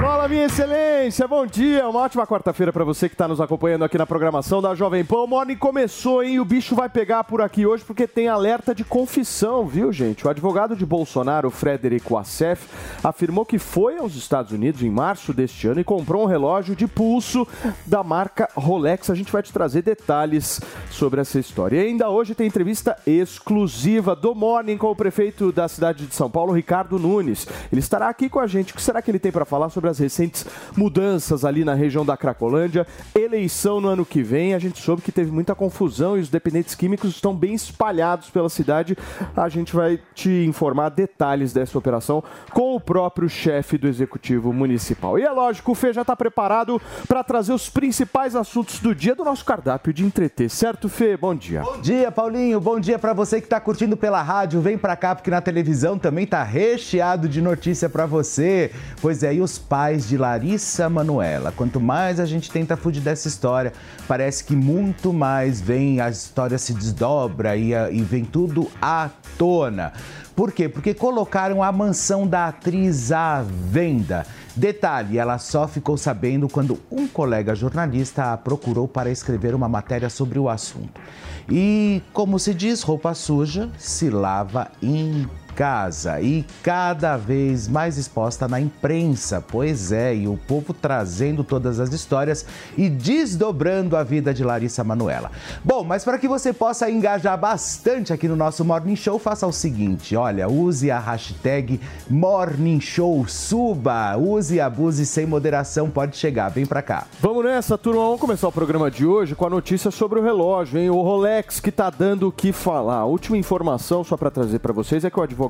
Chico. Fala, minha excelência, bom dia. Uma ótima quarta-feira para você que está nos acompanhando aqui na programação da Jovem Pan. O Morning começou, hein? O bicho vai pegar por aqui hoje porque tem alerta de confissão, viu, gente? O advogado de Bolsonaro, Frederico Assef, afirmou que foi aos Estados Unidos em março deste ano e comprou um relógio de pulso da marca Rolex. A gente vai te trazer detalhes sobre essa história. E ainda hoje tem entrevista exclusiva do Morning com o prefeito da cidade de São Paulo, Ricardo Nunes. Ele estará aqui com a gente. O que será que ele tem para falar sobre as recentes mudanças ali na região da Cracolândia? Eleição no ano que vem. A gente soube que teve muita confusão e os dependentes químicos estão bem espalhados pela cidade. A gente vai te informar detalhes dessa operação com o próprio chefe do executivo municipal. E é lógico, o Fê já está preparado para trazer os principais assuntos do dia do nosso cardápio de entreter, certo, Fê? Bom dia. Bom dia, Paulinho. Bom dia para você que está curtindo pela rádio. Vem para cá porque na televisão também tá recheado de notícia para você. Pois é, e os pais de Larissa Manuela. Quanto mais a gente tenta fugir dessa história, parece que muito mais vem, a história se desdobra e, e vem tudo à tona. Por quê? Porque colocaram a mansão da atriz à venda. Detalhe, ela só ficou sabendo quando um colega jornalista a procurou para escrever uma matéria sobre o assunto. E, como se diz, roupa suja se lava em casa e cada vez mais exposta na imprensa. Pois é, e o povo trazendo todas as histórias e desdobrando a vida de Larissa Manuela. Bom, mas para que você possa engajar bastante aqui no nosso Morning Show, faça o seguinte: olha, use a hashtag Morning Show Suba, use e abuse sem moderação, pode chegar, vem pra cá. Vamos nessa, turma. Vamos começar o programa de hoje com a notícia sobre o relógio, hein? O Rolex que tá dando o que falar. A última informação, só para trazer para vocês, é que o advogado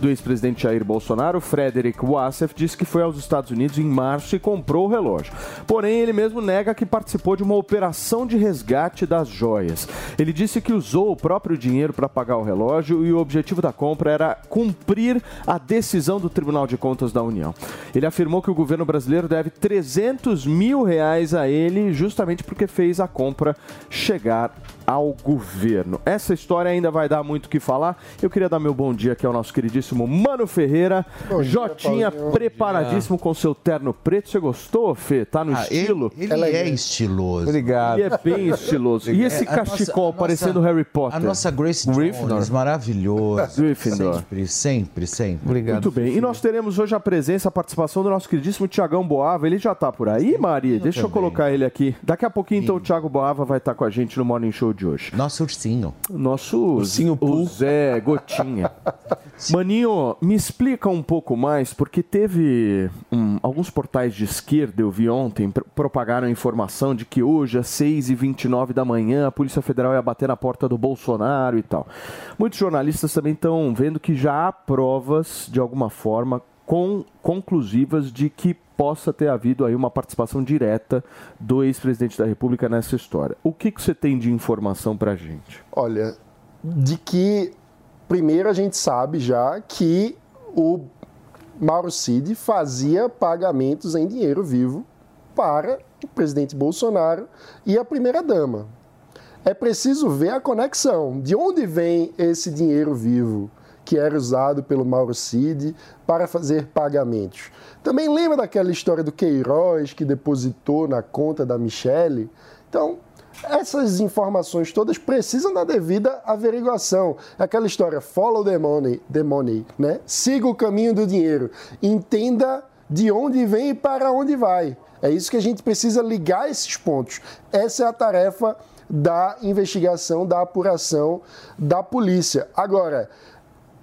do ex-presidente Jair Bolsonaro, Frederick Wassef, disse que foi aos Estados Unidos em março e comprou o relógio. Porém, ele mesmo nega que participou de uma operação de resgate das joias. Ele disse que usou o próprio dinheiro para pagar o relógio e o objetivo da compra era cumprir a decisão do Tribunal de Contas da União. Ele afirmou que o governo brasileiro deve 300 mil reais a ele justamente porque fez a compra chegar ao governo. Essa história ainda vai dar muito o que falar. Eu queria dar meu bom dia aqui ao nosso queridíssimo Mano Ferreira. Bom dia, Jotinha Paulinho. preparadíssimo com seu terno preto. Você gostou, Fê? Tá no Ah, estilo? Ele, ele é estiloso. Obrigado. Ele é bem estiloso. E esse É, a nossa- cachecol nossa- parecendo Harry Potter? A nossa Grace Jones, maravilhoso. Gryffindor. Sempre, sempre, sempre. Obrigado. Muito bem. E nós teremos hoje a presença, a participação do nosso queridíssimo Tiagão Boava. Ele já tá por aí, Maria? Deixa eu colocar ele aqui. Daqui a pouquinho, então, o Thiago Boava vai estar com a gente no Morning Show de hoje. Nosso ursinho. Nosso Ursinho o Zé Gotinha. Maninho, me explica um pouco mais, porque teve hum, alguns portais de esquerda, eu vi ontem, pro- propagaram a informação de que hoje, às 6h29 da manhã, a Polícia Federal ia bater na porta do Bolsonaro e tal. Muitos jornalistas também estão vendo que já há provas, de alguma forma, com, conclusivas de que possa ter havido aí uma participação direta do ex-presidente da República nessa história. O que, que você tem de informação pra gente? Olha, de que primeiro a gente sabe já que o Mauro Cid fazia pagamentos em dinheiro vivo para o presidente Bolsonaro e a primeira-dama. É preciso ver a conexão. De onde vem esse dinheiro vivo que era usado pelo Mauro Cid para fazer pagamentos? Também lembra daquela história do Queiroz que depositou na conta da Michele? Então, essas informações todas precisam da devida averiguação. Aquela história, follow the money, the money, né? Siga o caminho do dinheiro. Entenda de onde vem e para onde vai. É isso que a gente precisa ligar esses pontos. Essa é a tarefa da investigação, da apuração da polícia. Agora,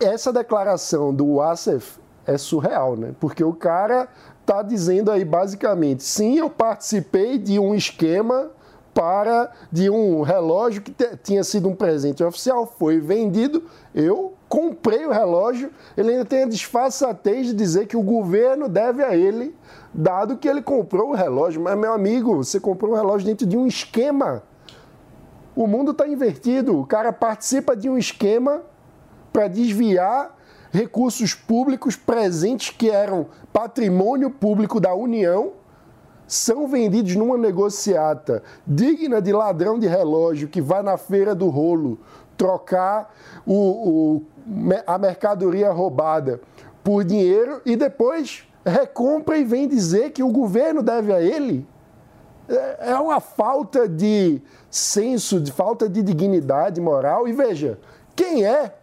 essa declaração do Wassef é surreal, né? Porque o cara tá dizendo aí basicamente, sim, eu participei de um esquema para de um relógio que tinha sido um presente oficial, foi vendido, eu comprei o relógio, ele ainda tem a disfarçatez de dizer que o governo deve a ele, dado que ele comprou o relógio. Mas, meu amigo, você comprou o relógio dentro de um esquema. O mundo está invertido. O cara participa de um esquema para desviar recursos públicos presentes que eram patrimônio público da União são vendidos numa negociata digna de ladrão de relógio que vai na feira do rolo trocar o, o, a mercadoria roubada por dinheiro e depois recompra e vem dizer que o governo deve a ele. É, é uma falta de senso, de falta de dignidade moral. E veja, quem é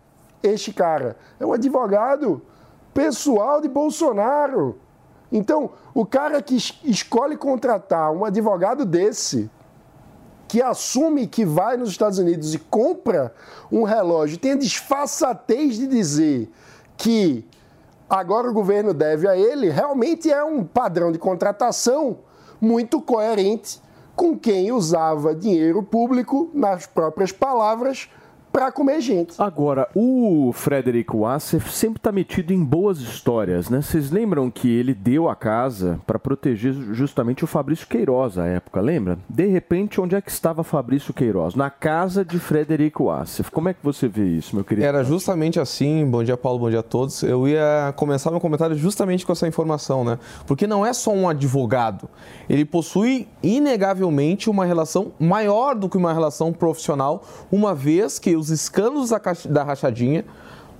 este cara? É um advogado pessoal de Bolsonaro. Então, o cara que escolhe contratar um advogado desse, que assume que vai nos Estados Unidos e compra um relógio, tem a disfarçatez de dizer que agora o governo deve a ele, realmente é um padrão de contratação muito coerente com quem usava dinheiro público, nas próprias palavras, para comer gente. Agora, o Frederico Wassef sempre está metido em boas histórias, né? Vocês lembram que ele deu a casa para proteger justamente o Fabrício Queiroz à época, lembra? De repente, onde é que estava Fabrício Queiroz? Na casa de Frederico Wassef. Como é que você vê isso, meu querido? Era justamente assim. Bom dia, Paulo. Bom dia a todos. Eu ia começar meu comentário justamente com essa informação, né? Porque não é só um advogado. Ele possui inegavelmente uma relação maior do que uma relação profissional, uma vez que os escândalos da, rachadinha,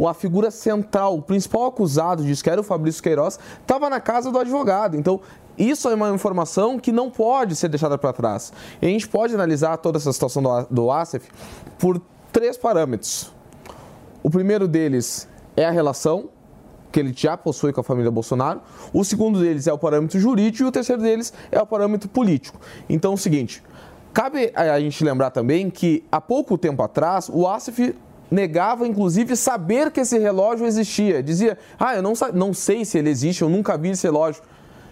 a figura central, o principal acusado disso, que era o Fabrício Queiroz, estava na casa do advogado. Então, isso é uma informação que não pode ser deixada para trás. E a gente pode analisar toda essa situação do, do ASEF por três parâmetros. O primeiro deles é a relação que ele já possui com a família Bolsonaro. O segundo deles é o parâmetro jurídico e o terceiro deles é o parâmetro político. Então, é o seguinte, Cabe a gente lembrar também que há pouco tempo atrás o Asif negava inclusive saber que esse relógio existia. Dizia: "Ah, eu não, não sei se ele existe, eu nunca vi esse relógio".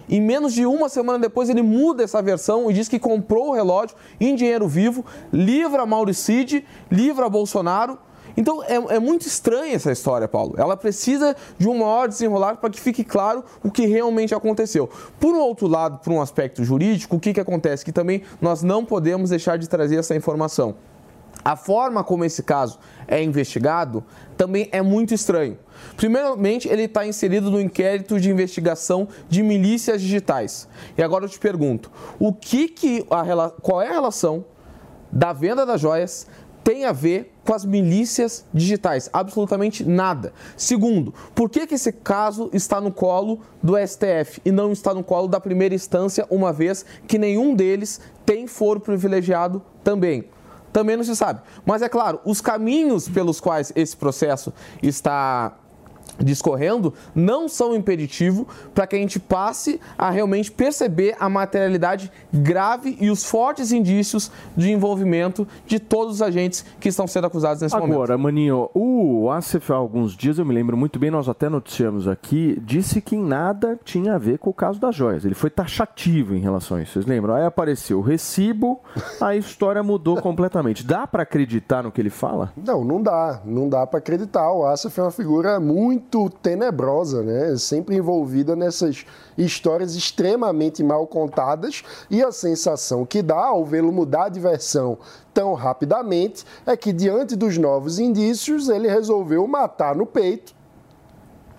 E menos de uma semana depois ele muda essa versão e diz que comprou o relógio em dinheiro vivo, livra Mauricide, livra Bolsonaro então é, é, muito estranha essa história, Paulo. Ela precisa de um maior desenrolar para que fique claro o que realmente aconteceu. Por um outro lado, por um aspecto jurídico, o que, que acontece? Que também nós não podemos deixar de trazer essa informação. A forma como esse caso é investigado também é muito estranho. Primeiramente, ele está inserido no inquérito de investigação de milícias digitais. E agora eu te pergunto, o que que a, qual é a relação da venda das joias tem a ver com as milícias digitais? Absolutamente nada. Segundo, por que, que esse caso está no colo do STF e não está no colo da primeira instância, uma vez que nenhum deles tem foro privilegiado também? Também não se sabe. Mas é claro, os caminhos pelos quais esse processo está discorrendo não são impeditivo para que a gente passe a realmente perceber a materialidade grave e os fortes indícios de envolvimento de todos os agentes que estão sendo acusados nesse Agora, momento. Agora, Maninho, o Asif há alguns dias, eu me lembro muito bem, nós até noticiamos aqui, disse que nada tinha a ver com o caso das joias. Ele foi taxativo em relação a isso, vocês lembram? Aí apareceu o recibo, a história mudou completamente. Dá para acreditar no que ele fala? Não, não dá. Não dá para acreditar. O Asif é uma figura muito muito tenebrosa, né? Sempre envolvida nessas histórias extremamente mal contadas e a sensação que dá ao vê-lo mudar de versão tão rapidamente é que diante dos novos indícios ele resolveu matar no peito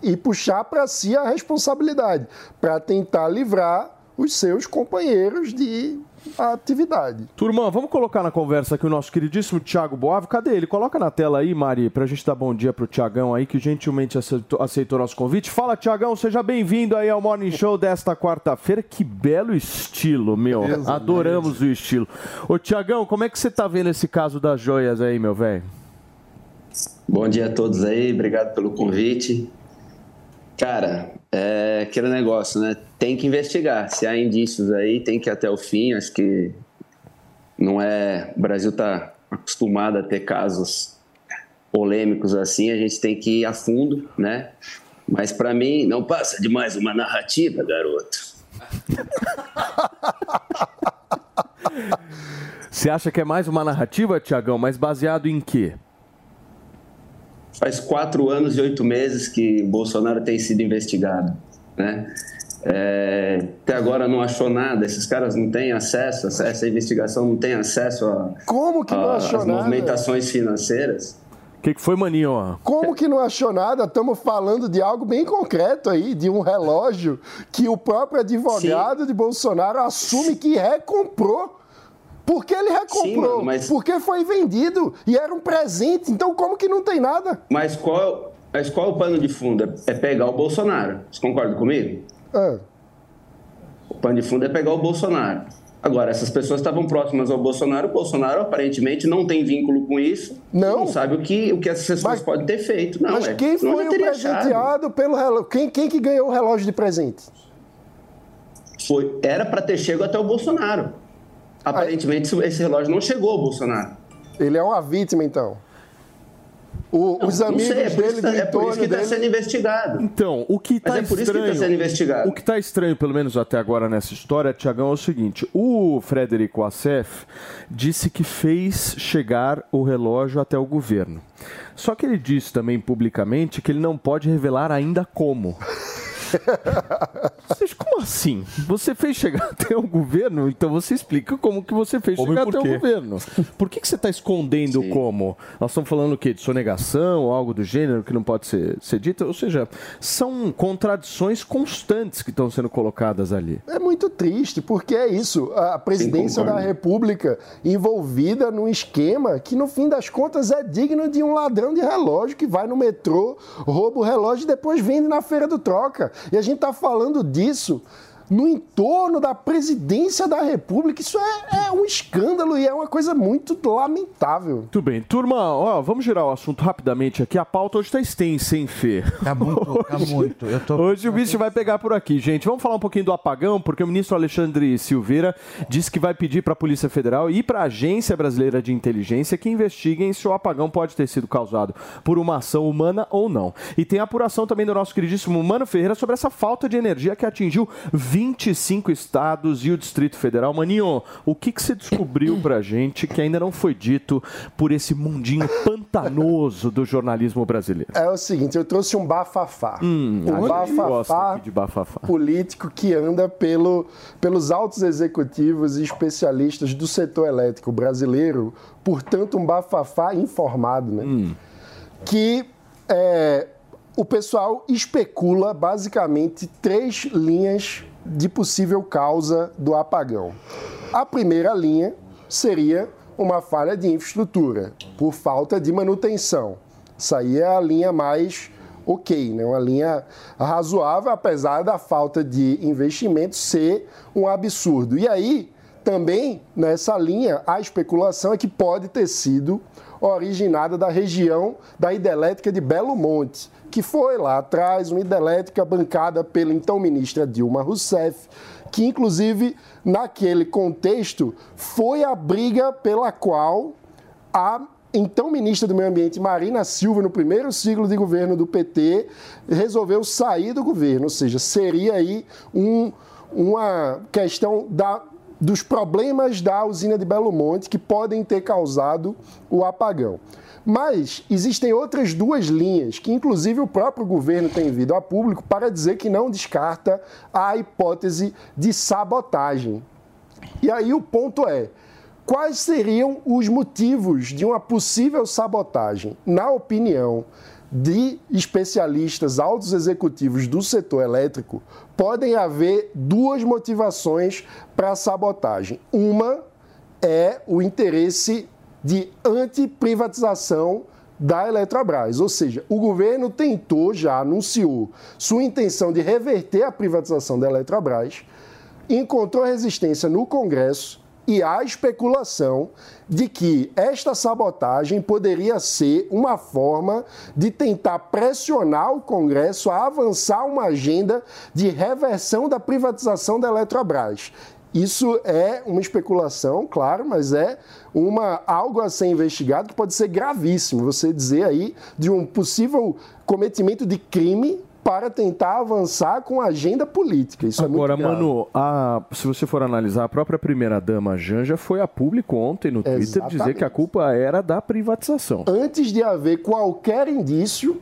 e puxar para si a responsabilidade para tentar livrar os seus companheiros de a atividade. Turma, vamos colocar na conversa aqui o nosso queridíssimo Thiago Boave. Cadê ele? Coloca na tela aí, Mari, pra gente dar bom dia pro Tiagão aí, que gentilmente aceitou, aceitou nosso convite. Fala, Tiagão, seja bem-vindo aí ao Morning Show desta quarta-feira. Que belo estilo, meu. Beleza, Adoramos beleza. o estilo. Ô, Tiagão, como é que você tá vendo esse caso das joias aí, meu velho? Bom dia a todos aí, obrigado pelo convite. Cara, é aquele negócio, né? Tem que investigar. Se há indícios aí, tem que ir até o fim. Acho que não é. O Brasil está acostumado a ter casos polêmicos assim. A gente tem que ir a fundo, né? Mas para mim, não passa de mais uma narrativa, garoto. Você acha que é mais uma narrativa, Tiagão? Mas baseado em quê? Faz quatro anos e oito meses que Bolsonaro tem sido investigado, né? É, até agora não achou nada, esses caras não têm acesso, essa investigação não tem acesso a, Como que não a- achou às nada? movimentações financeiras. O que, que foi, Maninho? Como que não achou nada? Estamos falando de algo bem concreto aí, de um relógio que o próprio advogado de Bolsonaro assume que recomprou. Por que ele recomprou? mano, mas- Porque foi vendido e era um presente. Então, como que não tem nada? Mas qual, mas qual é o pano de fundo? É pegar o Bolsonaro. Você concorda comigo? Ah, O pano de fundo é pegar o Bolsonaro. Agora, essas pessoas estavam próximas ao Bolsonaro. O Bolsonaro aparentemente não tem vínculo com isso. Não. Não sabe o que, o que essas pessoas Mas- podem ter feito. Não, Mas é, quem foi já o teria achado. presenteado pelo relógio? Quem, quem que ganhou o relógio de presente? Foi, era para ter chegado até o Bolsonaro. Aparentemente, esse relógio não chegou ao Bolsonaro. Ele é uma vítima, então. O- os não amigos sei, é por dele, isso, que tá- do é por isso que está dele... sendo investigado. Então, o que tá Mas é por isso que estranho. tá sendo investigado. O que tá estranho, pelo menos até agora nessa história, Tiagão, é o seguinte: o Frederico Assef disse que fez chegar o relógio até o governo. Só que ele disse também publicamente que ele não pode revelar ainda como. Vocês, como assim? Você fez chegar até o governo? Então você explica como que você fez Como chegar até quê? o governo. Por que, que você está escondendo como? Nós estamos falando o quê? De sonegação ou algo do gênero que não pode ser, ser dito? Ou seja, são contradições constantes que estão sendo colocadas ali. É muito triste, porque é isso. A presidência da. República envolvida num esquema que, no fim das contas, é digno de um ladrão de relógio que vai no metrô, rouba o relógio e depois vende na feira do troca. E a gente está falando disso no entorno da presidência da República. Isso é, é um escândalo e é uma coisa muito lamentável. Muito bem. Turma, ó, vamos girar o assunto rapidamente aqui. A pauta hoje está extensa, hein, Fê? Tá muito, tá muito. Eu tô... Hoje o bicho vai pegar por aqui, gente. Vamos falar um pouquinho do apagão, porque o ministro Alexandre Silveira disse que vai pedir para a Polícia Federal e para a Agência Brasileira de Inteligência que investiguem se o apagão pode ter sido causado por uma ação humana ou não. E tem a apuração também do nosso queridíssimo Mano Ferreira sobre essa falta de energia que atingiu 25 estados e o Distrito Federal. Maninho, o que, que você descobriu pra gente que ainda não foi dito por esse mundinho pantanoso do jornalismo brasileiro? É o seguinte, eu trouxe um bafafá. Hum, um bafafá bafafá. político que anda pelo, pelos altos executivos e especialistas do setor elétrico brasileiro, portanto, um bafafá informado, né? Que é, o pessoal especula basicamente três linhas de possível causa do apagão. A primeira linha seria uma falha de infraestrutura, por falta de manutenção. Isso aí é a linha mais ok, né? uma linha razoável, apesar da falta de investimento ser um absurdo. E aí, também nessa linha, a especulação é que pode ter sido originada da região da hidrelétrica de Belo Monte, que foi lá atrás uma hidrelétrica bancada pela então ministra Dilma Rousseff, que inclusive naquele contexto foi a briga pela qual a então ministra do Meio Ambiente, Marina Silva, no primeiro ciclo de governo do PT, resolveu sair do governo, ou seja, seria aí um, uma questão da, dos problemas da usina de Belo Monte que podem ter causado o apagão. Mas existem outras duas linhas que, inclusive, o próprio governo tem vindo a público para dizer que não descarta a hipótese de sabotagem. E aí o ponto é: quais seriam os motivos de uma possível sabotagem? Na opinião de especialistas altos executivos do setor elétrico, podem haver duas motivações para a sabotagem. Uma é o interesse de antiprivatização da Eletrobras, ou seja, o governo tentou, já anunciou sua intenção de reverter a privatização da Eletrobras, encontrou resistência no Congresso e há especulação de que esta sabotagem poderia ser uma forma de tentar pressionar o Congresso a avançar uma agenda de reversão da privatização da Eletrobras. Isso é uma especulação, claro, mas é uma, algo a ser investigado que pode ser gravíssimo. Você dizer aí de um possível cometimento de crime para tentar avançar com a agenda política. Isso Agora, é muito grave. mano, a- se você for analisar, a própria primeira-dama Janja foi a público ontem no Twitter dizer Exatamente. que a culpa era da privatização. antes de haver qualquer indício,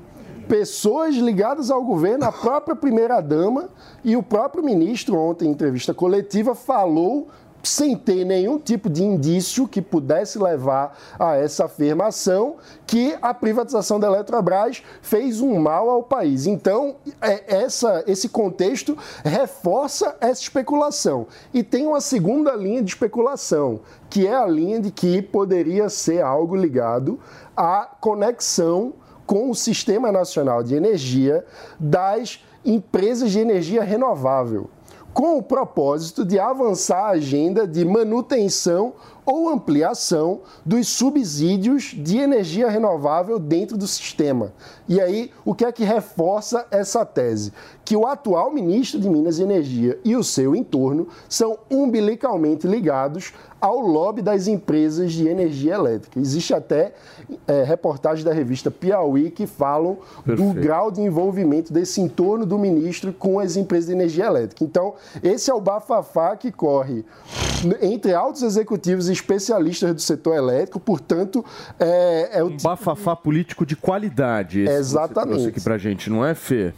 pessoas ligadas ao governo, a própria primeira-dama e o próprio ministro, ontem em entrevista coletiva, falou sem ter nenhum tipo de indício que pudesse levar a essa afirmação que a privatização da Eletrobras fez um mal ao país. Então, é- essa, esse contexto reforça essa especulação. E tem uma segunda linha de especulação, que é a linha de que poderia ser algo ligado à conexão com o Sistema Nacional de Energia das empresas de energia renovável, com o propósito de avançar a agenda de manutenção ou ampliação dos subsídios de energia renovável dentro do sistema. E aí, o que é que reforça essa tese? Que o atual ministro de Minas e Energia e o seu entorno são umbilicalmente ligados ao lobby das empresas de energia elétrica. Existe até eh, reportagens da revista Piauí que falam do Perfeito. grau de envolvimento desse entorno do ministro com as empresas de energia elétrica. Então, esse é o bafafá que corre entre altos executivos e especialistas do setor elétrico, portanto, é, é o Um bafafá político de qualidade. Esse que Você Exatamente. trouxe aqui pra gente, não é, Fê?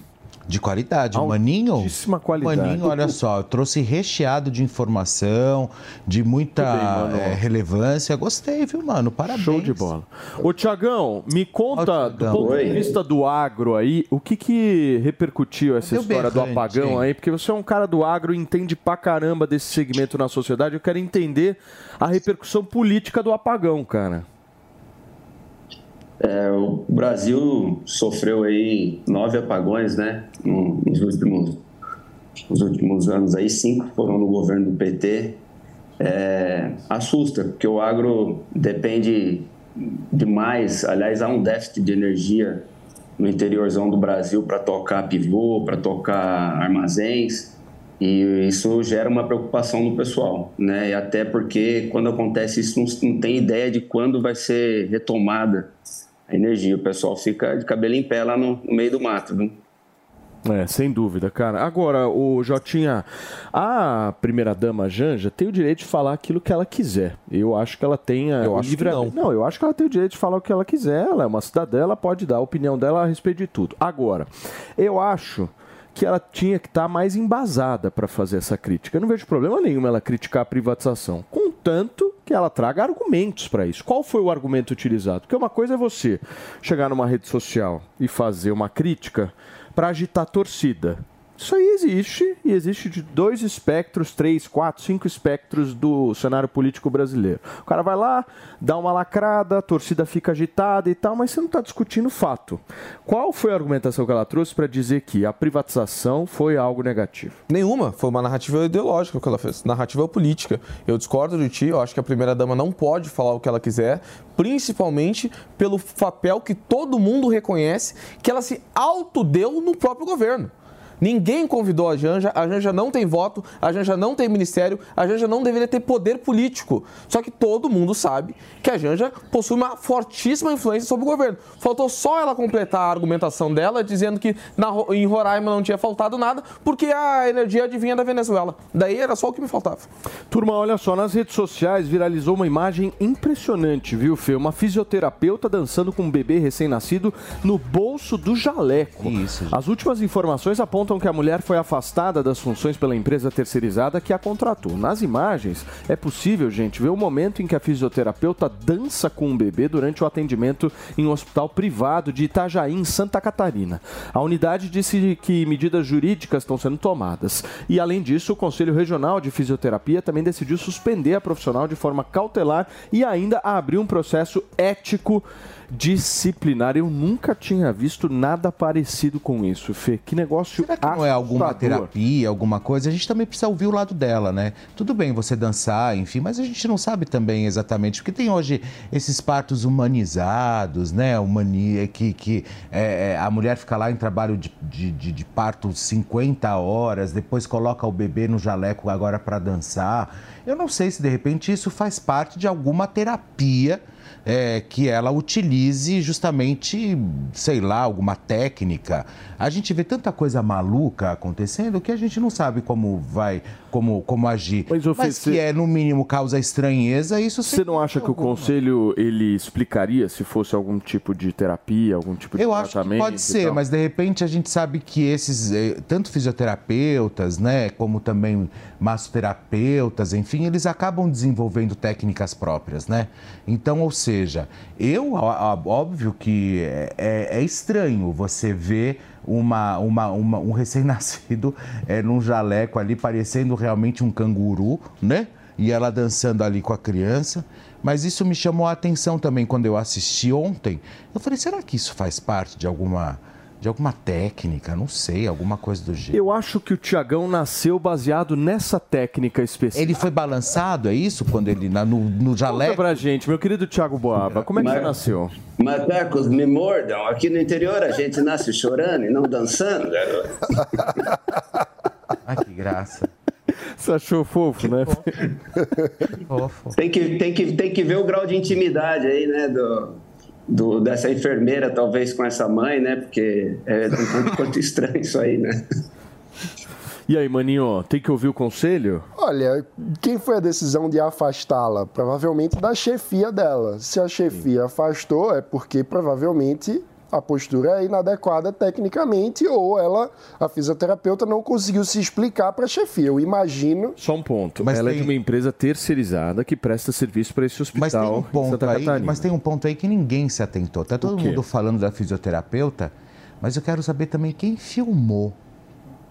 De qualidade. O Maninho. Altíssima qualidade. Maninho, olha só, trouxe recheado de informação, de muita bem, eh, relevância. Gostei, viu, mano? Parabéns. Show de bola. Ô, Tiagão, me conta, Ó, do ponto de Oi. vista do agro aí, o que que repercutiu essa o história do apagão hein? aí? Porque você é um cara do agro e entende pra caramba desse segmento na sociedade. Eu quero entender a repercussão política do apagão, cara. É, o Brasil sofreu aí nove apagões, né? no- Nos últimos, nos últimos anos aí, cinco foram no governo do PT. É, assusta, porque o agro depende demais. Aliás, há um déficit de energia no interiorzão do Brasil para tocar pivô, para tocar armazéns. E isso gera uma preocupação no pessoal, né? E até porque quando acontece isso, não tem ideia de quando vai ser retomada a energia. O pessoal fica de cabelo em pé lá no, no meio do mato, viu? É, sem dúvida, cara. Agora, o Jotinha, a primeira-dama Janja tem o direito de falar aquilo que ela quiser. Eu acho que ela tem a Eu o acho que não. Não, eu acho que ela tem o direito de falar o que ela quiser. Ela é uma cidadã, ela pode dar a opinião dela a respeito de tudo. Agora, eu acho que ela tinha que estar mais embasada para fazer essa crítica. Eu não vejo problema nenhum ela criticar a privatização, contanto que ela traga argumentos para isso. Qual foi o argumento utilizado? Porque uma coisa é você chegar numa rede social e fazer uma crítica para agitar a torcida. Isso aí existe, e existe de dois espectros, três, quatro, cinco espectros do cenário político brasileiro. O cara vai lá, dá uma lacrada, a torcida fica agitada e tal, mas você não está discutindo fato. Qual foi a argumentação que ela trouxe para dizer que a privatização foi algo negativo? Nenhuma. Foi uma narrativa ideológica que ela fez. Narrativa política. Eu discordo de ti. Eu acho que a primeira-dama não pode falar o que ela quiser, principalmente pelo papel que todo mundo reconhece que ela se autodeu no próprio governo. Ninguém convidou a Janja, a Janja não tem voto, a Janja não tem ministério, a Janja não deveria ter poder político. Só que todo mundo sabe que a Janja possui uma fortíssima influência sobre o governo. Faltou só ela completar a argumentação dela, dizendo que na em Roraima não tinha faltado nada, porque a energia adivinha da Venezuela. Daí era só o que me faltava. Turma, olha só, nas redes sociais viralizou uma imagem impressionante, viu, Fê? Uma fisioterapeuta dançando com um bebê recém-nascido no bolso do jaleco. Isso, gente. As últimas informações apontam que a mulher foi afastada das funções pela empresa terceirizada que a contratou. Nas imagens, é possível, gente, ver o momento em que a fisioterapeuta dança com um bebê durante o atendimento em um hospital privado de Itajaí, em Santa Catarina. A unidade disse que medidas jurídicas estão sendo tomadas. E, além disso, o Conselho Regional de Fisioterapia também decidiu suspender a profissional de forma cautelar e ainda abrir um processo ético disciplinar. Eu nunca tinha visto nada parecido com isso, Fê. Que negócio Será que não é alguma assustador. terapia, alguma coisa? A gente também precisa ouvir o lado dela, né? Tudo bem você dançar, enfim, mas a gente não sabe também exatamente, porque tem hoje esses partos humanizados, né? Humani que, que é, é, a mulher fica lá em trabalho de, de, de- de parto 50 horas, depois coloca o bebê no jaleco agora para dançar. Eu não sei se de repente isso faz parte de alguma terapia é, que ela utilize justamente, sei lá, alguma técnica. A gente vê tanta coisa maluca acontecendo que a gente não sabe como vai, como, como agir. Mas, Mas, Fê, que é, no mínimo, causa estranheza, isso Você não acha que o conselho ele explicaria se fosse algum tipo de terapia, algum tipo de Eu acho que tratamento? pode ser, mas de repente a gente sabe que esses, eh, tanto fisioterapeutas, né, como também massoterapeutas, enfim, eles acabam desenvolvendo técnicas próprias, né? Então, ou seja, eu, ó- ó- óbvio que é, é- é estranho você ver uma, uma- uma- um recém-nascido eh, num jaleco ali, parecendo realmente um canguru, né? E ela dançando ali com a criança. Mas isso me chamou a atenção também quando eu assisti ontem. Eu falei, será que isso faz parte de alguma, de alguma técnica? Não sei, alguma coisa do gênero. Eu acho que o Tiagão nasceu baseado nessa técnica específica. Ele foi balançado, é isso? Quando ele, na- no, no Conta jaleco? pra gente, meu querido Thiago Boaba, como é que você Mas- nasceu? Macacos me mordam. Aqui no interior a gente nasce chorando e não dançando, garoto. Ai, que graça. Você achou fofo, né? Fofo. Tem que, tem, que, tem que ver o grau de intimidade aí, né, do, do- dessa enfermeira, talvez, com essa mãe, né, porque é um tanto quanto estranho isso aí, né. E aí, maninho, tem que ouvir o conselho? Olha, quem foi a decisão de afastá-la? Provavelmente da chefia dela. Se a chefia afastou, é porque provavelmente a postura é inadequada tecnicamente ou ela, a fisioterapeuta, não conseguiu se explicar para a chefia. Eu imagino. Só um ponto. Mas Ela é tem- de uma empresa terceirizada que presta serviço para esse Mas tem, hospital um em ponto Santa aí, Catarina. mas tem um ponto aí que ninguém se atentou. Tá todo mundo falando da fisioterapeuta, mas eu quero saber também quem filmou.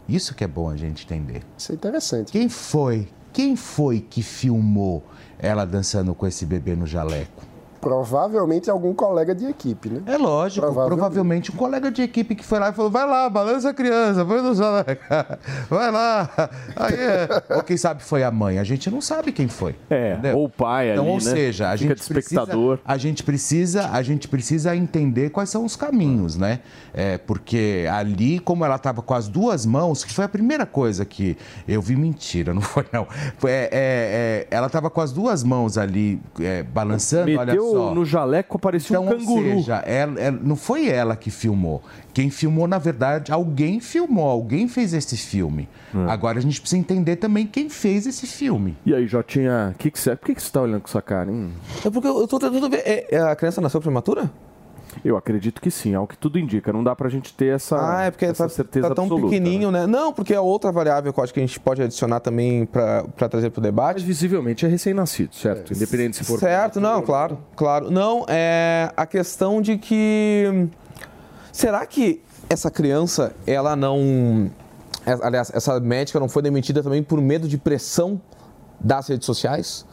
Isso que é bom a gente entender. Isso é interessante. Quem foi? Quem foi que filmou ela dançando com esse bebê no jaleco? Provavelmente algum colega de equipe, né? É lógico, Provavelmente. provavelmente um colega de equipe que foi lá e falou: vai lá, balança a criança, põe no vai lá. Aí é. Ou quem sabe foi a mãe, a gente não sabe quem foi. É, entendeu? ou o pai Então, ali, ou né? seja, a Fica gente, de espectador. Precisa, a gente precisa, a gente precisa entender quais são os caminhos, né? É, porque ali, como ela estava com as duas mãos, que foi a primeira coisa que eu vi mentira, não foi não. Foi, é, é, é, ela estava com as duas mãos ali é, balançando, olha Meteu só. no jaleco, parecia Então, um canguru. ou seja, ela- ela- não foi ela que filmou. Quem filmou, na verdade, alguém filmou, alguém fez esse filme. Hum. Agora a gente precisa entender também quem fez esse filme. E aí, Jotinha, que que você... por que, que você tá olhando com essa cara, hein? É porque eu tô tentando ver. é- é a criança nasceu prematura? Eu acredito que sim, é o que tudo indica. Não dá pra gente ter essa, Ah, é porque essa tá, certeza tá tão absoluta, pequenininho, né? né? Não, porque é outra variável que eu acho que a gente pode adicionar também pra pra trazer pro Mas debate. visivelmente é recém-nascido, certo? Independente se for... Certo, não, claro, claro. Não, é a questão de que. Será que essa criança, ela não. é- Aliás, essa médica não foi demitida também por medo de pressão das redes sociais?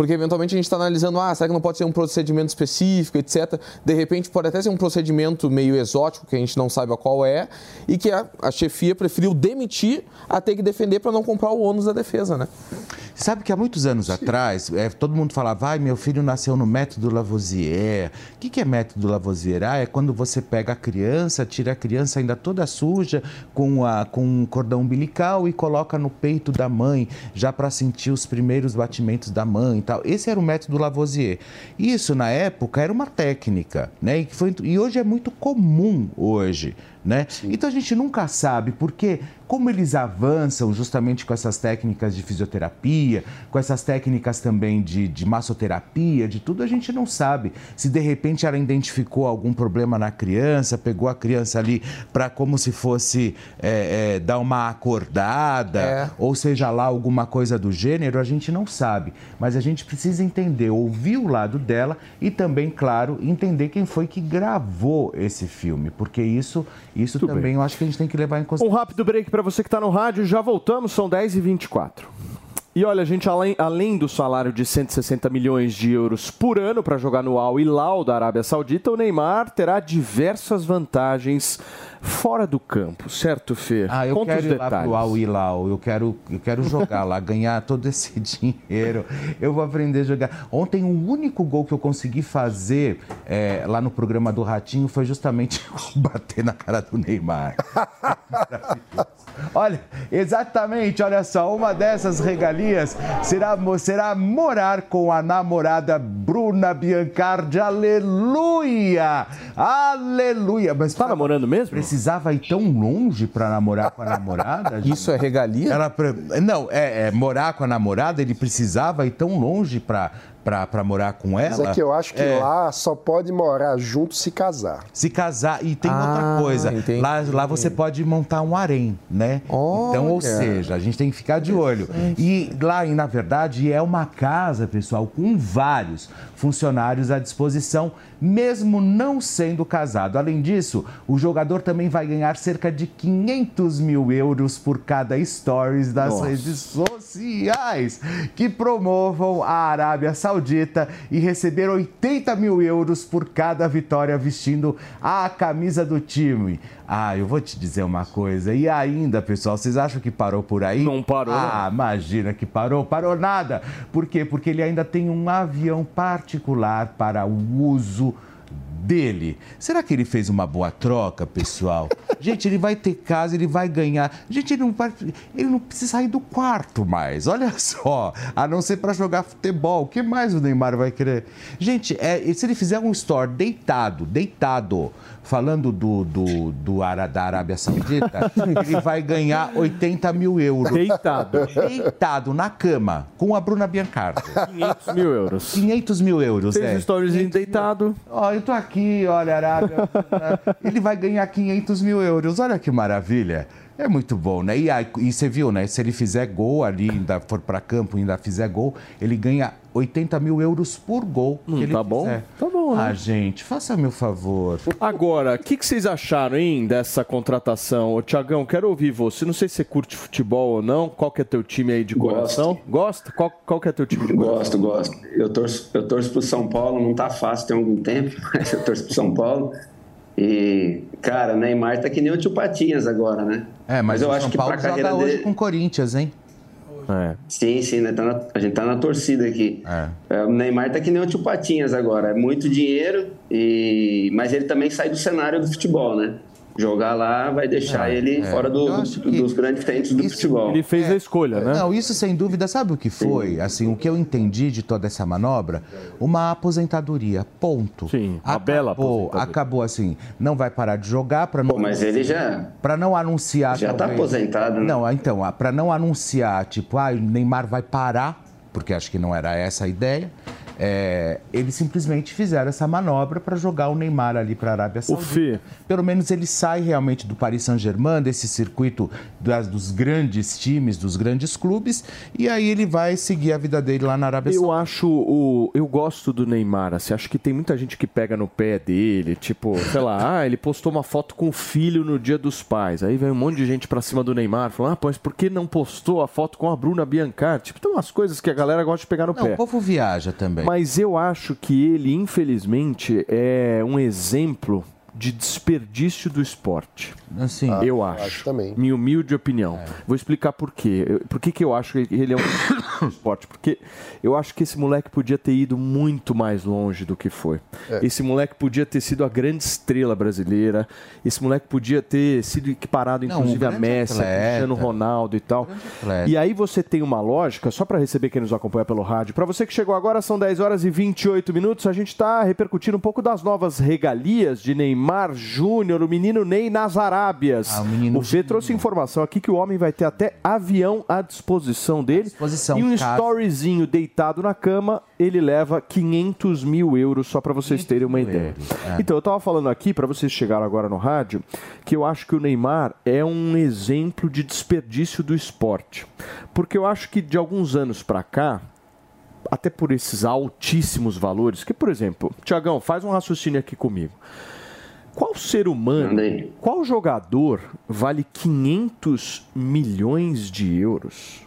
Porque eventualmente a gente está analisando, ah, será que não pode ser um procedimento específico, etc. De repente pode até ser um procedimento meio exótico, que a gente não sabe qual é, e que a, a chefia preferiu demitir a ter que defender para não comprar o ônus da defesa, né? Sabe que há muitos anos atrás, é, todo mundo falava, ai, meu filho nasceu no método Lavoisier. O que, que é método Lavoisier? Ah, é quando você pega a criança, tira a criança ainda toda suja, com, a, com um cordão umbilical e coloca no peito da mãe, já para sentir os primeiros batimentos da mãe e tal. Esse era o método Lavoisier. Isso, na época, era uma técnica, né? E, foi, e hoje é muito comum hoje. Né? Então a gente nunca sabe porque como eles avançam justamente com essas técnicas de fisioterapia, com essas técnicas também de, de massoterapia, de tudo, a gente não sabe. Se de repente ela identificou algum problema na criança, pegou a criança ali para como se fosse é, é, dar uma acordada, É. ou seja lá alguma coisa do gênero, a gente não sabe. Mas a gente precisa entender, ouvir o lado dela e também, claro, entender quem foi que gravou esse filme, porque isso, isso também bem. eu acho que a gente tem que levar em Um consideração. rápido break para você que está no rádio, já voltamos, são 10h24. E olha, gente, além, além do salário de 160 milhões de euros por ano para jogar no Al Hilal da Arábia Saudita, o Neymar terá diversas vantagens fora do campo, certo, Fê? Ah, eu Conta quero ir lá detalhes. pro Al Hilal, eu quero, eu quero jogar lá, ganhar todo esse dinheiro. Eu vou aprender a jogar. Ontem, o único gol que eu consegui fazer é, lá no programa do Ratinho foi justamente bater na cara do Neymar. Olha, exatamente, olha só, uma dessas regalias será, será morar com a namorada Bruna Biancardi. Aleluia! Aleluia! Mas Tá namorando mesmo? precisava ir tão longe para namorar com a namorada? gente? Isso é regalia? Ela Não, é, é, morar com a namorada, ele precisava ir tão longe para para morar com ela. Mas é que eu acho que lá só pode morar junto se casar. se casar. E tem Ah, outra coisa. entendi. Lá, lá você pode montar um harém, né? Então, ou Olha. seja, a gente tem que ficar de olho. E lá, e, na verdade, é uma casa, pessoal, com vários funcionários à disposição, mesmo não sendo casado. Além disso, o jogador também vai ganhar cerca de 500 mil euros por cada stories das Nossa. redes sociais que promovam a Arábia Saudita e receber 80 mil euros por cada vitória vestindo a camisa do time. Ah, eu vou te dizer uma coisa. E ainda, pessoal, vocês acham que parou por aí? Não parou, Ah, imagina que parou. Parou nada. Por quê? Porque ele ainda tem um avião particular para o uso dele. Será que ele fez uma boa troca, pessoal? Gente, ele vai ter casa, ele vai ganhar. Gente, ele não, vai, ele não precisa sair do quarto mais. Olha só, a não ser para jogar futebol. O que mais o Neymar vai querer? Gente, é, se ele fizer um store deitado, deitado, falando do, do, do Ara- da Arábia Saudita, ele vai ganhar 80 mil euros. Deitado. Deitado na cama, com a Bruna Biancardi. 500 mil euros. 500 mil euros, Fez é. um storyzinho deitado. Ó, eu tô aqui, olha, Arábia. Ele vai ganhar 500 mil euros. Olha que maravilha. É muito bom, né? E, aí, e você viu, né? Se ele fizer gol ali, ainda for pra campo e ainda fizer gol, ele ganha 80 mil euros por gol. que Hum, ele tá bom. fizer. Tá bom, né? Ah, gente, faça meu favor. Agora, o que, que vocês acharam, hein, dessa contratação? Ô, Tiagão, quero ouvir você. Não sei se você curte futebol ou não. Qual que é teu time aí de Gosto. coração? Gosta? Qual, qual que é teu time de coração? Gosto, gosto. Eu torço, eu torço pro São Paulo, não tá fácil tem algum tempo, mas eu torço pro São Paulo. E, cara, o Neymar tá que nem o tio Patinhas agora, né? É, mas, eu o acho São que Paulo pra carreira joga hoje dele. com o Corinthians, hein? É. Sim, sim, né? Tá na- a gente tá na torcida aqui. É. É, o Neymar tá que nem o tio Patinhas agora. É muito dinheiro, e... mas ele também sai do cenário do futebol, né? Jogar lá vai deixar É, ele é. fora do- dos grandes frentes do isso- futebol. Ele fez a escolha, né? Não, isso sem dúvida, sabe o que foi? Assim, o que eu entendi de toda essa manobra? Uma aposentadoria, ponto. Sim, uma bela acabou, aposentadoria. acabou assim, não vai parar de jogar para não Pô, mas ele já, para não anunciar já tá talvez- aposentado, né? Não, então, para não anunciar, tipo, ah, o Neymar vai parar, porque acho que não era essa a ideia. É, eles simplesmente fizeram essa manobra para jogar o Neymar ali para a Arábia Saudita. Pelo menos ele sai realmente do Paris Saint-Germain, desse circuito das- dos grandes times, dos grandes clubes, e aí ele vai seguir a vida dele lá na Arábia eu Saudita. acho o. Eu gosto do Neymar, assim. Acho que tem muita gente que pega no pé dele, tipo, sei lá, ah, ele postou uma foto com o filho no dia dos pais. Aí vem um monte de gente pra cima do Neymar, falando, ah, mas por que não postou a foto com a Bruna Biancar? Tipo, tem umas coisas que a galera gosta de pegar no Não, pé. o povo viaja também. Mas eu acho que ele, infelizmente, é um exemplo de desperdício do esporte. Assim, eu acho. acho também. Minha humilde opinião. Vou explicar por quê. Por que, que eu acho que ele é um esporte? Porque eu acho que esse moleque podia ter ido muito mais longe do que foi. Esse moleque podia ter sido a grande estrela brasileira. Esse moleque podia ter sido equiparado, Não, inclusive, um a Messi, atleta. Cristiano Ronaldo e tal. atleta. E aí você tem uma lógica, só para receber quem nos acompanha pelo rádio. Para você que chegou agora, são 10 horas e 28 minutos. A gente está repercutindo um pouco das novas regalias de Neymar Júnior, o menino Ney nas Arábias. Ah, o menino o Fê trouxe informação aqui que o homem vai ter até avião à disposição dele. disposição, e um casa. storyzinho deitado na cama, ele leva 500 mil euros, só para vocês terem uma ideia. é. Então, eu estava falando aqui, para vocês chegaram agora no rádio, que eu acho que o Neymar é um exemplo de desperdício do esporte. Porque eu acho que de alguns anos para cá, até por esses altíssimos valores, que, por exemplo, Tiagão, faz um raciocínio aqui comigo. Qual ser humano, aí. qual jogador vale 500 milhões de euros?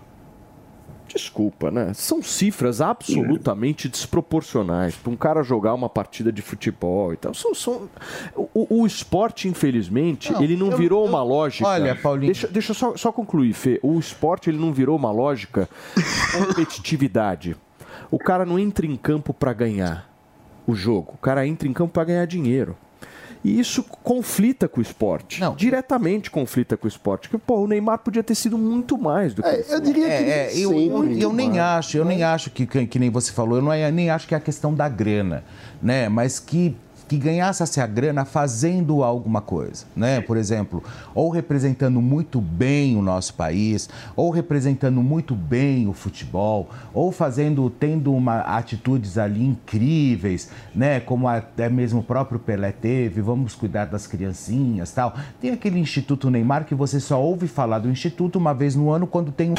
Desculpa, né? São cifras absolutamente desproporcionais para um cara jogar uma partida de futebol e tal. São, são... O, o esporte, infelizmente, Não, ele não eu- virou eu- uma lógica. Olha, Paulinho. Deixa, deixa eu só, só concluir, Fê. O esporte ele não virou uma lógica de competitividade. O cara não entra em campo para ganhar o jogo. O cara entra em campo para ganhar dinheiro. E isso conflita com o esporte. Não. Diretamente conflita com o esporte. Porque, pô, o Neymar podia ter sido muito mais do que É, isso. eu diria que É, é, eu, eu, eu nem acho, eu nem acho que, que, que nem você falou, eu não, é- nem acho que é a questão da grana, né? Mas que, que ganhasse a grana fazendo alguma coisa, né? Por exemplo, ou representando muito bem o nosso país, ou representando muito bem o futebol, ou fazendo, tendo uma, atitudes ali incríveis, né? Como até mesmo o próprio Pelé teve, vamos cuidar das criancinhas tal. Tem aquele Instituto Neymar que você só ouve falar do Instituto uma vez no ano quando tem um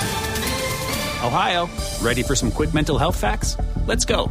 Ohio, ready for some quick mental health facts? Let's go.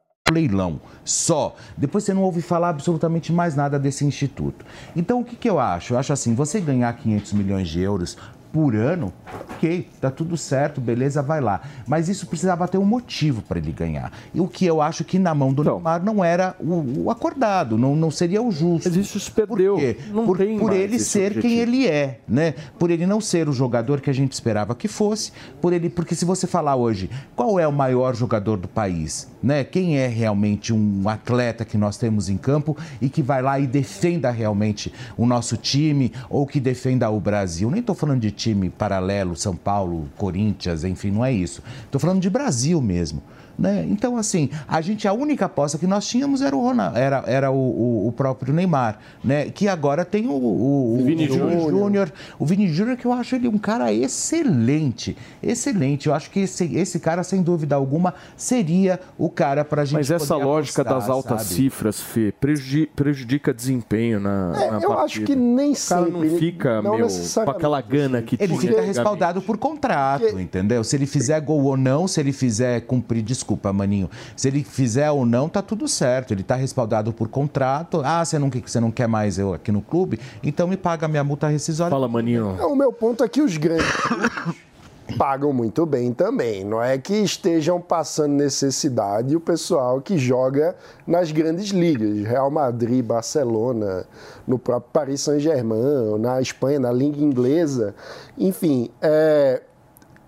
leilão só. Depois você não ouve falar absolutamente mais nada desse instituto. Então o que, que eu acho? Eu acho assim, você ganhar 500 milhões de euros por ano, ok, tá tudo certo, beleza, vai lá. Mas isso precisava ter um motivo para ele ganhar. E o que eu acho que na mão do Então. Neymar não era o, o acordado, não, não seria o justo. Mas isso se perdeu. Por quê? Não por, tem por ele ser objetivo. quem ele é, né? Por ele não ser o jogador que a gente esperava que fosse, por ele, porque se você falar hoje, qual é o maior jogador do país, né? Quem é realmente um atleta que nós temos em campo e que vai lá e defenda realmente o nosso time ou que defenda o Brasil? Nem estou falando de time paralelo, São Paulo, Corinthians, enfim, não é isso. Estou falando de Brasil mesmo. Né? Então, assim, a gente, a única aposta que nós tínhamos era o, Ronaldo, era, era o, o- o próprio Neymar, né? Que agora tem o, o, o Vini Júnior. Júnior. O Vini Júnior, que eu acho ele um cara excelente. Excelente. Eu acho que esse, esse cara, sem dúvida alguma, seria o cara para a gente Mas essa lógica apostar, das altas sabe? cifras, Fê, prejudi- prejudica desempenho na, É, na eu acho partida. que nem O cara sempre. não fica, não meu, com aquela gana que Ele tinha fica antigamente. respaldado por contrato, Porque- entendeu? Se ele fizer gol ou não, se ele fizer cumprir, desculpa, maninho, se ele fizer ou não, tá tudo certo. Ele tá respaldado por contrato. Ah, você não, quer- você não quer mais eu aqui no clube? Então me paga a minha multa rescisória. Fala, maninho. Não, o meu ponto é que os grandes clubes pagam muito bem também. Não é que estejam passando necessidade o pessoal que joga nas grandes ligas, Real Madrid, Barcelona, no próprio Paris Saint-Germain, na Espanha, na liga inglesa. Enfim, é,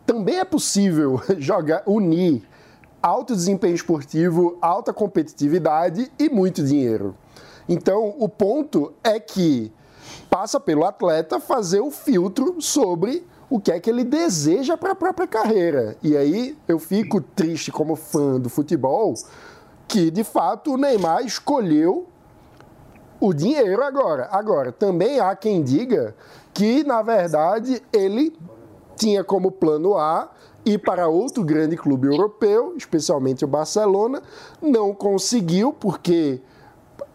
também é possível jogar, unir alto desempenho esportivo, alta competitividade e muito dinheiro. Então, o ponto é que passa pelo atleta fazer o filtro sobre o que é que ele deseja para a própria carreira. E aí eu fico triste como fã do futebol que, de fato, o Neymar escolheu o dinheiro agora. Agora, também há quem diga que, na verdade, ele tinha como plano A ir para outro grande clube europeu, especialmente o Barcelona, não conseguiu porque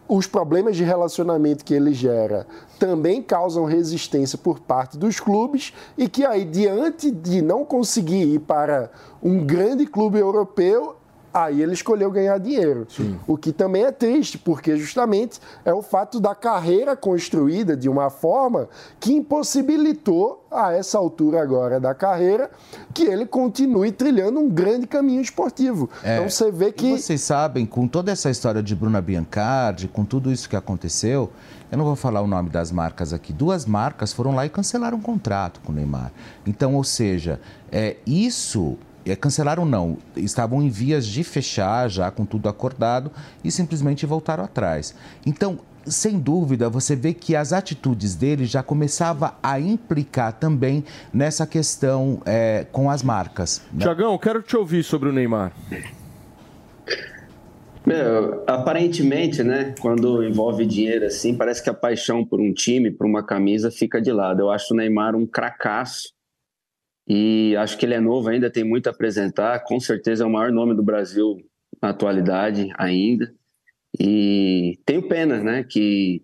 os problemas de relacionamento que ele gera também causam resistência por parte dos clubes e que aí diante de não conseguir ir para um grande clube europeu Aí ele escolheu ganhar dinheiro. O que também é triste, porque justamente é o fato da carreira construída de uma forma que impossibilitou, a essa altura agora da carreira, que ele continue trilhando um grande caminho esportivo. então você vê que. E vocês sabem, com toda essa história de Bruna Biancardi, com tudo isso que aconteceu, eu não vou falar o nome das marcas aqui, duas marcas foram lá e cancelaram um contrato com o Neymar. Então, ou seja, é, isso é, cancelaram não, estavam em vias de fechar já com tudo acordado e simplesmente voltaram atrás. Então, sem dúvida, você vê que as atitudes dele já começava a implicar também nessa questão é, com as marcas. né? Tiagão, quero te ouvir sobre o Neymar. Meu, aparentemente, né, quando envolve dinheiro assim, parece que a paixão por um time, por uma camisa, fica de lado. Eu acho o Neymar um cracaço e acho que ele é novo ainda, tem muito a apresentar. Com certeza é o maior nome do Brasil na atualidade ainda. E tenho pena, né, que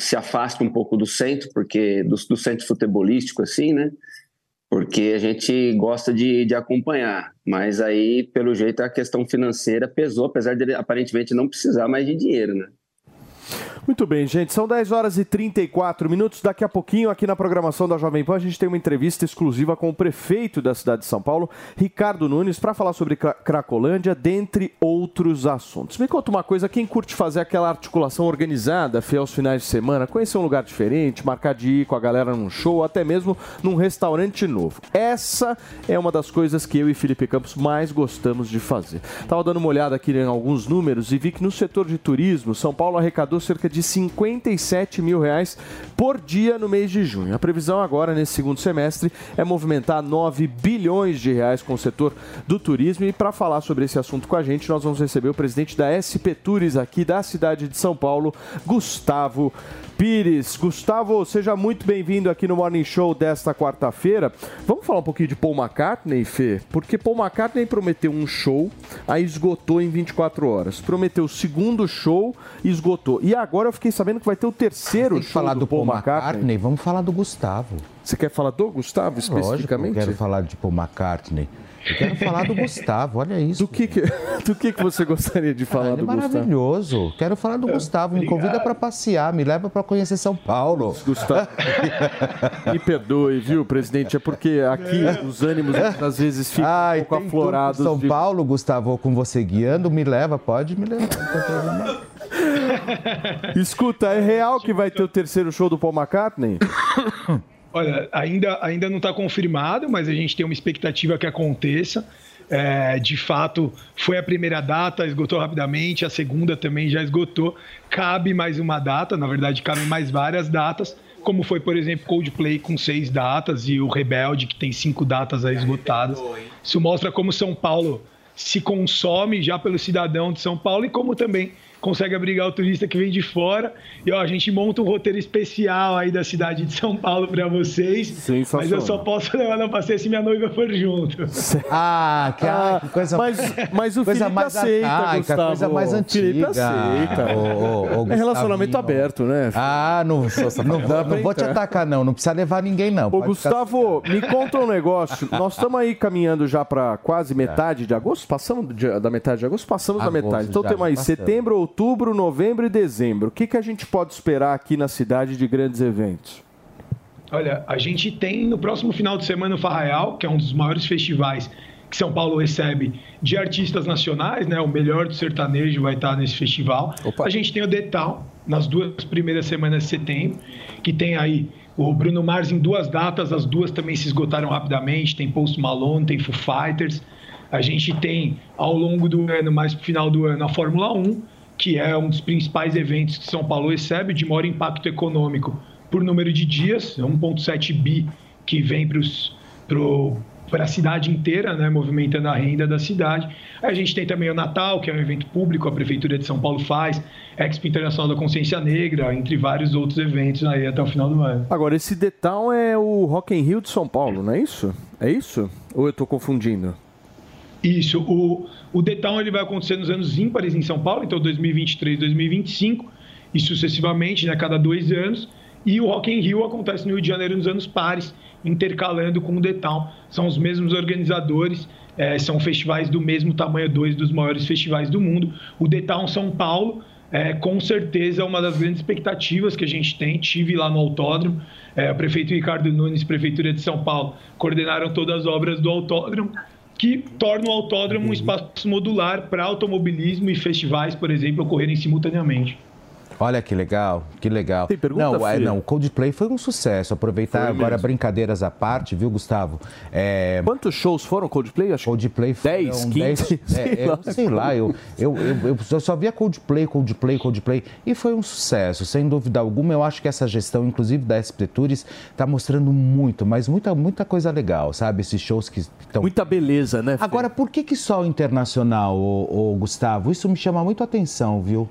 se afasta um pouco do centro, porque do, do centro futebolístico, assim, né? Porque a gente gosta de, de acompanhar. Mas aí, pelo jeito, a questão financeira pesou, apesar de aparentemente não precisar mais de dinheiro, né? Muito bem, gente. São 10 horas e 34 minutos. Daqui a pouquinho, aqui na programação da Jovem Pan, a gente tem uma entrevista exclusiva com o prefeito da cidade de São Paulo, Ricardo Nunes, para falar sobre Cra- Cracolândia, dentre outros assuntos. Me conta uma coisa: quem curte fazer aquela articulação organizada, fiel aos finais de semana, conhecer um lugar diferente, marcar de ir com a galera num show, até mesmo num restaurante novo. Essa é uma das coisas que eu e Felipe Campos mais gostamos de fazer. Tava dando uma olhada aqui em alguns números e vi que no setor de turismo, São Paulo arrecadou cerca de 57 mil reais por dia no mês de junho. A previsão agora, nesse segundo semestre, é movimentar 9 bilhões de reais com o setor do turismo. E para falar sobre esse assunto com a gente, nós vamos receber o presidente da SP Tours aqui da cidade de São Paulo, Gustavo Pires. Gustavo, seja muito bem-vindo aqui no Morning Show desta quarta-feira. Vamos falar um pouquinho de Paul McCartney, Fê? Porque Paul McCartney prometeu um show, aí esgotou em 24 horas. Prometeu o segundo show esgotou. E agora eu fiquei sabendo que vai ter o terceiro Tem show falar do, do Paul, Paul McCartney. McCartney, vamos falar do Gustavo. Você quer falar do Gustavo Lógico, eu especificamente? quero falar de Paul McCartney. Eu quero falar do Gustavo, olha isso. Do que, que- do que, que você gostaria de falar Ele é do Gustavo? maravilhoso. Quero falar do Gustavo. Me convida para passear, me leva para conhecer São Paulo. Gustavo. Me perdoe, viu, presidente? É porque aqui os ânimos às vezes ficam Ai, um pouco tem tudo aflorados. São de- Paulo, Gustavo, com você guiando, me leva, pode me levar. Escuta, é real que vai ter o terceiro show do Paul McCartney? Olha, ainda, ainda não está confirmado, mas a gente tem uma expectativa que aconteça. É, de fato, foi a primeira data, esgotou rapidamente, a segunda também já esgotou. Cabe mais uma data, na verdade, cabem mais várias datas, como foi, por exemplo, Coldplay com seis datas e o Rebelde, que tem cinco datas aí esgotadas. Isso mostra como São Paulo se consome já pelo cidadão de São Paulo e como também consegue abrigar o turista que vem de fora. E ó, a gente monta um roteiro especial aí da cidade de São Paulo para vocês. Sensacional. Mas eu só posso levar na passeio se minha noiva for junto. Ah, que, ah, que coisa Mas, mas o Coisa Felipe mais aceita, arcaica, Gustavo. coisa mais Felipe antiga. aceita. Ô, ô, ô, é relacionamento aberto, né? Ah, não, não, pra não vou te atacar, não. Não precisa levar ninguém, não. Ô, Pode ficar- Gustavo, me conta um negócio. Nós estamos aí caminhando já para quase metade de agosto. Passamos de- da metade de agosto? Passamos da Agosto metade. Então já, temos aí passamos. setembro, outubro, novembro e dezembro. O que, que a gente pode esperar aqui na cidade de grandes eventos? Olha, a gente tem no próximo final de semana o Farraial, que é um dos maiores festivais que São Paulo recebe de artistas nacionais, né? O melhor do sertanejo vai estar nesse festival. Opa. A gente tem o Detal nas duas primeiras semanas de setembro, que tem aí o Bruno Mars em duas datas, as duas também se esgotaram rapidamente. Tem Post Malone, tem Foo Fighters. A gente tem ao longo do ano, mais pro final do ano, a Fórmula 1, que é um dos principais eventos que São Paulo recebe de maior impacto econômico por número de dias, é 1,7 bi que vem para a cidade inteira, né, movimentando a renda da cidade. A gente tem também o Natal, que é um evento público, a Prefeitura de São Paulo faz, Expo Internacional da Consciência Negra, entre vários outros eventos aí até o final do ano. Agora, esse Detal é o Rock in Rio de São Paulo, não é isso? É isso? Ou eu estou confundindo? Isso, o, o Detal ele vai acontecer nos anos ímpares em São Paulo, então 2023, 2025 e sucessivamente, né, cada dois anos. E o Rock in Rio acontece no Rio de Janeiro nos anos pares, intercalando com o Detal. São os mesmos organizadores, eh, são festivais do mesmo tamanho, dois dos maiores festivais do mundo. O Detal São Paulo, é, com certeza, é uma das grandes expectativas que a gente tem. Tive lá no autódromo, é, o prefeito Ricardo Nunes, Prefeitura de São Paulo, coordenaram todas as obras do autódromo que torna o autódromo um espaço modular para automobilismo e festivais, por exemplo, ocorrerem simultaneamente. Olha que legal, que legal. Tem pergunta, não, é, não, o Coldplay foi um sucesso. Aproveitar Foi agora mesmo. brincadeiras à parte, viu, Gustavo? É, Quantos shows foram Coldplay? Acho Coldplay foram 10, 15, sei é, lá. eu sei lá, eu, eu, eu, eu só via Coldplay, Coldplay, Coldplay e foi um sucesso, sem dúvida alguma. Eu acho que essa gestão, inclusive da SP Tours, está mostrando muito, mas muita, muita coisa legal, sabe? Esses shows que estão. muita beleza, né? Fê? Agora, por que, que só o internacional, ô, ô, Gustavo? Isso me chama muito a atenção, viu?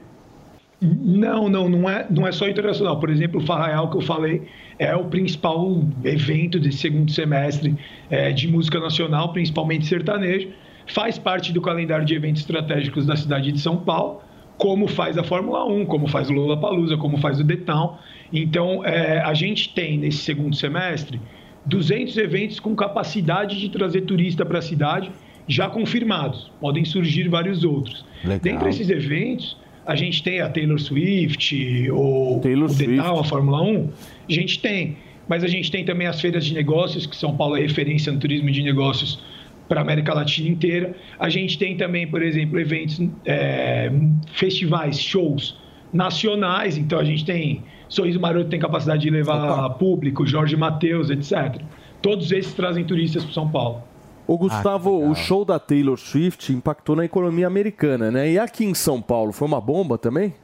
Não, não, não é, não é só internacional. Por exemplo, o Farraial que eu falei é o principal evento desse segundo semestre é, de música nacional, principalmente sertanejo. Faz parte do calendário de eventos estratégicos da cidade de São Paulo, como faz a Fórmula 1, como faz o Lollapalooza, como faz o Detal. Então, é, a gente tem nesse segundo semestre 200 eventos com capacidade de trazer turista para a cidade, já confirmados. Podem surgir vários outros. Legal. Dentre esses eventos, a gente tem a Taylor Swift ou Taylor o. Town, a Fórmula 1, a gente tem. Mas a gente tem também as feiras de negócios, que São Paulo é referência no turismo de negócios para a América Latina inteira. A gente tem também, por exemplo, eventos, é, festivais, shows nacionais. Então a gente tem Sorriso Maroto tem capacidade de levar público, Jorge Mateus, etc. Todos esses trazem turistas para São Paulo. Ô Gustavo, o show da Taylor Swift impactou na economia americana, né? E aqui em São Paulo, foi uma bomba também?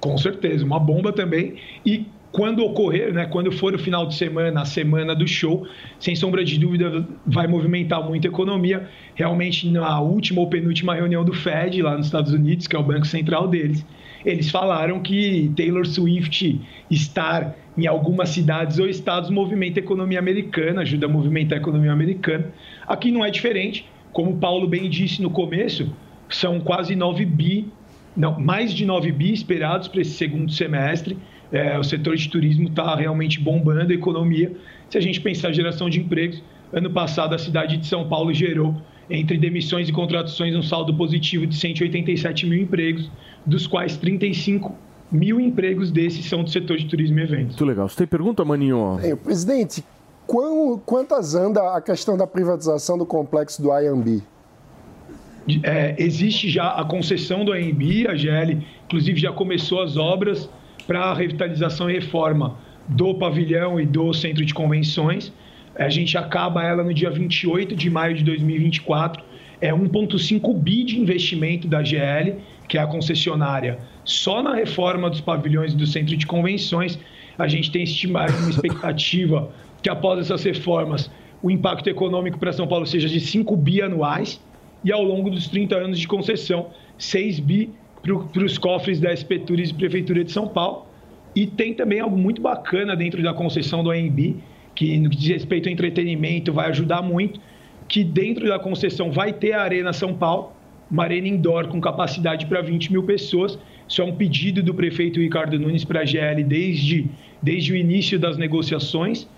Com certeza, uma bomba também. E quando ocorrer, né, quando for o final de semana, a semana do show, sem sombra de dúvida, vai movimentar muito a economia. Realmente, na última ou penúltima reunião do Fed, lá nos Estados Unidos, que é o banco central deles, eles falaram que Taylor Swift estar em algumas cidades ou estados movimenta a economia americana, ajuda a movimentar a economia americana. Aqui não é diferente. Como o Paulo bem disse no começo, são quase 9 bi, não, mais de 9 bi esperados para esse segundo semestre. É, o setor de turismo está realmente bombando a economia. Se a gente pensar em geração de empregos, ano passado a cidade de São Paulo gerou, entre demissões e contratações, um saldo positivo de 187 mil empregos, dos quais 35 mil empregos desses são do setor de turismo e eventos. Muito legal. Você tem pergunta, Maninho? Bem, presidente, quão- quantas anda a questão da privatização do complexo do IMB? É, existe já a concessão do AMB, a GL, inclusive já começou as obras para revitalização e reforma do pavilhão e do centro de convenções. A gente acaba ela no dia 28 de maio de 2024. É 1,5 bi de investimento da GL, que é a concessionária, só na reforma dos pavilhões e do centro de convenções. A gente tem uma expectativa que após essas reformas o impacto econômico para São Paulo seja de 5 bi anuais e ao longo dos 30 anos de concessão, 6 bi para os cofres da SP Tours e Prefeitura de São Paulo. E tem também algo muito bacana dentro da concessão do AMB, que no que diz respeito ao entretenimento vai ajudar muito, que dentro da concessão vai ter a Arena São Paulo, uma arena indoor com capacidade para 20 mil pessoas. Isso é um pedido do prefeito Ricardo Nunes para a GL desde, desde o início das negociações.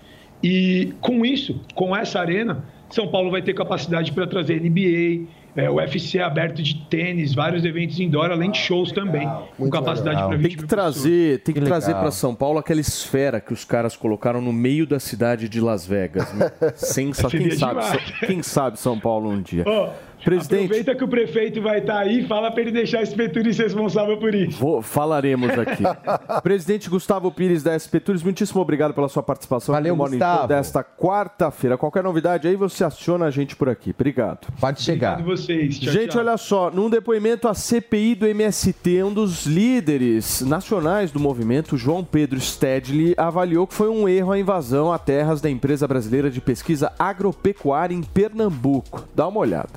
E com isso, com essa arena, São Paulo vai ter capacidade para trazer NBA, é, UFC aberto de tênis, vários eventos indoor, além de shows também, com capacidade para 20 Tem que trazer, tem que, Que trazer legal. para São Paulo aquela esfera que os caras colocaram no meio da cidade de Las Vegas. Né? Sensa, quem sabe, quem sabe São Paulo um dia. Ó, Presidente. Aproveita que o prefeito vai estar aí e fala para ele deixar esse Peturice responsável por isso. Vou- falaremos aqui. Presidente Gustavo Pires da SP Tours, muitíssimo obrigado pela sua participação Valeu, no Morning Gustavo. Desta quarta-feira. Qualquer novidade aí, você aciona a gente por aqui. Obrigado. Pode chegar. Obrigado vocês. Tchau, Gente, tchau. olha só, num depoimento à CPI do MST, um dos líderes nacionais do movimento, João Pedro Stedley, avaliou que foi um erro a invasão a terras da empresa brasileira de pesquisa agropecuária em Pernambuco. Dá uma olhada.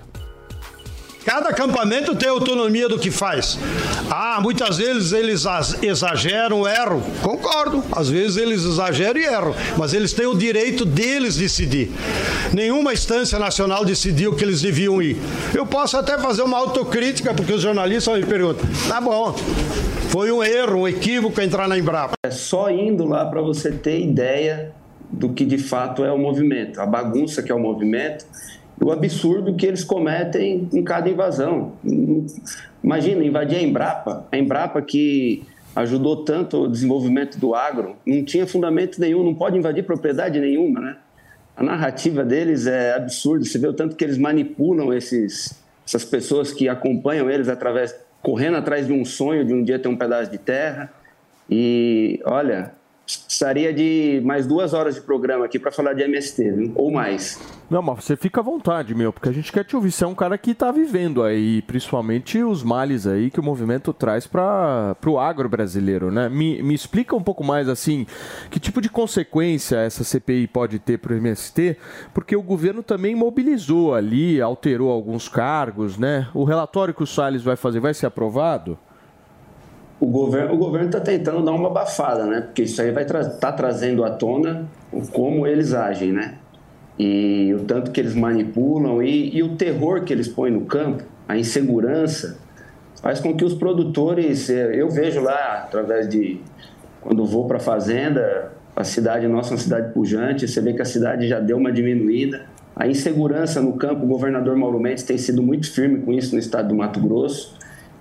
Cada acampamento tem autonomia do que faz. Ah, muitas vezes eles exageram, erram. Concordo. Às vezes eles exageram e erram. Mas eles têm o direito deles decidir. Nenhuma instância nacional decidiu que eles deviam ir. Eu posso até fazer uma autocrítica, porque os jornalistas me perguntam. Tá bom. Foi um erro, um equívoco entrar na Embrapa. É só indo lá para você ter ideia do que de fato é o movimento, a bagunça que é o movimento, o absurdo que eles cometem em cada invasão. Imagina, invadir a Embrapa, a Embrapa que ajudou tanto o desenvolvimento do agro, não tinha fundamento nenhum, não pode invadir propriedade nenhuma, né? A narrativa deles é absurda, você vê o tanto que eles manipulam esses, essas pessoas que acompanham eles através correndo atrás de um sonho de um dia ter um pedaço de terra. E olha, precisaria de mais duas horas de programa aqui para falar de MST, viu? ou mais. Não, mas você fica à vontade, meu, porque a gente quer te ouvir. Você é um cara que tá vivendo aí, principalmente os males aí que o movimento traz para o agro brasileiro, né? Me, me explica um pouco mais, assim, que tipo de consequência essa CPI pode ter para o MST, porque o governo também mobilizou ali, alterou alguns cargos, né? O relatório que o Salles vai fazer vai ser aprovado? O governo o governo está tentando dar uma abafada, né? Porque isso aí vai estar tá trazendo à tona como eles agem, né? E o tanto que eles manipulam e, e o terror que eles põem no campo, a insegurança, faz com que os produtores, eh, eu vejo lá através de quando vou para a fazenda, a cidade nossa é uma cidade pujante, você vê que a cidade já deu uma diminuída. A insegurança no campo, o governador Mauro Mendes tem sido muito firme com isso no estado do Mato Grosso.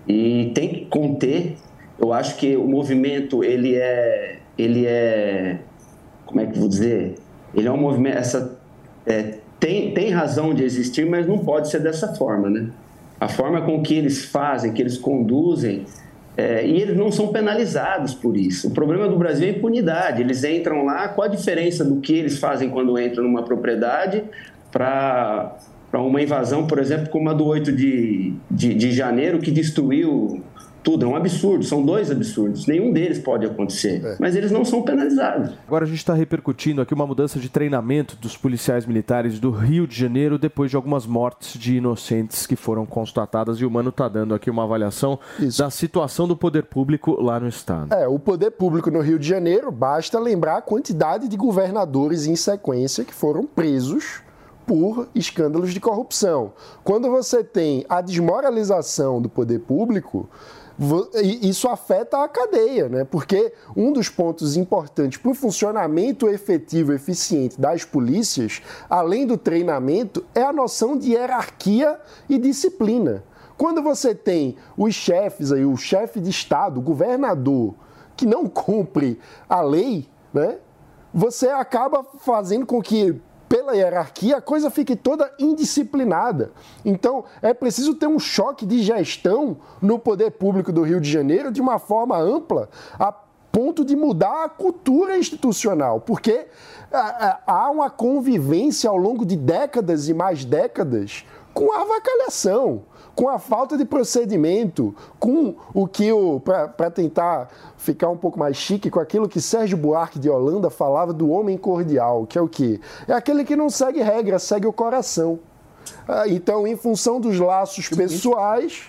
e tem que conter. Eu acho que o movimento ele é, ele é, como é que vou dizer? Ele é um movimento, essa é, tem, tem razão de existir, mas não pode ser dessa forma, né? A forma com que eles fazem, que eles conduzem, é, e eles não são penalizados por isso. O problema do Brasil é a impunidade. Eles entram lá, qual a diferença do que eles fazem quando entram numa propriedade para uma invasão, por exemplo, como a do 8 de, de, de janeiro, que destruiu tudo. É um absurdo, são dois absurdos. Nenhum deles pode acontecer, é. mas eles não são penalizados. Agora a gente está repercutindo aqui uma mudança de treinamento dos policiais militares do Rio de Janeiro depois de algumas mortes de inocentes que foram constatadas e o Mano está dando aqui uma avaliação Isso. da situação do poder público lá no estado. É, o poder público no Rio de Janeiro, basta lembrar a quantidade de governadores em sequência que foram presos por escândalos de corrupção. Quando você tem a desmoralização do poder público, isso afeta a cadeia, né? Porque um dos pontos importantes para o funcionamento efetivo e eficiente das polícias, além do treinamento, é a noção de hierarquia e disciplina. Quando você tem os chefes aí, o chefe de Estado, o governador, que não cumpre a lei, né? Você acaba fazendo com que pela hierarquia, a coisa fique toda indisciplinada. Então, é preciso ter um choque de gestão no poder público do Rio de Janeiro de uma forma ampla, a ponto de mudar a cultura institucional, porque há uma convivência ao longo de décadas e mais décadas com a avacalhação com a falta de procedimento, com o que o. para tentar ficar um pouco mais chique, com aquilo que Sérgio Buarque de Holanda falava do homem cordial, que é o quê? É aquele que não segue regra, segue o coração. Ah, então, em função dos laços pessoais,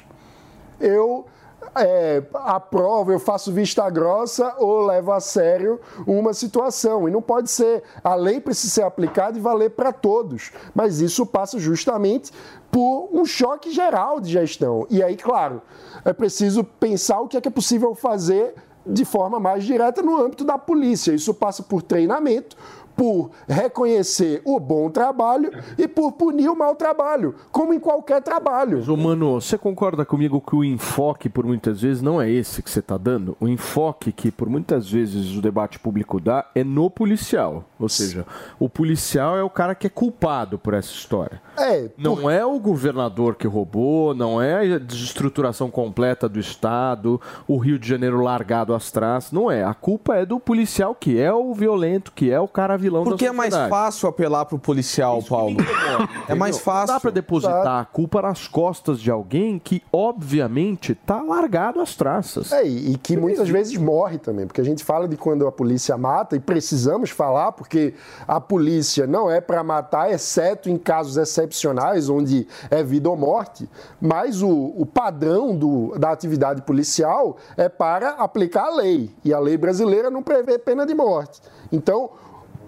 eu é, aprovo, eu faço vista grossa ou levo a sério uma situação. E não pode ser. A lei precisa ser aplicada e valer para todos. Mas isso passa justamente por um choque geral de gestão. E aí, claro, é preciso pensar o que é, que é possível fazer de forma mais direta no âmbito da polícia. Isso passa por treinamento, por reconhecer o bom trabalho e por punir o mau trabalho, como em qualquer trabalho. Mas, mano, você concorda comigo que o enfoque, por muitas vezes, não é esse que você está dando? O enfoque que, por muitas vezes, o debate público dá é no policial. Ou seja, o policial é o cara que é culpado por essa história. É, Não por... é o governador que roubou, não é a desestruturação completa do Estado, o Rio de Janeiro largado às traças, não é. A culpa é do policial que é o violento, que é o cara vilão Porque é mais fácil apelar pro policial, Isso Paulo. é mais fácil. Não dá para depositar a culpa nas costas de alguém que, obviamente, tá largado às traças. É, e que muitas vezes morre também, porque a gente fala de quando a polícia mata, e precisamos falar, porque a polícia não é para matar, exceto em casos excepcionais, onde é vida ou morte, mas o, o padrão do, da atividade policial é para aplicar a lei, e a lei brasileira não prevê pena de morte. Então,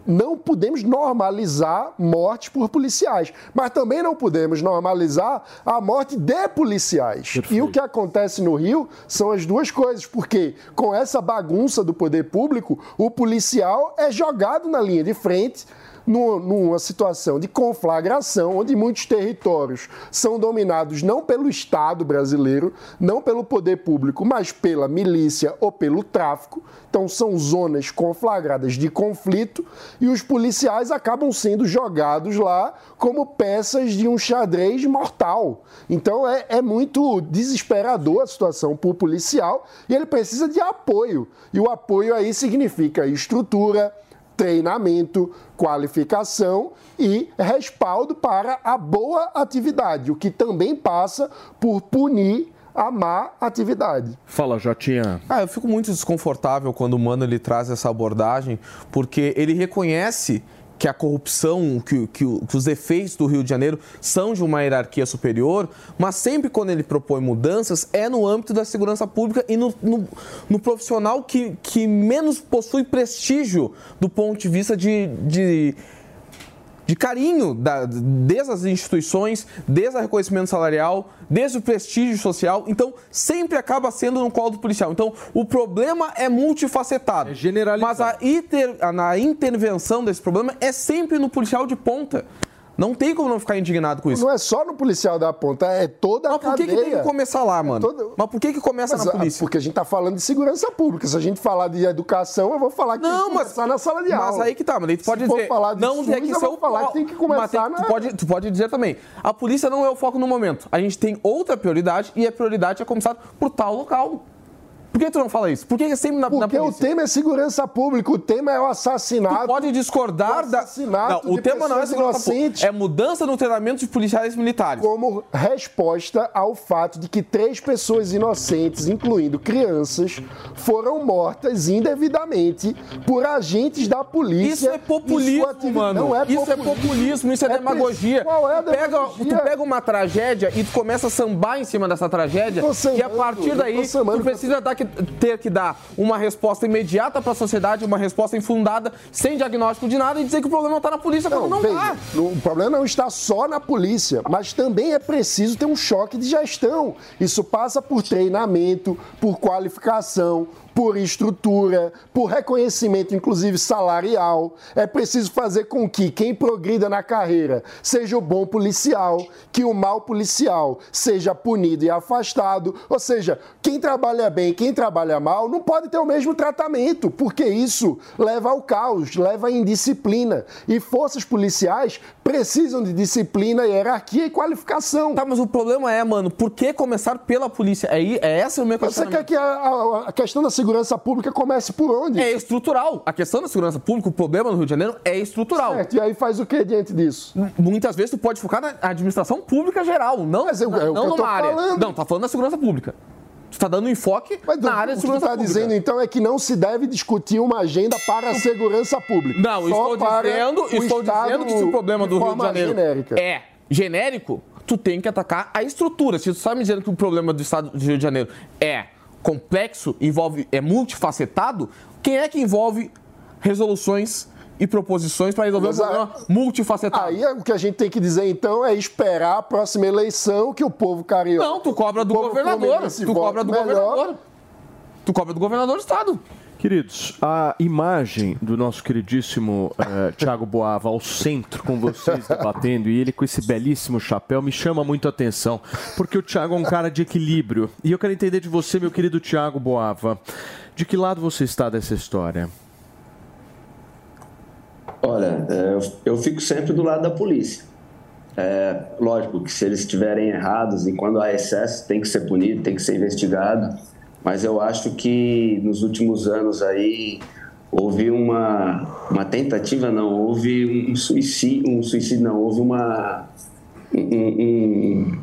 não podemos normalizar mortes por policiais, mas também não podemos normalizar a morte de policiais. Perfeito. E o que acontece no Rio são as duas coisas, porque com essa bagunça do poder público, o policial é jogado na linha de frente numa situação de conflagração, onde muitos territórios são dominados não pelo Estado brasileiro, não pelo poder público, mas pela milícia ou pelo tráfico. Então, são zonas conflagradas de conflito e os policiais acabam sendo jogados lá como peças de um xadrez mortal. Então, é, é muito desesperador a situação para o policial e ele precisa de apoio. E o apoio aí significa estrutura treinamento, qualificação e respaldo para a boa atividade, o que também passa por punir a má atividade. Fala, Jotinha. Ah, eu fico muito desconfortável quando o Mano ele traz essa abordagem, porque ele reconhece que a corrupção, que, que, que, os efeitos do Rio de Janeiro são de uma hierarquia superior, mas sempre quando ele propõe mudanças é no âmbito da segurança pública e no, no, no profissional que, que menos possui prestígio do ponto de vista de, de de carinho da, desde as instituições, desde o reconhecimento salarial, desde o prestígio social. Então, sempre acaba sendo no colo do policial. Então, o problema é multifacetado. É generalizado. Mas a, inter, na intervenção desse problema é sempre no policial de ponta. Não tem como não ficar indignado com isso. Não é só no policial da ponta, é toda a Mas por que, que tem que começar lá, mano? toda- Mas por que, que começa Mas, na polícia? Porque a gente tá falando de segurança pública. Se a gente falar de educação, eu vou falar que tem Não, que mas, começar na sala de aula. mas aí que tá, mas aí tu Se pode for dizer. falar de não SUS, tem que eu vou falar que tem que começar tem- na- tu, pode, tu pode dizer também. A polícia não é o foco no momento. A gente tem outra prioridade e a prioridade é começar por tal local. Por que tu não fala isso? Por que é sempre na, na Porque o polícia? tema é segurança pública, o tema é o assassinato. Tu pode discordar o da. assassinato Não, o tema não é segurança pública, é mudança no treinamento de policiais militares. como resposta ao fato de que três pessoas inocentes, incluindo crianças, foram mortas indevidamente por agentes da polícia. Isso é populismo, atividade. mano. Não é isso é populismo, isso é, É demagogia. Qual é a Tu pega, demagogia? tu pega uma tragédia e tu começa a sambar em cima dessa tragédia e a partir daí tu precisa dar que- ter que dar uma resposta imediata para a sociedade, uma resposta infundada, sem diagnóstico de nada e dizer que o problema está na polícia quando não veja, tá. o problema não está só na polícia, mas também é preciso ter um choque de gestão. Isso passa por treinamento, por qualificação, por estrutura, por reconhecimento, inclusive salarial. É preciso fazer com que quem progrida na carreira seja o bom policial, que o mau policial seja punido e afastado. Ou seja, quem trabalha bem, quem trabalha mal, não pode ter o mesmo tratamento, porque isso leva ao caos, leva à indisciplina. E forças policiais precisam de disciplina, hierarquia e qualificação. Tá, mas o problema é, mano, por que começar pela polícia? É, é esse o meu Você questionamento. quer que a, a- a questão da segurança pública comece por onde? É estrutural. A questão da segurança pública, o problema no Rio de Janeiro é estrutural. Certo, e aí faz o que diante disso? Muitas vezes tu pode focar na administração pública geral, não, Mas eu- na- é o não que eu numa área. falando. Não, tá falando da segurança pública. Tu tá dando um enfoque Mas na o- área o de que tu segurança está pública. dizendo então é que não se deve discutir uma agenda para a segurança pública. Não, Só estou dizendo, o estou dizendo que se o problema do Rio de Janeiro genérica. é genérico, tu tem que atacar a estrutura. Se tu está me dizendo que o problema do Estado do Rio de Janeiro é complexo, envolve, é multifacetado, quem é que envolve resoluções e proposições para resolver Mas um a- problema multifacetado? Aí é o que a gente tem que dizer então é esperar a próxima eleição que o povo carioca. Não, tu cobra do governador. Tu cobra do melhor. governador. Tu cobra do governador do estado. Queridos, a imagem do nosso queridíssimo eh, Thiago Boava ao centro com vocês debatendo e ele com esse belíssimo chapéu me chama muito a atenção, porque o Thiago é um cara de equilíbrio. E eu quero entender de você, meu querido Thiago Boava, de que lado você está dessa história? Olha, eu, eu fico sempre do lado da polícia. É, lógico que se eles estiverem errados e quando há excesso tem que ser punido, tem que ser investigado, mas eu acho que nos últimos anos aí houve uma, uma tentativa, não, houve um suicídio, um suicídio não, houve uma, um, um,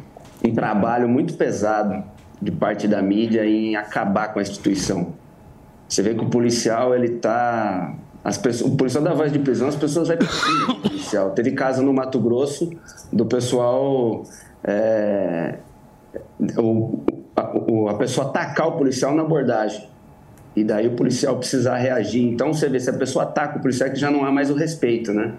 um trabalho muito pesado de parte da mídia em acabar com a instituição. Você vê que o policial, ele tá. As pessoas, o policial dá voz de prisão, as pessoas o policial. Teve caso no Mato Grosso do pessoal. é, o, a, a pessoa atacar o policial na abordagem. E daí o policial precisar reagir. Então você vê, se a pessoa ataca o policial, é que já não há mais o respeito, né?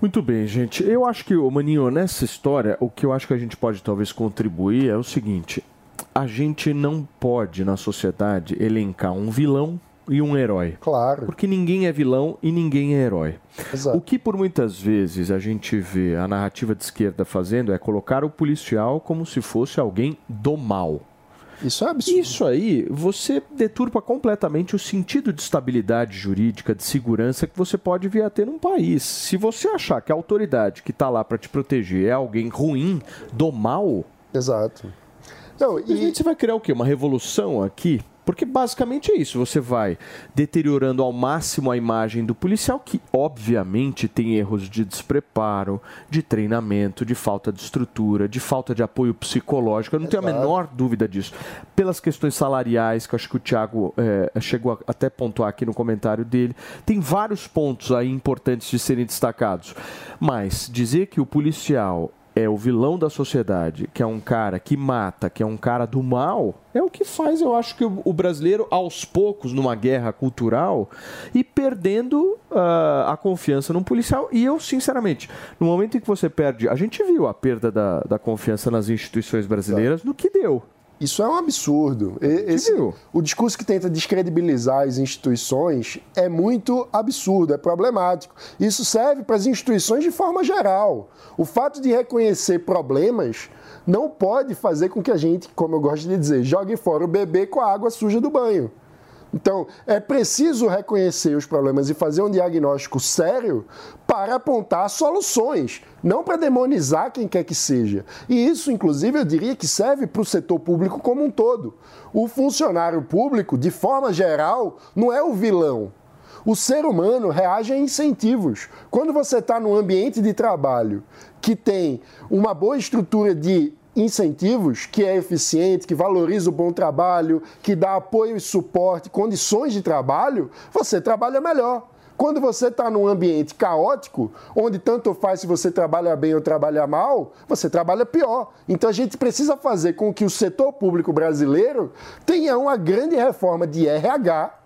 Muito bem, gente. Eu acho que, Maninho, nessa história, o que eu acho que a gente pode talvez contribuir é o seguinte: a gente não pode, na sociedade, elencar um vilão e um herói. Claro. Porque ninguém é vilão e ninguém é herói. Exato. O que por muitas vezes a gente vê a narrativa de esquerda fazendo é colocar o policial como se fosse alguém do mal. Isso é absurdo. Isso aí, você deturpa completamente o sentido de estabilidade jurídica, de segurança que você pode vir a ter num país. Se você achar que a autoridade que está lá para te proteger é alguém ruim, do mal, Exato. Não, e, você vai criar o quê? Uma revolução aqui? Porque basicamente é isso, você vai deteriorando ao máximo a imagem do policial, que obviamente tem erros de despreparo, de treinamento, de falta de estrutura, de falta de apoio psicológico, eu não tenho a menor dúvida disso. Pelas questões salariais, que eu acho que o Thiago eh, chegou a até pontuar aqui no comentário dele, tem vários pontos aí importantes de serem destacados. Mas dizer que o policial é o vilão da sociedade, que é um cara que mata, que é um cara do mal, é o que faz, eu acho que o, brasileiro, aos poucos, numa guerra cultural, e perdendo ah, a confiança num policial. E eu, sinceramente, no momento em que você perde. A gente viu a perda da, da confiança nas instituições brasileiras no que deu. Isso é um absurdo. Esse, o discurso que tenta descredibilizar as instituições é muito absurdo, é problemático. Isso serve para as instituições de forma geral. O fato de reconhecer problemas não pode fazer com que a gente, como eu gosto de dizer, jogue fora o bebê com a água suja do banho. Então, é preciso reconhecer os problemas e fazer um diagnóstico sério para apontar soluções, não para demonizar quem quer que seja. E isso, inclusive, eu diria que serve para o setor público como um todo. O funcionário público, de forma geral, não é o vilão. O ser humano reage a incentivos. Quando você está num ambiente de trabalho que tem uma boa estrutura de incentivos, que é eficiente, que valoriza o bom trabalho, que dá apoio e suporte, condições de trabalho, você trabalha melhor. Quando você está num ambiente caótico, onde tanto faz se você trabalha bem ou trabalha mal, você trabalha pior. Então a gente precisa fazer com que o setor público brasileiro tenha uma grande reforma de RH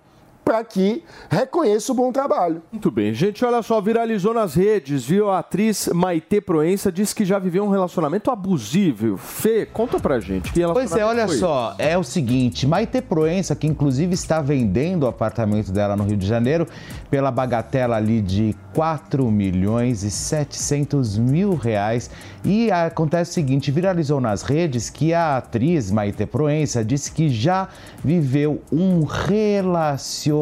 para que reconheça o bom trabalho. Muito bem. Gente, olha só, viralizou nas redes, viu? A atriz Maite Proença disse que já viveu um relacionamento abusivo. Fê, conta pra gente. Que Pois é, olha foi só, é o seguinte, Maite Proença, que inclusive está vendendo o apartamento dela no Rio de Janeiro pela bagatela ali de 4 milhões e 700 mil reais. E acontece o seguinte, viralizou nas redes que a atriz Maite Proença disse que já viveu um relacionamento,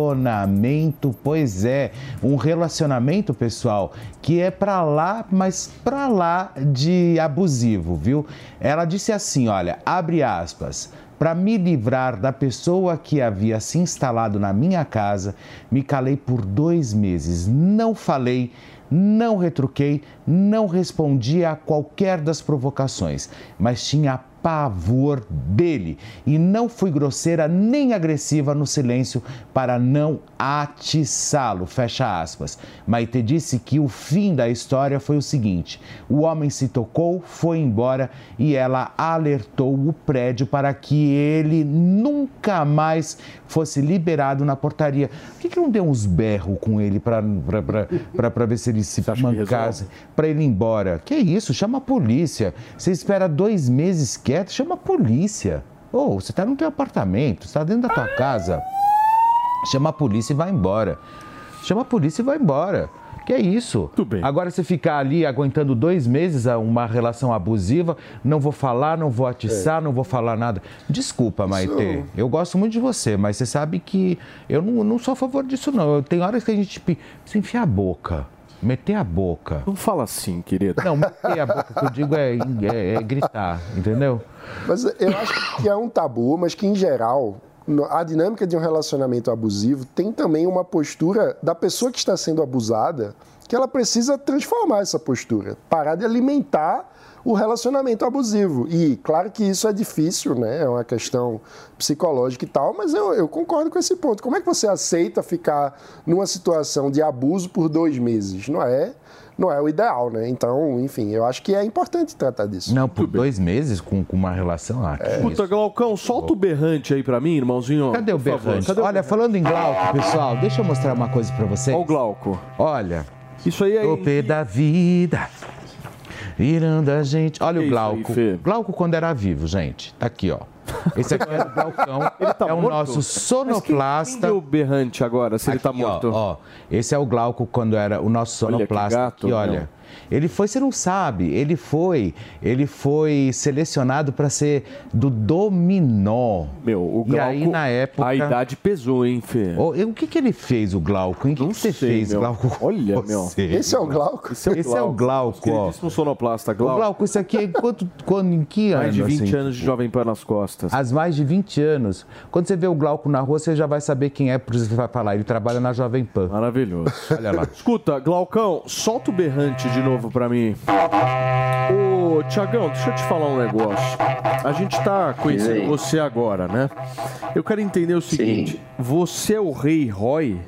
pois é, um relacionamento, pessoal, que é pra lá, mas pra lá de abusivo, viu? Ela disse assim, olha, abre aspas, para me livrar da pessoa que havia se instalado na minha casa, me calei por dois meses. Não falei, não retruquei, não respondi a qualquer das provocações, mas tinha pavor dele e não fui grosseira nem agressiva no silêncio para não atiçá-lo. Fecha aspas. Maite disse que o fim da história foi o seguinte: o homem se tocou, foi embora e ela alertou o prédio para que ele nunca mais fosse liberado na portaria. Por que, que não deu uns berros com ele para ver se ele se mancasse? Para ele ir embora. Que isso? Chama a polícia. Você espera dois meses quieto, chama a polícia. Ô, você está no teu apartamento, você está dentro da tua casa. Chama a polícia e vai embora. Chama a polícia e vai embora. Que é isso? Agora você ficar ali aguentando dois meses a uma relação abusiva, não vou falar, não vou atiçar, não vou falar nada. Desculpa, Maite. Isso- Eu gosto muito de você, mas você sabe que eu não, não sou a favor disso, não. Tem horas que a gente precisa enfiar a boca. Meter a boca. Não fala assim, querido. Não, meter a boca que eu digo é, é- é gritar, entendeu? Mas eu acho que é um tabu, mas que em geral a dinâmica de um relacionamento abusivo tem também uma postura da pessoa que está sendo abusada que ela precisa transformar essa postura, parar de alimentar o relacionamento abusivo. E claro que isso é difícil, né? É uma questão psicológica e tal, mas eu, eu concordo com esse ponto. Como é que você aceita ficar numa situação de abuso por dois meses? Não é, não é o ideal, né? Então, enfim, eu acho que é importante tratar disso. Não, por dois meses com, com uma relação. Ah, que Puta, Glaucão, solta o berrante aí pra mim, irmãozinho. Cadê o berrante? Cadê o Olha, falando em Glauco, pessoal, deixa eu mostrar uma coisa pra vocês. Olha o Glauco. Olha. Isso aí é. O pé da vida. Virando a gente. Olha Que o Glauco. aí? Glauco quando era vivo, gente. Tá aqui, ó. Esse aqui é o Glaucão. tá é o morto? nosso Mas sonoplasta. quem deu o berrante agora, se ele tá Aqui, ó, morto? Ó, esse é o Glauco quando era o nosso Olha que sonoplasta. gato, aqui, olha. Ele foi, você não sabe, ele foi, ele foi selecionado para ser do Dominó. Meu, o E Glauco, aí na época a idade pesou, hein, Fê? E o que, que ele fez, o Glauco? hein? O que, que você sei, fez, meu. Glauco? Olha, Você? meu. Esse é o Glauco? Esse é o Esse é o Glauco, ó. queridíssimos sonoplasta, Glauco. Glauco, isso aqui é quanto, quando, em que ano? Mais de 20 assim? anos de Jovem Pan nas costas. Há mais de 20 anos. Quando você vê o Glauco na rua, você já vai saber quem é, por isso você vai falar. Ele trabalha na Jovem Pan. Maravilhoso. Olha lá. Escuta, Glaucão, solta o berrante de novo pra mim. Ô, Tiagão, deixa eu te falar um negócio. A gente tá conhecendo você agora, né? Eu quero entender o seguinte: você é o Rei Roy?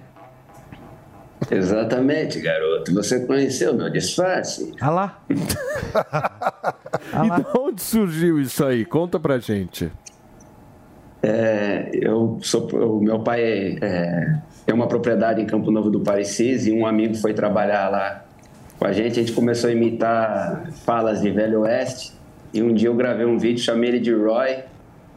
Exatamente, garoto. Você conheceu meu disfarce? Olha lá. E de onde surgiu isso aí? Conta pra gente. É, eu sou, o meu pai é, tem uma propriedade em Campo Novo do Parecis e um amigo foi trabalhar lá com a gente. A gente começou a imitar falas de Velho Oeste e um dia eu gravei um vídeo, chamei ele de Roy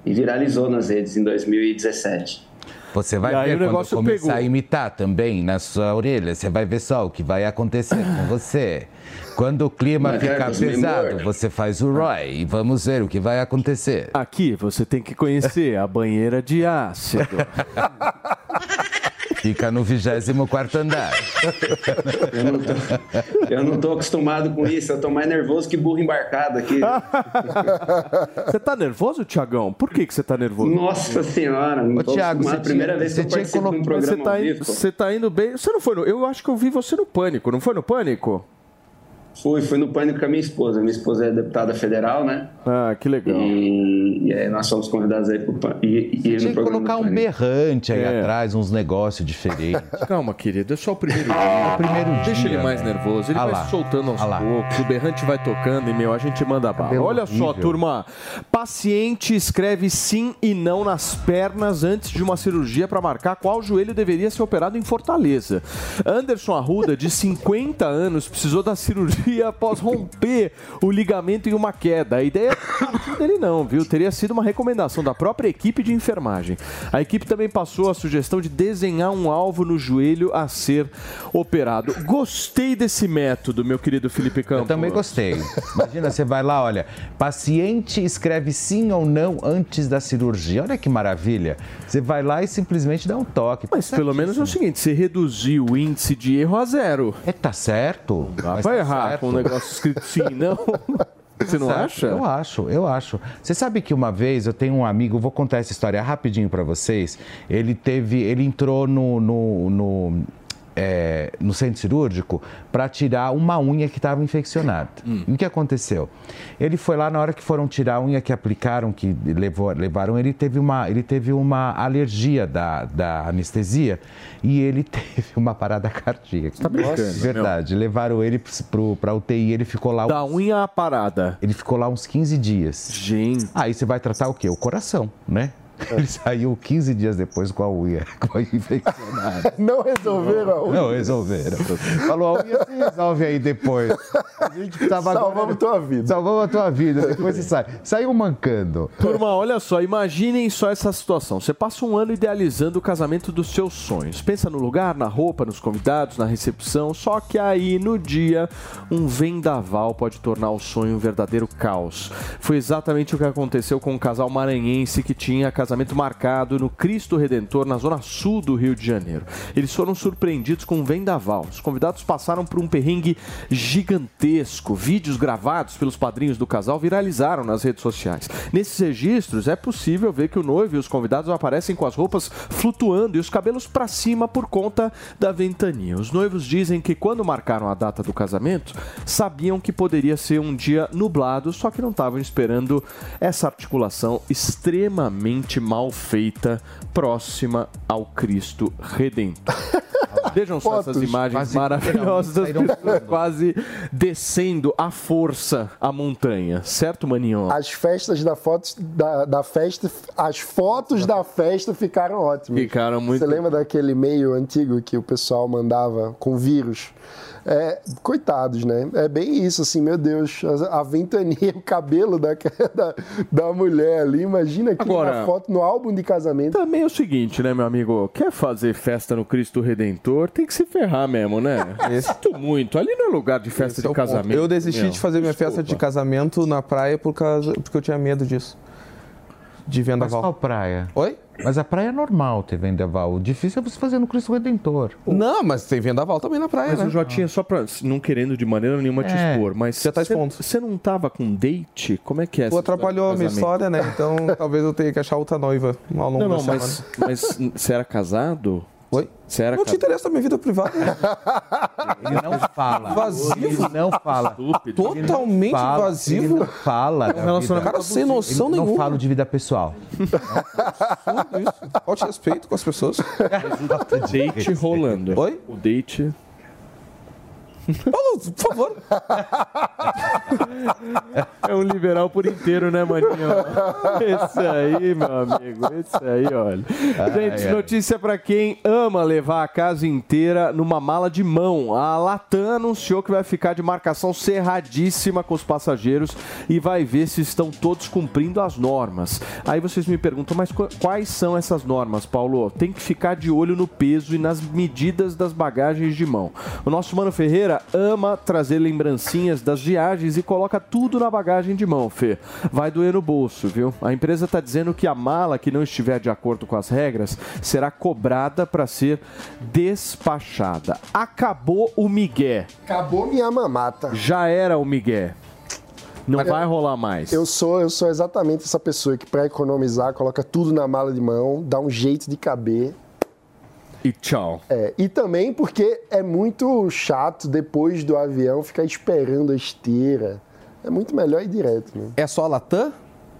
e viralizou nas redes em 2017. Você vai ver o quando começar pegou. a imitar também na sua orelha. Você vai ver só o que vai acontecer com você. Quando o clima Mas, ficar me pesado, você faz o Roy e vamos ver o que vai acontecer. Aqui você tem que conhecer a banheira de ácido. Fica no 24 andar. Eu não, tô acostumado com isso, eu tô mais nervoso que burro embarcado aqui. Você tá nervoso, Tiagão? Por que, que você tá nervoso? Nossa senhora, não Ô, acostumado. você Primeira tinha- vez que você eu de um colo- Você programa tá, indo, você tá indo bem. Você não foi no. Eu acho que eu vi você no pânico, não foi no pânico? Fui, fui no pânico com a minha esposa. Minha esposa é deputada federal, né? Ah, que legal. E, e aí nós fomos convidados aí pro pânico. E, e Tinha que colocar um berrante aí É. atrás, uns negócios diferentes. Calma, querido, é só o primeiro É dia. o primeiro dia. Deixa ele mais nervoso, ele Ah vai lá. se soltando aos Ah lá. poucos, o berrante vai tocando e, meu, a gente manda bala. Cabelo Olha só, turma, paciente escreve sim e não nas pernas antes de uma cirurgia para marcar qual joelho deveria ser operado em Fortaleza. Anderson Arruda, de 50 anos, precisou da cirurgia após romper o ligamento em uma queda. A ideia não dele não, viu? Teria sido uma recomendação da própria equipe de enfermagem. A equipe também passou a sugestão de desenhar um alvo no joelho a ser operado. Gostei desse método, meu querido Felipe Campos. Eu também gostei. Imagina, você vai lá, olha, paciente escreve sim ou não antes da cirurgia. Olha que maravilha. Você vai lá e simplesmente dá um toque. Mas pelo menos é o seguinte, você reduziu o índice de erro a zero. É, tá certo. Dá pra tá errar certo. Com um negócio escrito sim, não? Você não Certo. acha? Eu acho, eu acho. Você sabe que uma vez eu tenho um amigo, vou contar essa história rapidinho pra vocês. Ele teve, ele entrou no, no, no, é, no centro cirúrgico para tirar uma unha que estava infeccionada. E o que aconteceu? Ele foi lá na hora que foram tirar a unha que aplicaram, que levou, levaram, ele teve uma, ele teve uma alergia da, da anestesia e ele teve uma parada cardíaca. Tá brincando, Verdade. Levaram ele para UTI, ele ficou lá. Da unha à parada. Ele ficou lá uns 15 dias. Gente. Aí você vai tratar o quê? O coração, né? Ele saiu 15 dias depois com a unha, com a infeccionada. Não resolveram a unha. Não resolveram. Falou, a unha se resolve aí depois. A gente precisava Salvamos tua vida. Salvamos a tua vida. Depois você sai. Saiu mancando. Turma, olha só, imaginem só essa situação. Você passa um ano idealizando o casamento dos seus sonhos. Pensa no lugar, na roupa, nos convidados, na recepção. Só que aí, no dia, um vendaval pode tornar o sonho um verdadeiro caos. Foi exatamente o que aconteceu com um casal maranhense que tinha casamento marcado no Cristo Redentor, na zona sul do Rio de Janeiro. Eles foram surpreendidos com um vendaval. Os convidados passaram por um perrengue gigantesco. Vídeos gravados pelos padrinhos do casal viralizaram nas redes sociais. Nesses registros, é possível ver que o noivo e os convidados aparecem com as roupas flutuando e os cabelos para cima por conta da ventania. Os noivos dizem que quando marcaram a data do casamento, sabiam que poderia ser um dia nublado, só que não estavam esperando essa articulação extremamente mal feita próxima ao Cristo Redentor. Vejam só essas imagens Quase maravilhosas quase descendo à força a montanha, certo, Maninho? As festas da, fotos, da, da festa, as fotos da festa ficaram ótimas. Ficaram muito. Você lembra daquele e-mail antigo que o pessoal mandava com vírus? É, coitados, né? É bem isso, assim, meu Deus, a, a ventania, o cabelo da, da, da mulher ali, imagina que Agora- uma foto no álbum de casamento. Também é o seguinte, né, meu amigo? Quer fazer festa no Cristo Redentor, tem que se ferrar mesmo, né? Sinto muito. Ali não é lugar de festa Esse é de ponto. casamento. Eu desisti meu. de fazer minha festa de casamento na praia por causa, porque eu tinha medo disso. De Mas vendaval. qual praia? Oi? Mas a praia é normal ter vendaval. O difícil é você fazer no Cristo Redentor. Não, mas tem vendaval também na praia, Mas né? o Jotinha, só pra. Não querendo de maneira nenhuma te É. expor, mas. Já tá você- expondo. Você não tava com date? Como é que é? Tu atrapalhou a minha história, né? Então talvez eu tenha que achar outra noiva ao longo Não, da não, semana. mas, mas você era casado? Oi? Você era Não te interessa a minha vida privada. Ele não fala. Vazio. Ele não fala. Totalmente Fala. Ele vazio. não fala. da relacionamento vida. Cara, sem noção Ele não nenhuma. fala de vida pessoal. Tudo isso. Falta de respeito com as pessoas. Date rolando. Oi? O date. Paulo, por favor. É um liberal por inteiro, né, maninho? Esse aí, meu amigo, esse aí, olha. Gente, ai. notícia pra quem ama levar a casa inteira numa mala de mão. A Latam anunciou que vai ficar de marcação cerradíssima com os passageiros e vai ver se estão todos cumprindo as normas. Aí vocês me perguntam, mas qu- quais são essas normas, Paulo? Tem que ficar de olho no peso e nas medidas das bagagens de mão. O nosso Mano Ferreira ama trazer lembrancinhas das viagens e coloca tudo na bagagem de mão, Fê. Vai doer no bolso, viu? A empresa está dizendo que a mala que não estiver de acordo com as regras será cobrada para ser despachada. Acabou o migué. Acabou minha mamata. Já era o migué. Não vai rolar mais. Eu sou, eu sou exatamente essa pessoa que, para economizar, coloca tudo na mala de mão, dá um jeito de caber. E tchau. É, e também porque é muito chato, depois do avião, ficar esperando a esteira. É muito melhor ir direto, né? É só a Latam?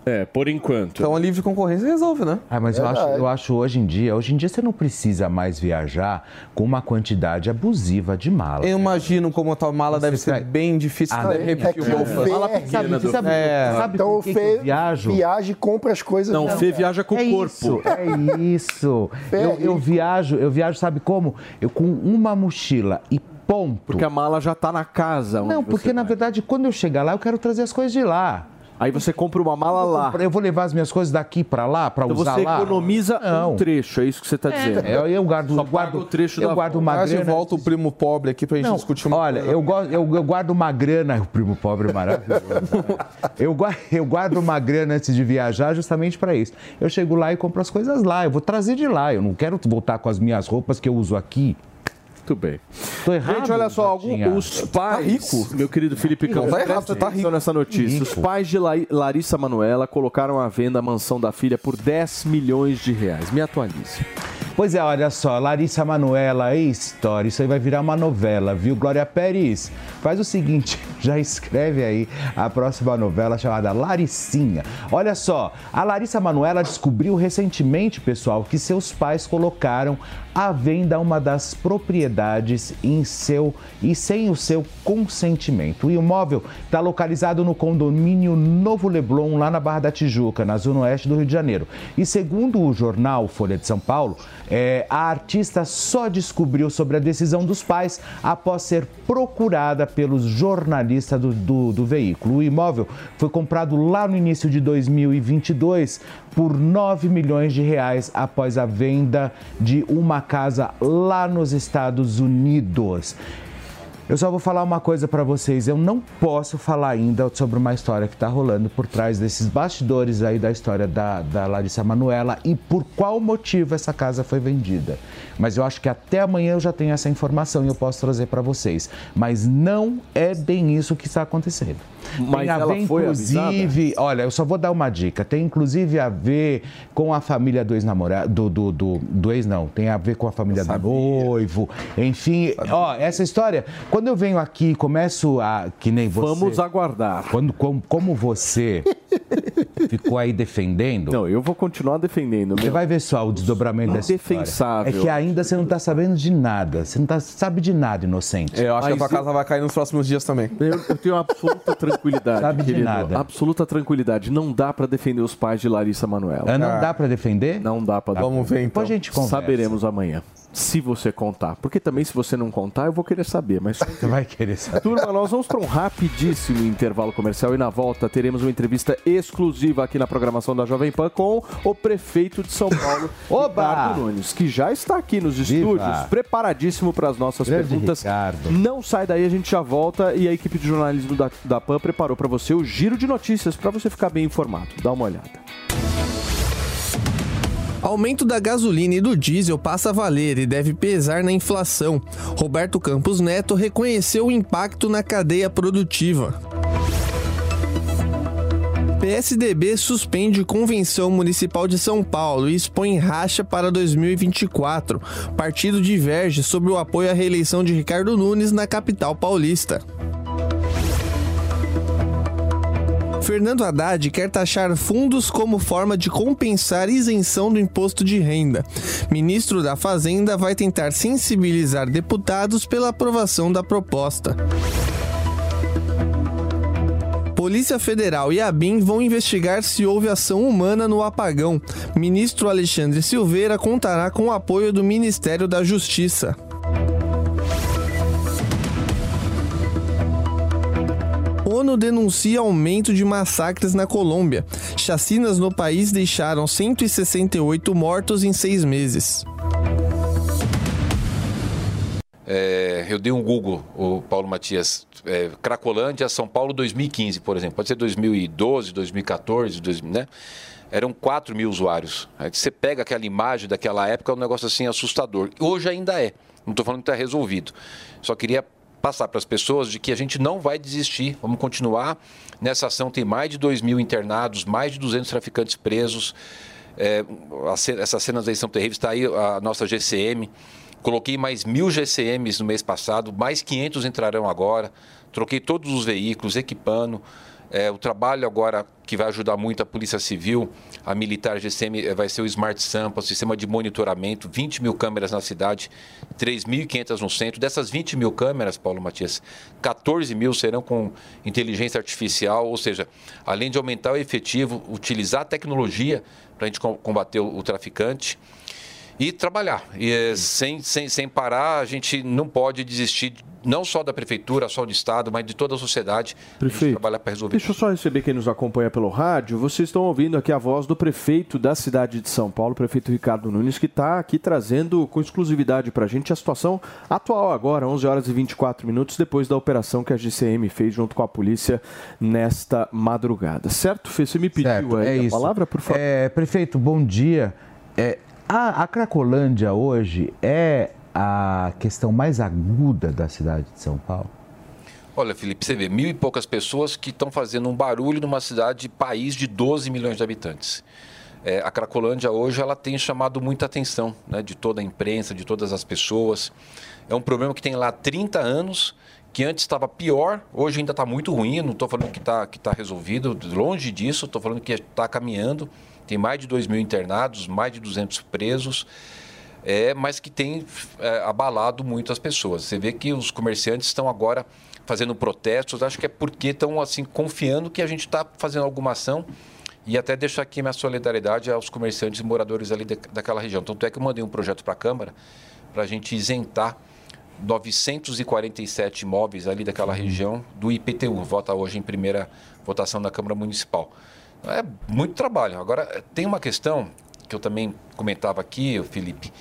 É, por enquanto. Então a livre concorrência resolve, né? Ah, mas eu acho, eu acho hoje em dia, hoje em dia você não precisa mais viajar com uma quantidade abusiva de malas. Eu imagino como a tua mala deve ser vai- bem difícil. Ah, você deve é repetir que o o. Fê- Mala é- Sabe, pequena. você sabe, É. sabe Então o Fê viajo? viaja e compra as coisas. Não, o Fê viaja com o é corpo. Isso, é isso. É eu, eu viajo, eu viajo, sabe como? Eu com uma mochila e ponto. Porque a mala já tá na casa. onde Não, você porque na vai. verdade, quando eu chegar lá, eu quero trazer as coisas de lá. Aí você compra uma mala lá. Eu vou levar as minhas coisas daqui pra lá, pra Então usar você lá. economiza Não. um trecho, é isso que você tá dizendo. Eu, eu guardo, Só eu guardo o trecho eu da guardo volta. uma grana. volta o primo pobre aqui pra gente Não, discutir uma olha, coisa. eu, go- eu, eu guardo uma grana, o primo pobre é maravilhoso. eu, gua- eu guardo uma grana antes de viajar justamente para isso. Eu chego lá e compro as coisas lá, eu vou trazer de lá, eu não quero voltar com as minhas roupas que eu uso aqui. Muito bem. Tô errado. Gente, olha só, algum, os pais. rico. Meu querido Felipe Campos, tá errado, você tá atenção nessa notícia. Os Rico. pais de La- Larissa Manuela colocaram à venda a mansão da filha por 10 milhões de reais. Me atualize. Pois é, olha só, Larissa Manuela, história, isso aí vai virar uma novela, viu? Glória Pérez, faz o seguinte, já escreve aí a próxima novela chamada Laricinha. Olha só, a Larissa Manuela descobriu recentemente, pessoal, que seus pais colocaram à venda uma das propriedades em seu e sem o seu consentimento. O imóvel está localizado no condomínio Novo Leblon, lá na Barra da Tijuca, na zona oeste do Rio de Janeiro. E segundo o jornal Folha de São Paulo, é, a artista só descobriu sobre a decisão dos pais após ser procurada pelos jornalistas do, do, do veículo. O imóvel foi comprado lá no início de 2022 por 9 milhões de reais após a venda de uma casa lá nos Estados Unidos. Eu só vou falar uma coisa pra vocês. Eu não posso falar ainda sobre uma história que tá rolando por trás desses bastidores aí da história da, da Larissa Manuela e por qual motivo essa casa foi vendida. Mas eu acho que até amanhã eu já tenho essa informação e eu posso trazer pra vocês. Mas não é bem isso que está acontecendo. Mas tem a ela ver, inclusive, olha, eu só vou dar uma dica. Tem inclusive a ver com a família do ex-namorado, do, do, do, do ex não, tem a ver com a família do noivo, enfim. Ó, essa história, quando eu venho aqui e começo a, que nem você... Vamos aguardar. Quando, como, como você ficou aí defendendo... Não, eu vou continuar defendendo. Você Meu. vai ver só o desdobramento dessa história. Indefensável. É que ainda você não tá sabendo de nada. Você não tá, sabe de nada, inocente. Eu acho que a Mas tua casa vai cair nos próximos dias também. Eu, eu tenho absoluta tranquilidade, Sabe de querido. nada. Absoluta tranquilidade. Não dá pra defender os pais de Larissa Manoela. Ah, Não dá pra defender? Não dá pra Vamos ver então. Depois a gente conversa. Saberemos amanhã. Se você contar. Porque também, se você não contar, eu vou querer saber. Mas Você vai querer saber. Turma, nós vamos para um rapidíssimo intervalo comercial e na volta teremos uma entrevista exclusiva aqui na programação da Jovem Pan com o prefeito de São Paulo! Ricardo Nunes, que já está aqui nos Viva! estúdios, preparadíssimo para as nossas Grande perguntas. Ricardo. Não sai daí, a gente já volta e a equipe de jornalismo da, da Pan preparou para você o giro de notícias para você ficar bem informado. Dá uma olhada. Aumento da gasolina e do diesel passa a valer e deve pesar na inflação. Roberto Campos Neto reconheceu o impacto na cadeia produtiva. PSDB suspende Convenção Municipal de São Paulo e expõe racha para 2024. Partido diverge sobre o apoio à reeleição de Ricardo Nunes na capital paulista. Fernando Haddad quer taxar fundos como forma de compensar isenção do imposto de renda. Ministro da Fazenda vai tentar sensibilizar deputados pela aprovação da proposta. Polícia Federal e a BIM vão investigar se houve ação humana no apagão. Ministro Alexandre Silveira contará com o apoio do Ministério da Justiça. ONU denuncia aumento de massacres na Colômbia. Chacinas no país deixaram 168 mortos em seis meses. É, eu dei um Google, o Paulo Matias, é, Cracolândia, São Paulo 2015, por exemplo. Pode ser 2012, 2014, 2000, né? Eram 4 mil usuários. Aí você pega aquela imagem daquela época, é um negócio assim assustador. Hoje ainda é. Não estou falando que está resolvido. Só queria passar para as pessoas de que a gente não vai desistir. Vamos continuar nessa ação. Tem mais de 2 mil internados, mais de 200 traficantes presos. É, essas cenas aí são terríveis. Está aí a nossa GCM. Coloquei mais mil GCMs no mês passado, mais 500 entrarão agora. Troquei todos os veículos, equipando. É, o trabalho agora que vai ajudar muito a Polícia Civil, a Militar GCM, é, vai ser o Smart Sampa, o sistema de monitoramento, 20 mil câmeras na cidade, 3.500 no centro. Dessas 20 mil câmeras, Paulo Matias, 14 mil serão com inteligência artificial, ou seja, além de aumentar o efetivo, utilizar a tecnologia para a gente combater o, o traficante e trabalhar. E eh, sem, sem, sem parar, a gente não pode desistir, não só da prefeitura, só do Estado, mas de toda a sociedade. Prefeito, trabalhar para resolver. Deixa eu só receber quem nos acompanha pelo rádio. Vocês estão ouvindo aqui a voz do prefeito da cidade de São Paulo, prefeito Ricardo Nunes, que está aqui trazendo com exclusividade para a gente a situação atual agora, 11 horas e 24 minutos, depois da operação que a GCM fez junto com a polícia nesta madrugada. Certo, Fê? Você me pediu Certo, aí é a isso. palavra, por favor? É, prefeito, bom dia. É, a, a Cracolândia hoje é a questão mais aguda da cidade de São Paulo? Olha, Felipe, você vê mil e poucas pessoas que estão fazendo um barulho numa cidade, país de 12 milhões de habitantes. É, a Cracolândia hoje ela tem chamado muita atenção né, de toda a imprensa, de todas as pessoas. É um problema que tem lá 30 anos, que antes estava pior, hoje ainda está muito ruim. Não estou falando que está que tá resolvido, longe disso, estou falando que está caminhando. Tem mais de 2 mil internados, mais de 200 presos é, mas que tem é, abalado muito as pessoas. Você vê que os comerciantes estão agora fazendo protestos, acho que é porque estão assim confiando que a gente está fazendo alguma ação e até deixar aqui minha solidariedade aos comerciantes e moradores ali de, daquela região. Tanto é que eu mandei um projeto para a Câmara para a gente isentar 947 imóveis ali daquela região do IPTU. Vota hoje em primeira votação na Câmara Municipal. É muito trabalho. Agora, tem uma questão que eu também comentava aqui, Felipe,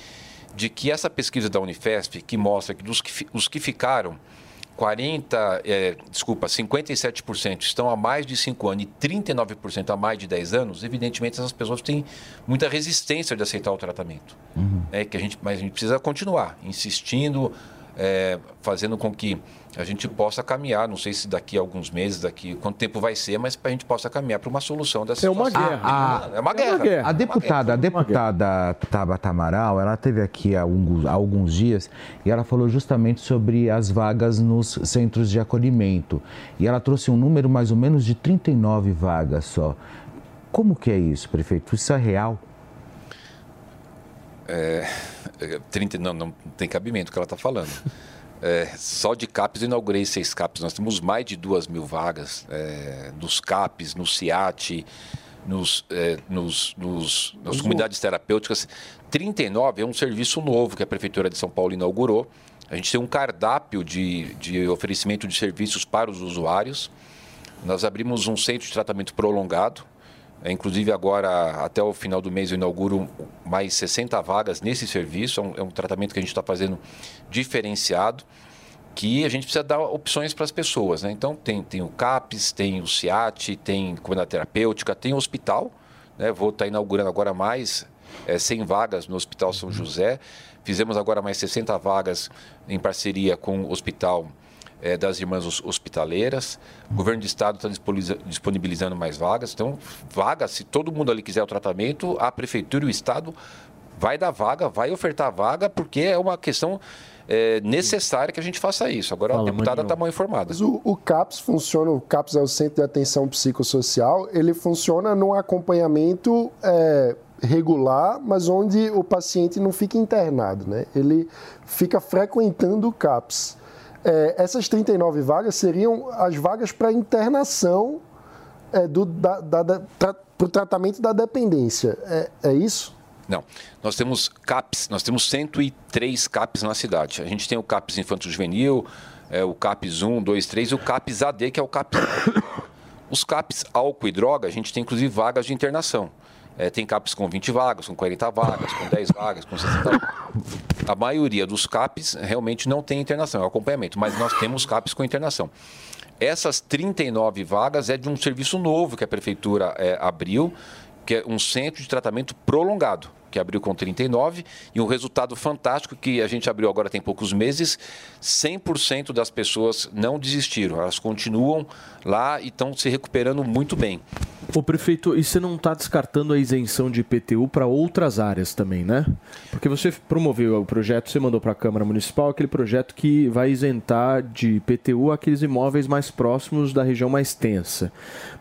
de que essa pesquisa da Unifesp, que mostra que dos que, os que ficaram, 40, é, desculpa, 57% estão há mais de 5 anos e 39% há mais de 10 anos, evidentemente essas pessoas têm muita resistência de aceitar o tratamento. É, que a gente, mas a gente precisa continuar insistindo, é, fazendo com que a gente possa caminhar, não sei se daqui a alguns meses, daqui quanto tempo vai ser, mas para a gente possa caminhar para uma solução dessa É uma situação. guerra. Ah, é uma guerra. A deputada, a deputada Tabata Amaral, ela teve aqui há alguns, há alguns dias e ela falou justamente sobre as vagas nos centros de acolhimento. E ela trouxe um número mais ou menos de 39 vagas só. Como que é isso, prefeito? Isso é real? É, é, 30, não, não tem cabimento o que ela está falando. É, só de CAPES eu inaugurei seis CAPES. Nós temos mais de duas mil vagas é, nos CAPES, no CIAT, nos, é, nos, nos- nas comunidades terapêuticas. 39 é um serviço novo que a Prefeitura de São Paulo inaugurou. A gente tem um cardápio de, de oferecimento de serviços para os usuários. Nós abrimos um centro de tratamento prolongado. É, inclusive, agora, até o final do mês, eu inauguro mais 60 vagas nesse serviço. É um, é um tratamento que a gente está fazendo diferenciado, que a gente precisa dar opções para as pessoas. Né? Então, tem, tem o CAPES, tem o CIAT, tem comunidade terapêutica, tem o hospital. Né? Vou estar inaugurando agora mais é, 100 vagas no Hospital São José. Fizemos agora mais 60 vagas em parceria com o Hospital eh, das Irmãs Hos- Hospitaleiras. O governo do estado está disponibiliza- disponibilizando mais vagas. Então, vagas, se todo mundo ali quiser o tratamento, a prefeitura e o estado vai dar vaga, vai ofertar vaga, porque é uma questão é, necessária que a gente faça isso. Agora Fala, a deputada está mal informada. Mas o, o CAPS funciona, o CAPS é o Centro de Atenção Psicossocial, ele funciona num acompanhamento é, regular, mas onde o paciente não fica internado, né? Ele fica frequentando o CAPS. É, essas 39 vagas seriam as vagas para internação é, do, da, da, da, tra, pro tratamento da dependência. É, é isso? Não. Nós temos CAPs, nós temos 103 CAPs na cidade. A gente tem o CAPs Infanto Juvenil, é, o CAPs 1, 2, 3 e o CAPs AD, que é o CAPs. Os CAPs álcool e droga, a gente tem inclusive vagas de internação. É, tem CAPs com 20 vagas, com 40 vagas, com 10 vagas, com 60 vagas. A maioria dos CAPs realmente não tem internação, é acompanhamento, mas nós temos CAPs com internação. Essas 39 vagas é de um serviço novo que a prefeitura é, abriu, que é um centro de tratamento prolongado, que abriu com 39, e um resultado fantástico que a gente abriu agora tem poucos meses, 100% das pessoas não desistiram, elas continuam lá e estão se recuperando muito bem. Ô prefeito, e você não está descartando a isenção de IPTU para outras áreas também, né? Porque você promoveu o projeto, você mandou para a Câmara Municipal aquele projeto que vai isentar de IPTU aqueles imóveis mais próximos da região mais tensa.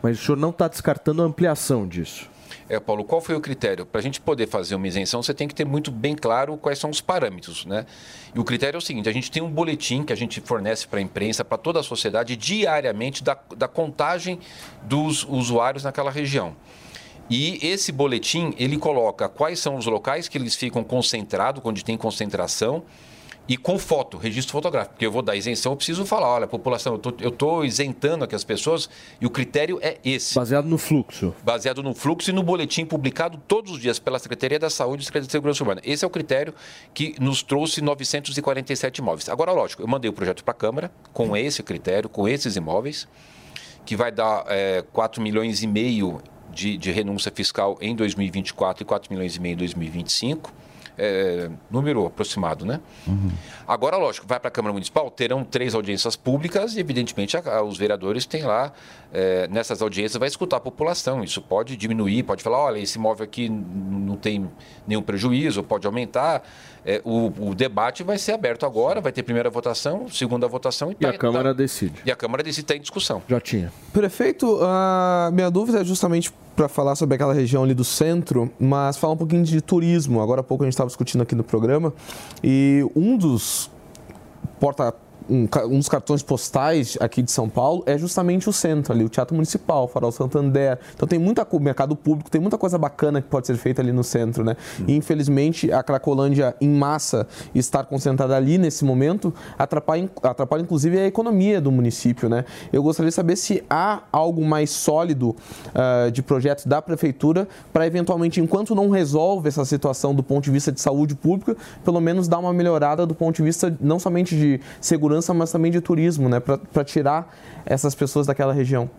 Mas o senhor não está descartando a ampliação disso. É, Paulo, qual foi o critério? Para a gente poder fazer uma isenção, você tem que ter muito bem claro quais são os parâmetros, né? E o critério é o seguinte: a gente tem um boletim que a gente fornece para a imprensa, para toda a sociedade, diariamente, da, da contagem dos usuários naquela região. E esse boletim, ele coloca quais são os locais que eles ficam concentrados, onde tem concentração, e com foto, registro fotográfico. Porque eu vou dar isenção, eu preciso falar, olha, população, eu estou isentando aqui as pessoas, e o critério é esse. Baseado no fluxo. Baseado no fluxo e no boletim publicado todos os dias pela Secretaria da Saúde e Secretaria de Segurança Urbana. Esse é o critério que nos trouxe 947 imóveis. Agora, lógico, eu mandei o projeto para a Câmara com esse critério, com esses imóveis, que vai dar é, 4 milhões e meio de, de renúncia fiscal em 2024 e 4 milhões e meio em 2025 é, número aproximado, né? Uhum. Agora, lógico, vai para a Câmara Municipal, terão três audiências públicas e, evidentemente, a, a, os vereadores têm lá, é, nessas audiências, vai escutar a população. Isso pode diminuir, pode falar, olha, esse imóvel aqui não tem nenhum prejuízo, pode aumentar. É, o, o, debate vai ser aberto agora, vai ter primeira votação, segunda votação e, e tá, a Câmara tá, decide. E a Câmara decide está em discussão. Já tinha. Prefeito, a minha dúvida é justamente para falar sobre aquela região ali do centro, mas falar um pouquinho de turismo. Agora há pouco a gente estava discutindo aqui no programa e um dos porta um, um, dos cartões postais aqui de São Paulo é justamente o centro ali, o Teatro Municipal, o Farol Santander. Então tem muita mercado público, tem muita coisa bacana que pode ser feita ali no centro, né? E infelizmente a Cracolândia em massa estar concentrada ali nesse momento atrapalha, atrapalha inclusive a economia do município, né? Eu gostaria de saber se há algo mais sólido uh, de projetos da prefeitura para eventualmente, enquanto não resolve essa situação do ponto de vista de saúde pública, pelo menos dar uma melhorada do ponto de vista não somente de segurança segurança, mas também de turismo, né? Para tirar essas pessoas daquela região.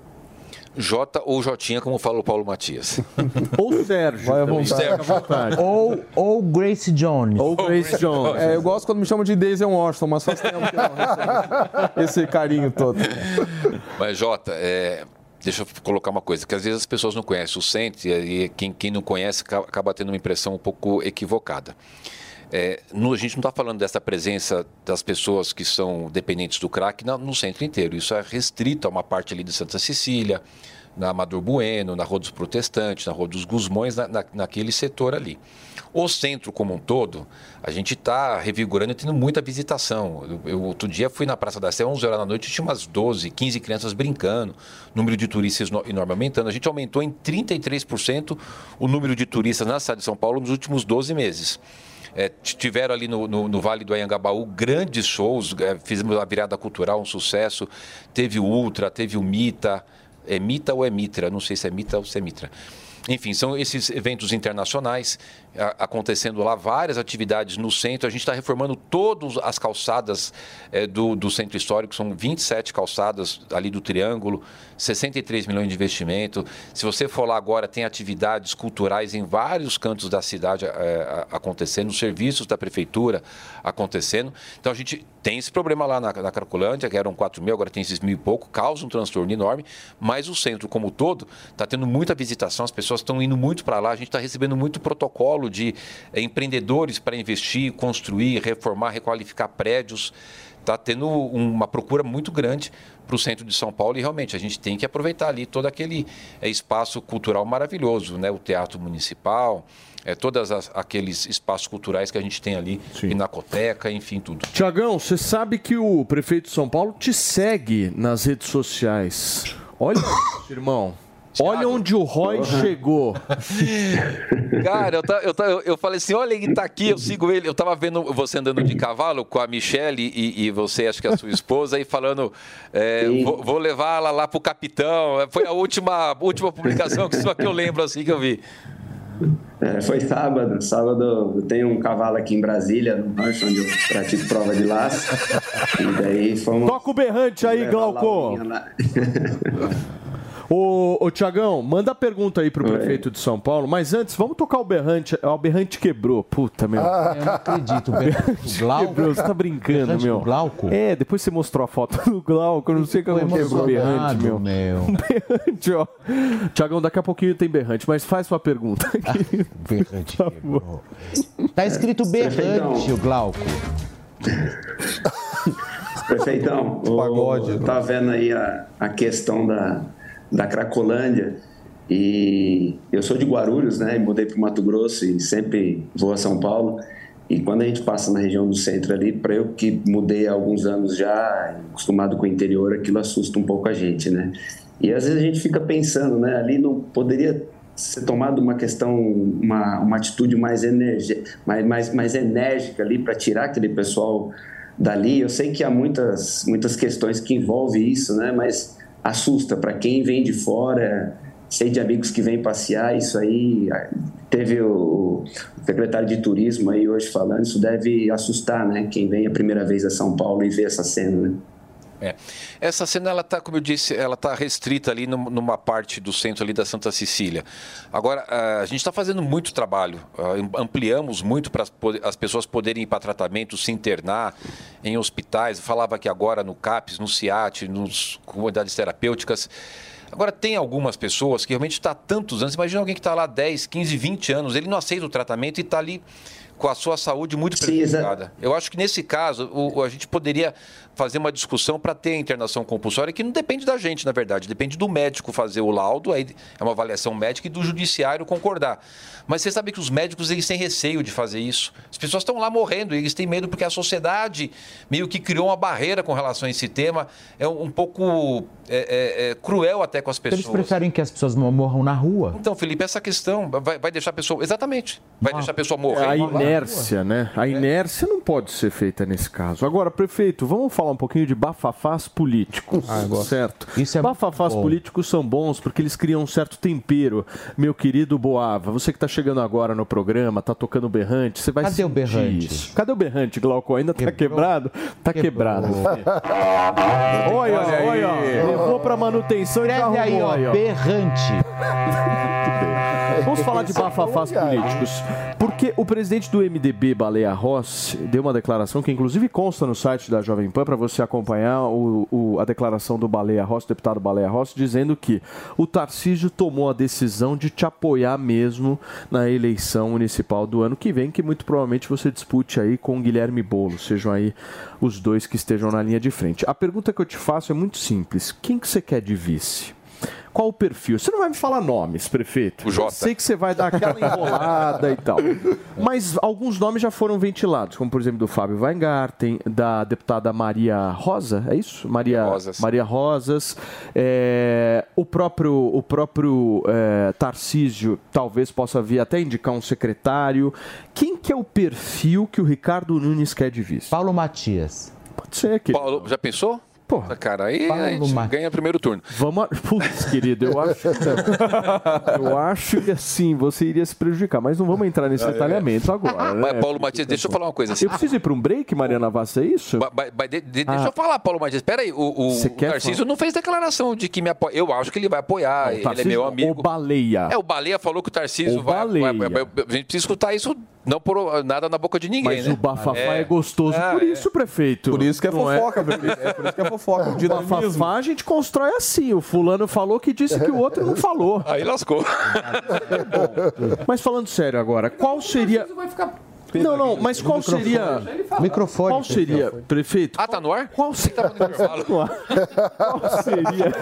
J ou Jotinha, como fala o Paulo Matias. ou Sérgio. Vai à vontade. Ou, ou Grace Jones. Ou Grace Jones. É, eu gosto quando me chamam de Daisy Washington, mas faz tempo que não esse carinho todo. Mas, Jota, é, deixa eu colocar uma coisa, que às vezes as pessoas não conhecem o centro e quem, quem não conhece acaba tendo uma impressão um pouco equivocada. É, no, a gente não está falando dessa presença das pessoas que são dependentes do crack no, no centro inteiro. Isso é restrito a uma parte ali de Santa Cecília, na Amador Bueno, na Rua dos Protestantes, na Rua dos Gusmões, na, na, naquele setor ali. O centro como um todo, a gente está revigorando e tendo muita visitação. Eu, eu, outro dia fui na Praça da Sé, 11 horas da noite, tinha umas 12, 15 crianças brincando, número de turistas enorme aumentando. A gente aumentou em 33% o número de turistas na cidade de São Paulo nos últimos 12 meses. É, tiveram ali no, no, no, Vale do Anhangabaú grandes shows, é, fizemos a virada cultural, um sucesso. Teve o Ultra, teve o Mita. É Mita ou é Mitra? Não sei se é Mita ou se é Mitra. Enfim, são esses eventos internacionais acontecendo lá, várias atividades no centro. A gente está reformando todas as calçadas é, do, do centro histórico, são 27 calçadas ali do Triângulo, 63 milhões de investimento. Se você for lá agora, tem atividades culturais em vários cantos da cidade é, acontecendo, serviços da prefeitura acontecendo. Então a gente tem esse problema lá na, na Cracolândia, que eram 4 mil, agora tem esses mil e pouco, causa um transtorno enorme, mas o centro como todo está tendo muita visitação, as pessoas estão indo muito para lá. A gente está recebendo muito protocolo de eh, empreendedores para investir, construir, reformar, requalificar prédios. Está tendo uma procura muito grande para o centro de São Paulo e realmente a gente tem que aproveitar ali todo aquele eh, espaço cultural maravilhoso, né? O Teatro Municipal, é, todos aqueles espaços culturais que a gente tem ali, Pinacoteca, enfim, tudo. Tiagão, você sabe que o prefeito de São Paulo te segue nas redes sociais. Olha, isso, irmão. Olha onde o Roy chegou. Cara, eu, ta- eu, ta- eu- falei assim: olha, ele tá aqui, eu sigo ele. Eu tava vendo você andando de cavalo com a Michelle e, e você, acho que a sua esposa, e falando: é, vou, vou levá-la lá pro capitão. Foi a última, última publicação que só que eu lembro assim que eu vi. É, foi sábado. Sábado eu tenho um cavalo aqui em Brasília, no rancho onde eu pratico prova de laço. E daí fomos. Toca o berrante aí, Glauco. Ô, ô Tiagão, manda a pergunta aí pro Oi. prefeito de São Paulo, mas antes, vamos tocar o berrante. O berrante quebrou. Puta, meu. Eu não acredito. O berrante Glauco. Quebrou, você tá brincando, Berrante meu. Glauco? É, depois você mostrou a foto do Glauco, eu não sei como quebrou o berrante, meu. meu. Berrante, ó. Tiagão, daqui a pouquinho tem berrante, mas faz sua pergunta. aqui. Berrante Por quebrou. Tá escrito berrante, o Glauco. Prefeitão, o, Pagode. tá vendo aí a, a questão da, da Cracolândia e eu sou de Guarulhos, né? Mudei para o Mato Grosso e sempre vou a São Paulo. E quando a gente passa na região do centro ali, para eu que mudei há alguns anos já, acostumado com o interior, aquilo assusta um pouco a gente, né? E às vezes a gente fica pensando, né? Ali não poderia ser tomada uma questão, uma, uma atitude mais, energi mais, mais, mais enérgica ali para tirar aquele pessoal dali. Eu sei que há muitas, muitas questões que envolvem isso, né? Mas assusta para quem vem de fora. Sei de amigos que vêm passear, isso aí teve o secretário de turismo aí hoje falando, isso deve assustar, né? Quem vem a primeira vez a São Paulo e vê essa cena, né? É. Essa cena, ela tá, como eu disse, ela tá restrita ali num- numa parte do centro ali da Santa Cecília. Agora, a gente está fazendo muito trabalho, ampliamos muito para as pessoas poderem ir para tratamento, se internar em hospitais. Eu falava aqui agora no CAPS, no CIAT, nas comunidades terapêuticas. Agora, tem algumas pessoas que realmente está há tantos anos. Imagina alguém que está lá 10, 15, 20 anos, ele não aceita o tratamento e está ali com a sua saúde muito prejudicada. Eu acho que nesse caso, o- a gente poderia fazer uma discussão para ter a internação compulsória, que não depende da gente, na verdade, depende do médico fazer o laudo, aí é uma avaliação médica e do judiciário concordar. Mas você sabe que os médicos eles têm receio de fazer isso. As pessoas estão lá morrendo e eles têm medo porque a sociedade meio que criou uma barreira com relação a esse tema. É um, pouco é, é, é, cruel até com as Eles pessoas. preferem que as pessoas morram na rua. Então, Felipe, essa questão vai, vai deixar a pessoa. Exatamente. Vai deixar a pessoa morrer. É a inércia, né? A inércia não pode ser feita nesse caso. Agora, prefeito, vamos falar um pouquinho de bafafás políticos, certo? Isso é bafafás políticos são bons porque eles criam um certo tempero. Meu querido Boava, você que tá chegando agora no programa, tá tocando berrante, você vai Cadê o berrante? isso. Cadê o berrante, Glauco? Ainda tá quebrado? Tá quebrado. Olha Olha, olha, ó. Levou pra manutenção e já Escreve aí, arrumou ó, aí, ó. berrante. Vamos falar de bafafás políticos. Porque o presidente do MDB, Baleia Rossi, deu uma declaração que inclusive consta no site da Jovem Pan para você acompanhar o- o- a declaração do Baleia Rossi, deputado Baleia Rossi, dizendo que o Tarcísio tomou a decisão de te apoiar mesmo na eleição municipal do ano que vem, que muito provavelmente você dispute aí com Guilherme Boulos, sejam aí os dois que estejam na linha de frente. A pergunta que eu te faço é muito simples. Quem que você quer de vice? Qual o perfil? Você não vai me falar nomes, prefeito. O Jota. Eu sei que você vai dar aquela enrolada e tal. Mas alguns nomes já foram ventilados, como por exemplo do Fábio Weingarten, da deputada Maria Rosa, é isso? Maria Rosas. Maria Rosas. é, o próprio, o próprio é, Tarcísio talvez possa vir até indicar um secretário. Quem que é o perfil que o Ricardo Nunes quer de vice? Paulo Matias. Pode ser, que Paulo, já pensou? Porra. Cara, aí Paulo a gente ganha primeiro turno. Vamos. A... Putz, querido, eu acho. que- eu acho que assim, você iria se prejudicar, mas não vamos entrar nesse detalhamento agora. Né? Mas, Paulo Matias, deixa eu falar uma coisa. assim. Eu preciso ir para um break, Mariana Vassa, é isso? Ba- ba- ba- de- de- Ah. Deixa eu falar, Paulo Matias. Espera aí, o, o, o falar? não fez declaração de que me apoia. Eu acho que ele vai apoiar. ele é meu amigo. baleia? É, o Baleia falou que o Tarcísio O vai, Baleia. vai- vai- A gente precisa escutar isso, não por nada na boca de ninguém, Mas né? o bafafá é, gostoso Ah, por é. isso, prefeito. Por isso que é Não fofoca, prefeito. É por isso que é belo foco de A Fafá a gente constrói assim. O fulano falou que disse que o outro não falou. Aí lascou. Mas falando sério agora, qual seria. Não, não, mas qual seria. Microfone. Qual seria, prefeito? Ah, tá no ar? Qual seria, qual seria,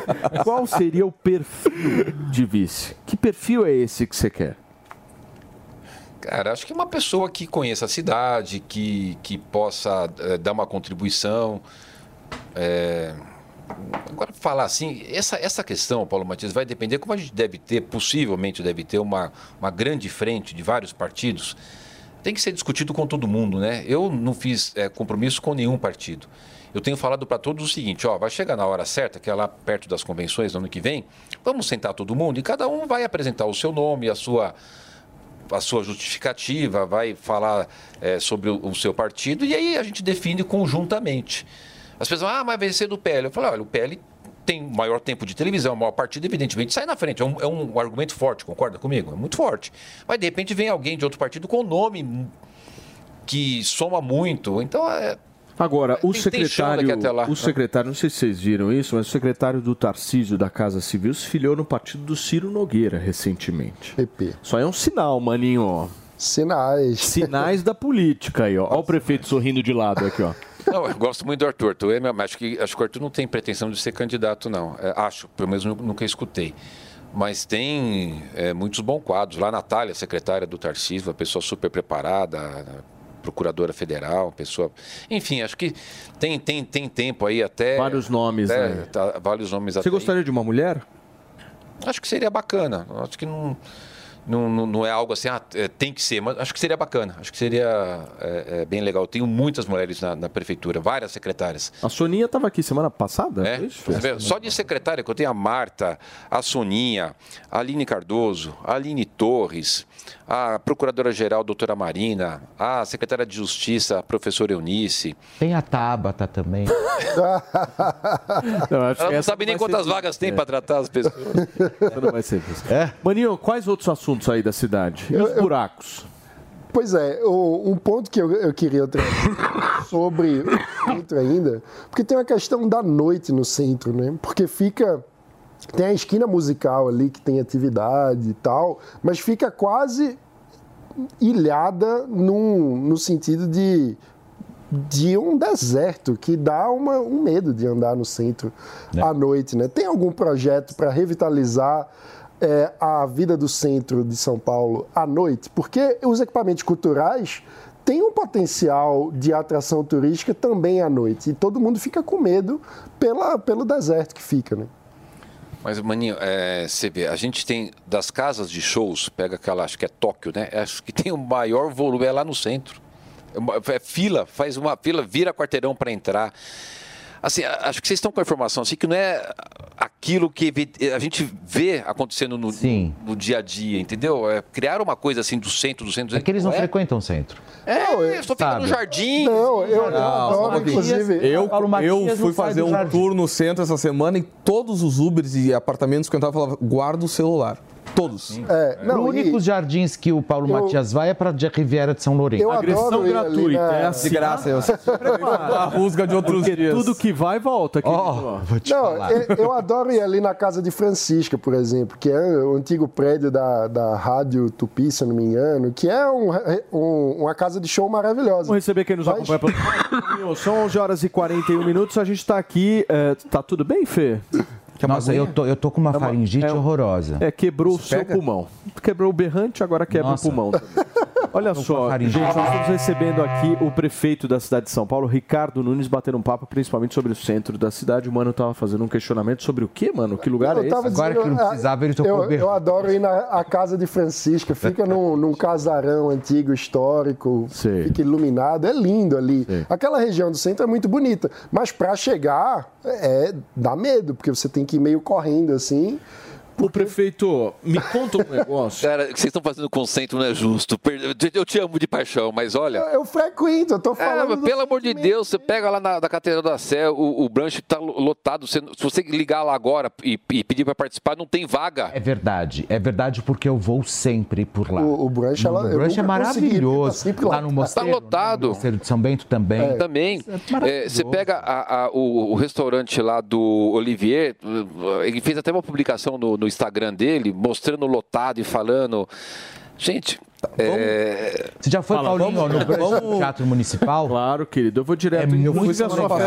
qual seria o perfil de vice? Que perfil é esse que você quer? Cara, acho que uma pessoa que conheça a cidade, que, que possa eh, dar uma contribuição. eh, Agora, falar assim, essa, essa questão, Paulo Matias, vai depender, como a gente deve ter, possivelmente deve ter uma, uma grande frente de vários partidos, tem que ser discutido com todo mundo, né? Eu não fiz eh, compromisso com nenhum partido. Eu tenho falado para todos o seguinte, ó, vai chegar na hora certa, que é lá perto das convenções no ano que vem, vamos sentar todo mundo e cada um vai apresentar o seu nome, a sua, a sua justificativa, vai falar eh, sobre o, o seu partido e aí a gente define conjuntamente. As pessoas, ah, mas vai ser do PL. Eu falo, olha, o PL tem maior tempo de televisão, maior partido, evidentemente, sai na frente. É um, é um argumento forte, concorda comigo? É muito forte. Mas de repente vem alguém de outro partido com nome que soma muito. Então, é, Agora, o Tem- tem secretário, lá. o secretário, não sei se vocês viram isso, mas o secretário do Tarcísio da Casa Civil se filiou no partido do Ciro Nogueira recentemente. PP. Só é um sinal, maninho, ó. Sinais. Sinais da política aí, ó. Ó o prefeito sorrindo de lado aqui, ó. Não, eu gosto muito do Arthur. Arthur é meu- acho, que, acho que o Arthur não tem pretensão de ser candidato, não. É, acho, pelo menos nu- nunca escutei. Mas tem é, muitos bons quadros. Lá a Natália, secretária do Tarcísio, uma pessoa super preparada, procuradora federal, pessoa. Enfim, acho que tem, tem, tem tempo aí até. Vários nomes, é, né? tá, vários nomes Você até aí. gostaria de uma mulher? Acho que seria bacana. Acho que não, não, não, não é algo assim, ah, é, tem que ser, mas acho que seria bacana. Acho que seria é, é, bem legal. Eu tenho muitas mulheres na, na prefeitura, várias secretárias. A Soninha estava aqui semana passada? É, vê, só de secretária que eu tenho a Marta, a Soninha, a Aline Cardoso, a Aline Torres, a procuradora-geral doutora Marina, a secretária de Justiça, a professora Eunice. Tem a Tabata também. Não, acho que Ela não sabe nem quantas vagas tem É. para tratar as pessoas. Não vai ser vice. Maninho, quais outros assuntos aí da cidade? E os buracos? Pois é, um ponto que eu, eu queria trazer sobre o centro ainda, porque tem uma questão da noite no centro, né? Porque fica. Tem a esquina musical ali que tem atividade e tal, mas fica quase ilhada num, no sentido de, de um deserto que dá uma, um medo de andar no centro à noite, né? Tem algum projeto para revitalizar é, a vida do centro de São Paulo à noite? Porque os equipamentos culturais têm um potencial de atração turística também à noite e todo mundo fica com medo pela, pelo deserto que fica, né? Mas, Maninho, é, você vê, a gente tem das casas de shows, pega aquela, acho que é Tóquio, né? Acho que tem o maior volume, é lá no centro. É É fila, faz uma fila, vira quarteirão para entrar. Assim, acho que vocês estão com a informação assim que não é aquilo que a gente vê acontecendo no, no dia a dia, entendeu? É, criar uma coisa assim do centro, do centro. É que eles não é, frequentam o centro. É, só fica Sabe? no jardim. Não, eu, eu adoro, inclusive. Eu, eu não fui fazer um tour no centro essa semana e todos os Ubers e apartamentos que eu entrava falavam, guarda o celular. Todos. É, Os não, únicos e- jardins que o Paulo Eu- Matias vai é para a Riviera de São Lourenço. eu Agressão adoro gratuita, na- é assim. De graça, eu a rusga de outros Porque dias. tudo que vai, volta. querido. Ó, vou te Não, falar. eu, eu adoro ir ali na casa de Francisca, por exemplo, que é o antigo prédio da, da Rádio Tupi, se eu não me engano, que é um- um- uma casa de show maravilhosa. Vamos receber quem nos Mas- acompanha pelo São 11 horas e 41 minutos. A gente está aqui. é, tá tudo bem, Fê? Quer uma Nossa, eu aguinha? tô, eu tô com uma É uma- faringite é horrorosa. É, quebrou o seu pega? pulmão. Quebrou o berrante, agora quebra Nossa. o pulmão Olha só, gente, nós estamos recebendo aqui o prefeito da cidade de São Paulo, Ricardo Nunes, batendo um papo principalmente sobre o centro da cidade. O mano tava fazendo um questionamento sobre o quê, mano? Que lugar é Eu esse? tava Agora que não ah, precisava, ele tocou eu, eu adoro ir na a casa de Francisca, fica num, num casarão antigo, histórico, Sei. fica iluminado, é lindo ali. Sei. Aquela região do centro é muito bonita, mas para chegar, é, dá medo, porque você tem que ir meio correndo assim. O prefeito, me conta um negócio. Cara, o que vocês estão fazendo com o centro não é justo. Eu te amo de paixão, mas olha. Eu frequento, eu tô É, falando. do pelo amor de Deus, você pega lá na, na Catedral da Sé, o, o branche tá lo- lotado. Você- se você ligar lá agora e, e pedir para participar, não tem vaga. É verdade, é verdade porque eu vou sempre por lá. O, o brunch, ela, o eu brunch é tá maravilhoso. sempre Lá no mosteiro, Tá lotado. no mosteiro de São Bento também. Também. É, você pega a- a- o, o restaurante lá do Olivier, ele fez até uma publicação no, no Instagram dele, mostrando lotado e falando. Gente, é, Você já foi, Fala, Paulinho, vamos- no vamos- Teatro Municipal? Claro, querido. Eu vou direto. É eu muito fui a sua legal.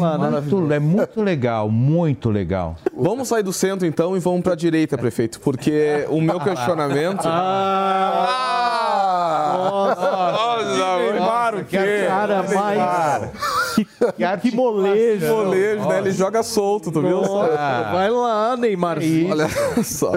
lá, né? Muito, é muito legal, muito legal. Vamos sair do centro então e vamos para a direita, prefeito, porque o meu questionamento. Nossa, Neymar, o quê? cara, mais. Que, que molejo. Molejo, né? Ele joga solto, tu viu? Nossa, Vai lá, Neymar. Olha só.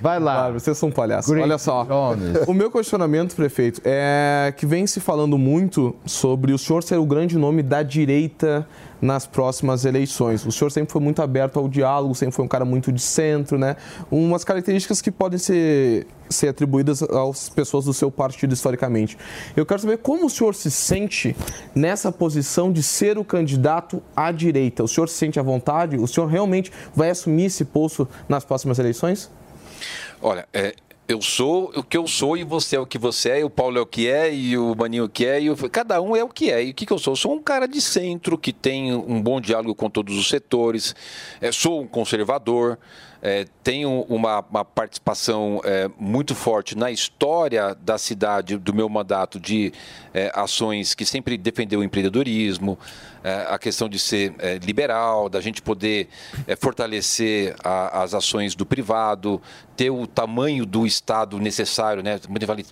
Vai lá. Claro, vocês são palhaços. Olha só. Jones. O meu questionamento, prefeito, é que vem se falando muito sobre o senhor ser o grande nome da direita nas próximas eleições. O senhor sempre foi muito aberto ao diálogo, sempre foi um cara muito de centro, né? Umas características que podem ser, ser atribuídas às pessoas do seu partido historicamente. Eu quero saber como o senhor se sente nessa posição de ser o candidato à direita. O senhor se sente à vontade? O senhor realmente vai assumir esse posto nas próximas eleições? olha, é, eu sou o que eu sou e você é o que você é, e o Paulo é o que é, e o Maninho é o que é, e o... cada um é o que é. E o que, que eu sou? Eu sou um cara de centro que tem um bom diálogo com todos os setores, é, sou um conservador. É, tenho uma, uma participação é, muito forte na história da cidade, do meu mandato, de é, ações que sempre defendeu o empreendedorismo, é, a questão de ser é, liberal, da gente poder é, fortalecer a- as ações do privado, ter o tamanho do Estado necessário, né?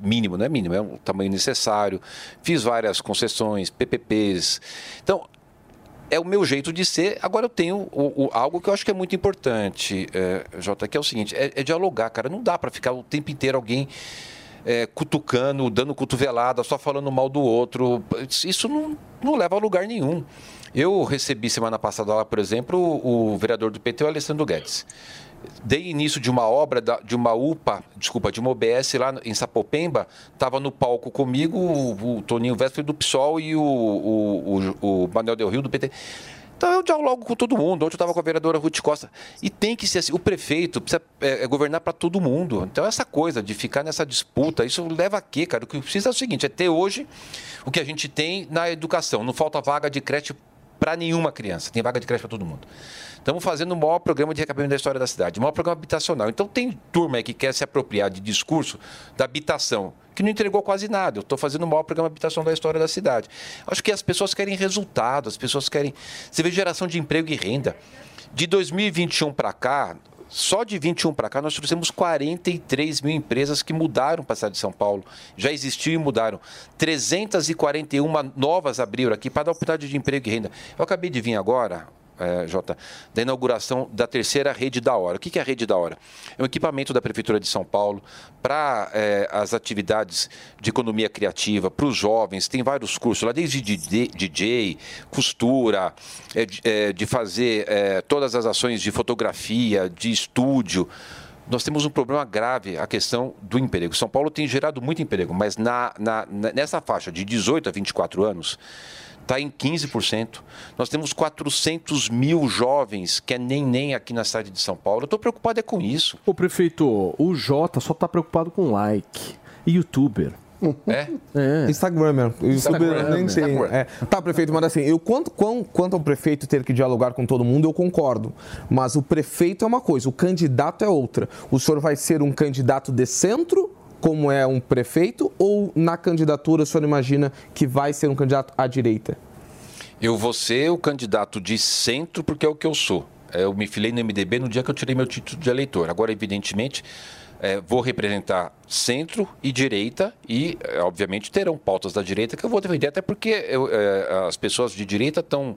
mínimo, não é mínimo, é o tamanho necessário. Fiz várias concessões, PPPs. Então, é o meu jeito de ser. Agora eu tenho o- o- algo que eu acho que é muito importante, é, Jota, que é o seguinte: é, é dialogar, cara. Não dá para ficar o tempo inteiro alguém é, cutucando, dando cotovelada, só falando mal do outro. Isso não, não leva a lugar nenhum. Eu recebi semana passada lá, por exemplo, o, o vereador do PT, o Alessandro Guedes. Dei início de uma obra, de uma UPA, desculpa, de uma OBS lá em Sapopemba. Estava no palco comigo o, o Toninho Vesper do PSOL e o, o, o, o Manuel Del Rio do PT. Então eu dialogo com todo mundo. Ontem eu estava com a vereadora Ruth Costa. E tem que ser assim. O prefeito precisa é, é, governar para todo mundo. Então essa coisa de ficar nessa disputa, isso leva a quê, cara? O que precisa é o seguinte, é ter hoje o que a gente tem na educação. Não falta vaga de creche para nenhuma criança. Tem vaga de creche para todo mundo. Estamos fazendo o maior programa de recapeamento da história da cidade, o maior programa habitacional. Então tem turma que quer se apropriar de discurso da habitação, que não entregou quase nada. Eu estou fazendo o maior programa habitacional da história da cidade. Acho que as pessoas querem resultado, as pessoas querem. Você vê geração de emprego e renda. De 2021 para cá, só de 21 para cá, nós trouxemos 43 mil empresas que mudaram para a cidade de São Paulo. Já existiam e mudaram. 341 novas abriram aqui para dar oportunidade de emprego e renda. Eu acabei de vir agora, é, Jota, da inauguração da terceira rede da hora. O que é a rede da hora? É um equipamento da Prefeitura de São Paulo para é, as atividades de economia criativa, para os jovens. Tem vários cursos lá, desde DJ, costura, é, de- é, fazer é, todas as ações de fotografia, de estúdio. Nós temos um problema grave, a questão do emprego. São Paulo tem gerado muito emprego, mas na- na- nessa faixa de 18 a 24 anos, está em 15%. Nós temos 400 mil jovens que é nem nem aqui na cidade de São Paulo. Eu estou preocupado é com isso. Ô, prefeito, o Jota só tá preocupado com like. Youtuber. É? É. Instagramer. O Instagram, YouTube nem tem. Instagram. É. Tá, prefeito, mas assim, eu, quanto, quão- quanto ao prefeito ter que dialogar com todo mundo, eu concordo. Mas o prefeito é uma coisa, o candidato é outra. O senhor vai ser um candidato de centro, como é um prefeito, ou na candidatura o senhor imagina que vai ser um candidato à direita? Eu vou ser o candidato de centro porque é o que eu sou. É, Eu me filei no MDB no dia que eu tirei meu título de eleitor. Agora, evidentemente, é, vou representar centro e direita e, é, obviamente, terão pautas da direita que eu vou defender, até porque eu, é, as pessoas de direita estão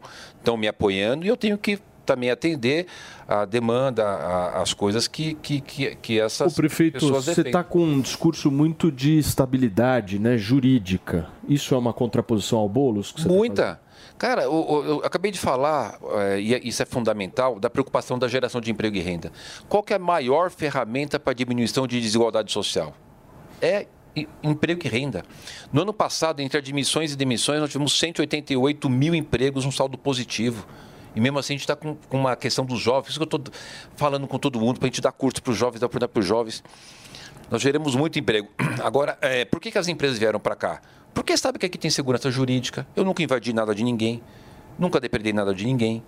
me apoiando e eu tenho que também atender a demanda, a- as coisas que, que, que, que essas Ô, prefeito, você está com um discurso muito de estabilidade né, jurídica. Isso é uma contraposição ao você tá Muita. Cara, eu, eu- eu acabei de falar, é, e isso é fundamental, da preocupação da geração de emprego e renda. Qual que é a maior ferramenta para a diminuição de desigualdade social? É emprego e renda. No ano passado, entre admissões e demissões, nós tivemos 188 mil empregos, um saldo positivo. E mesmo assim, a gente está com, com uma questão dos jovens, isso que eu estou falando com todo mundo, para a gente dar curso para os jovens, dar oportunidade para os jovens. Nós geramos muito emprego. Agora, é, por que, que as empresas vieram para cá? Porque sabe que aqui tem segurança jurídica. Eu nunca invadi nada de ninguém, nunca depredei nada de ninguém.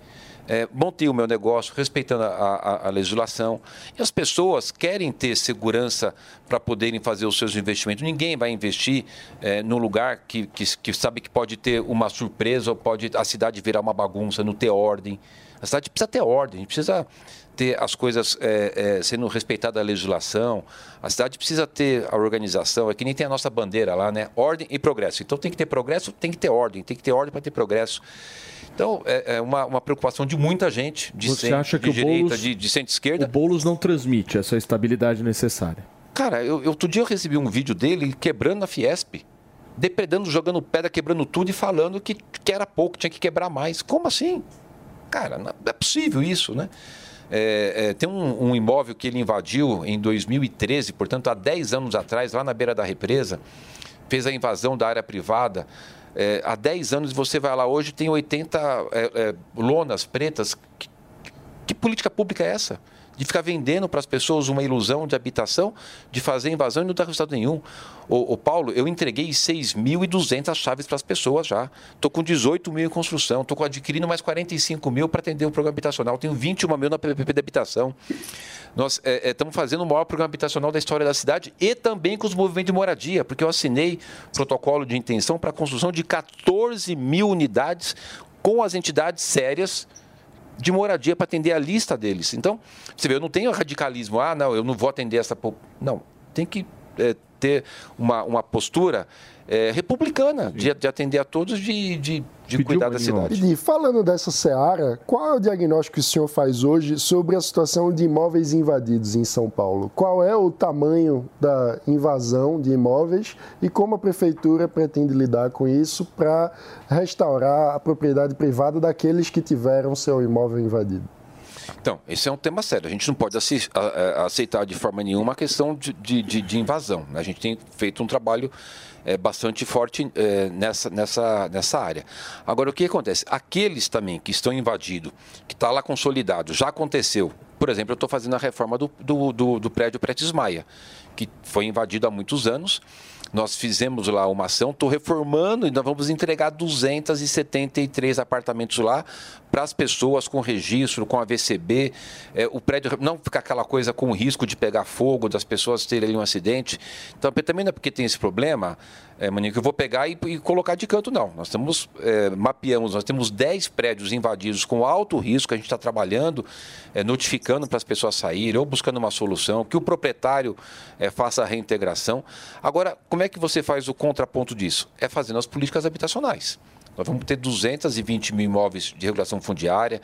É, montei o meu negócio respeitando a, a- a legislação. E as pessoas querem ter segurança para poderem fazer os seus investimentos. Ninguém vai investir é, num lugar que, que, que sabe que pode ter uma surpresa ou pode a cidade virar uma bagunça, não ter ordem. A cidade precisa ter ordem, precisa ter as coisas é, é, sendo respeitada a legislação. A cidade precisa ter a organização. É que nem tem a nossa bandeira lá, né? Ordem e progresso. Então tem que ter progresso, tem que ter ordem, tem que ter ordem para ter progresso. Então é, é uma, uma preocupação de muita gente, de Você centro, acha que de o direita, Boulos- de, de centro-esquerda. O Boulos não transmite essa estabilidade necessária. Cara, eu, eu- outro dia eu recebi um vídeo dele quebrando a Fiesp, depredando, jogando pedra, quebrando tudo e falando que, que era pouco, tinha que quebrar mais. Como assim? Cara, não é possível isso, né? É, é, tem um, um imóvel que ele invadiu em 2013, portanto, há 10 anos atrás, lá na beira da represa, fez a invasão da área privada. É, há 10 anos você vai lá hoje, tem 80 é, é, lonas pretas. Que, que política pública é essa? De ficar vendendo para as pessoas uma ilusão de habitação, de fazer invasão e não dar resultado nenhum. O, Paulo, eu entreguei 6.200 chaves para as pessoas já. Estou com 18 mil em construção, estou adquirindo mais 45 mil para atender o programa habitacional. Tenho 21 mil na PPP de habitação. Nós é, é, estamos fazendo o maior programa habitacional da história da cidade e também com os movimentos de moradia, porque eu assinei protocolo de intenção para a construção de 14 mil unidades com as entidades sérias de moradia para atender a lista deles. Então, você vê, eu não tenho radicalismo, ah, não, eu não vou atender essa. po-". Não, tem que é, ter uma, uma postura é, republicana de, de atender a todos, de, de, de cuidar da cidade. E falando dessa seara, qual é o diagnóstico que o senhor faz hoje sobre a situação de imóveis invadidos em São Paulo? Qual é o tamanho da invasão de imóveis e como a prefeitura pretende lidar com isso para restaurar a propriedade privada daqueles que tiveram seu imóvel invadido? Então, esse é um tema sério. A gente não pode aceitar de forma nenhuma a questão de, de- de- de invasão. né? A gente tem feito um trabalho eh, bastante forte eh, nessa, nessa, nessa área. Agora, o que acontece? Aqueles também que estão invadidos, que está lá consolidado, já aconteceu. Por exemplo, eu estou fazendo a reforma do, do, do, do prédio Pretes Maia, que foi invadido há muitos anos. Nós fizemos lá uma ação, estou reformando e nós vamos entregar 273 apartamentos lá para as pessoas com registro, com a VCB. É, o prédio não fica aquela coisa com risco de pegar fogo, das pessoas terem um acidente. Então, também não é porque tem esse problema, é, Maninho, que eu vou pegar e, e colocar de canto, não. Nós temos, é, mapeamos, nós temos 10 prédios invadidos com alto risco, a gente está trabalhando, é, notificando para as pessoas saírem ou buscando uma solução, que o proprietário é, faça a reintegração. Agora, como é que você faz o contraponto disso? É fazendo as políticas habitacionais. Nós vamos ter 220 mil imóveis de regulação fundiária,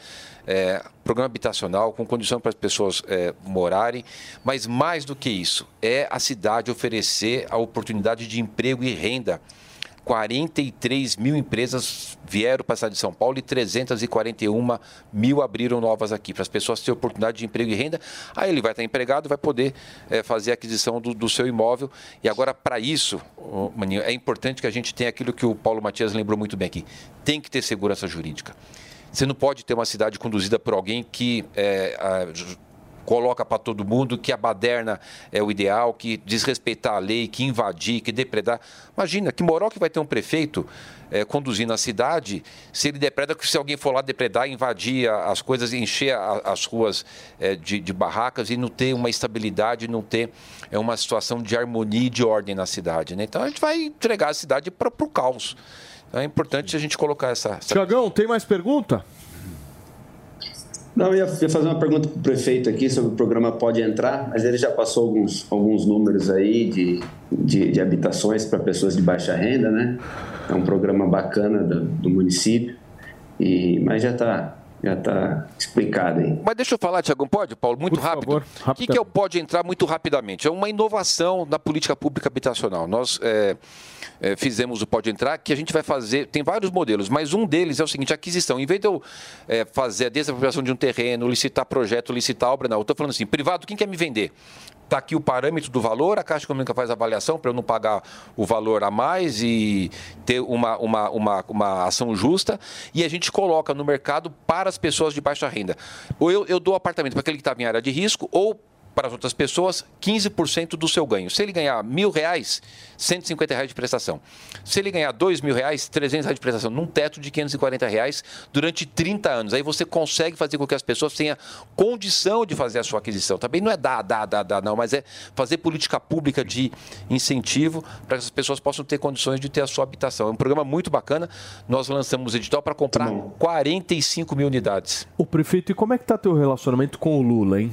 é, programa habitacional com condição para as pessoas é, morarem, mas mais do que isso, é a cidade oferecer a oportunidade de emprego e renda. 43 mil empresas vieram para a cidade de São Paulo e 341 mil abriram novas aqui, para as pessoas terem oportunidade de emprego e renda. Aí ele vai estar empregado, vai poder é, fazer a aquisição do, do seu imóvel. E agora, para isso, Maninho, é importante que a gente tenha aquilo que o Paulo Matias lembrou muito bem aqui: tem que ter segurança jurídica. Você não pode ter uma cidade conduzida por alguém que é, a, coloca para todo mundo que a baderna é o ideal, que desrespeitar a lei, que invadir, que depredar. Imagina, que moral que vai ter um prefeito é, conduzindo a cidade se ele depreda, se alguém for lá depredar, invadir as coisas, encher a- as ruas é, de, de barracas e não ter uma estabilidade, não ter é, uma situação de harmonia e de ordem na cidade. Né? Então a gente vai entregar a cidade para o caos. Então é importante a gente colocar essa, essa Tiagão, tem mais pergunta? Não, eu ia fazer uma pergunta para o prefeito aqui sobre o programa Pode Entrar, mas ele já passou alguns, alguns números aí de, de, de habitações para pessoas de baixa renda, né? É um programa bacana do, do município, e, mas já está já está explicado aí. Mas deixa eu falar, Tiagão, pode, Paulo? Muito Por rápido. favor, o que, que é o pode entrar muito rapidamente? É uma inovação na política pública habitacional. Nós é, é, fizemos o pode entrar, que a gente vai fazer, tem vários modelos, mas um deles é o seguinte, aquisição. Em vez de eu é, fazer a desapropriação de um terreno, licitar projeto, licitar obra, não. Eu estou falando assim, privado, quem quer me vender? Está aqui o parâmetro do valor, a Caixa Econômica faz a avaliação para eu não pagar o valor a mais e ter uma, uma, uma, uma ação justa, e a gente coloca no mercado para as pessoas de baixa renda. Ou eu, eu dou apartamento para aquele que estava em área de risco, ou para as outras pessoas, 15% do seu ganho. Se ele ganhar mil reais, 150 reais de prestação. Se ele ganhar dois mil reais, 300 reais de prestação, num teto de 540 reais durante 30 anos. Aí você consegue fazer com que as pessoas tenham condição de fazer a sua aquisição. Também não é dar, dar, dar, dar, não, mas é fazer política pública de incentivo para que as pessoas possam ter condições de ter a sua habitação. É um programa muito bacana. Nós lançamos edital para comprar 45 mil unidades. O prefeito, e como é que tá teu relacionamento com o Lula, hein?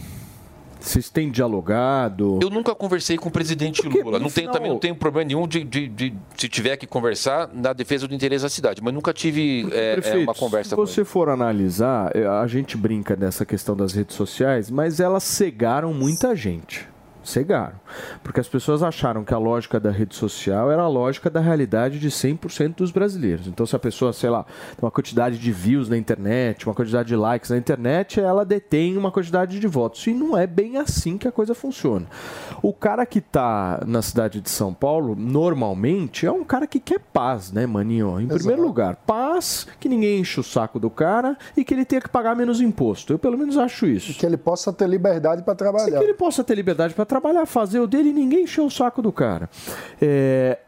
Vocês têm dialogado? Eu nunca conversei com o presidente Porque, Lula. Não tenho, também não tenho problema nenhum de, de- de- se tiver que conversar na defesa do interesse da cidade. Mas nunca tive é, é, Prefeito, uma conversa se com você for analisar, eh, a gente brinca nessa questão das redes sociais, mas elas cegaram muita gente. Cegaram. Porque as pessoas acharam que a lógica da rede social era a lógica da realidade de 100% dos brasileiros. Então, se a pessoa, sei lá, tem uma quantidade de views na internet, uma quantidade de likes na internet, ela detém uma quantidade de votos. E não é bem assim que a coisa funciona. O cara que está na cidade de São Paulo, normalmente, é um cara que quer paz, né, maninho? Em primeiro lugar, paz, que ninguém enche o saco do cara e que ele tenha que pagar menos imposto. Eu, pelo menos, acho isso. Que ele possa ter liberdade para E trabalhar. que ele possa ter liberdade para trabalhar, fazer o dele e ninguém encher o saco do cara. É,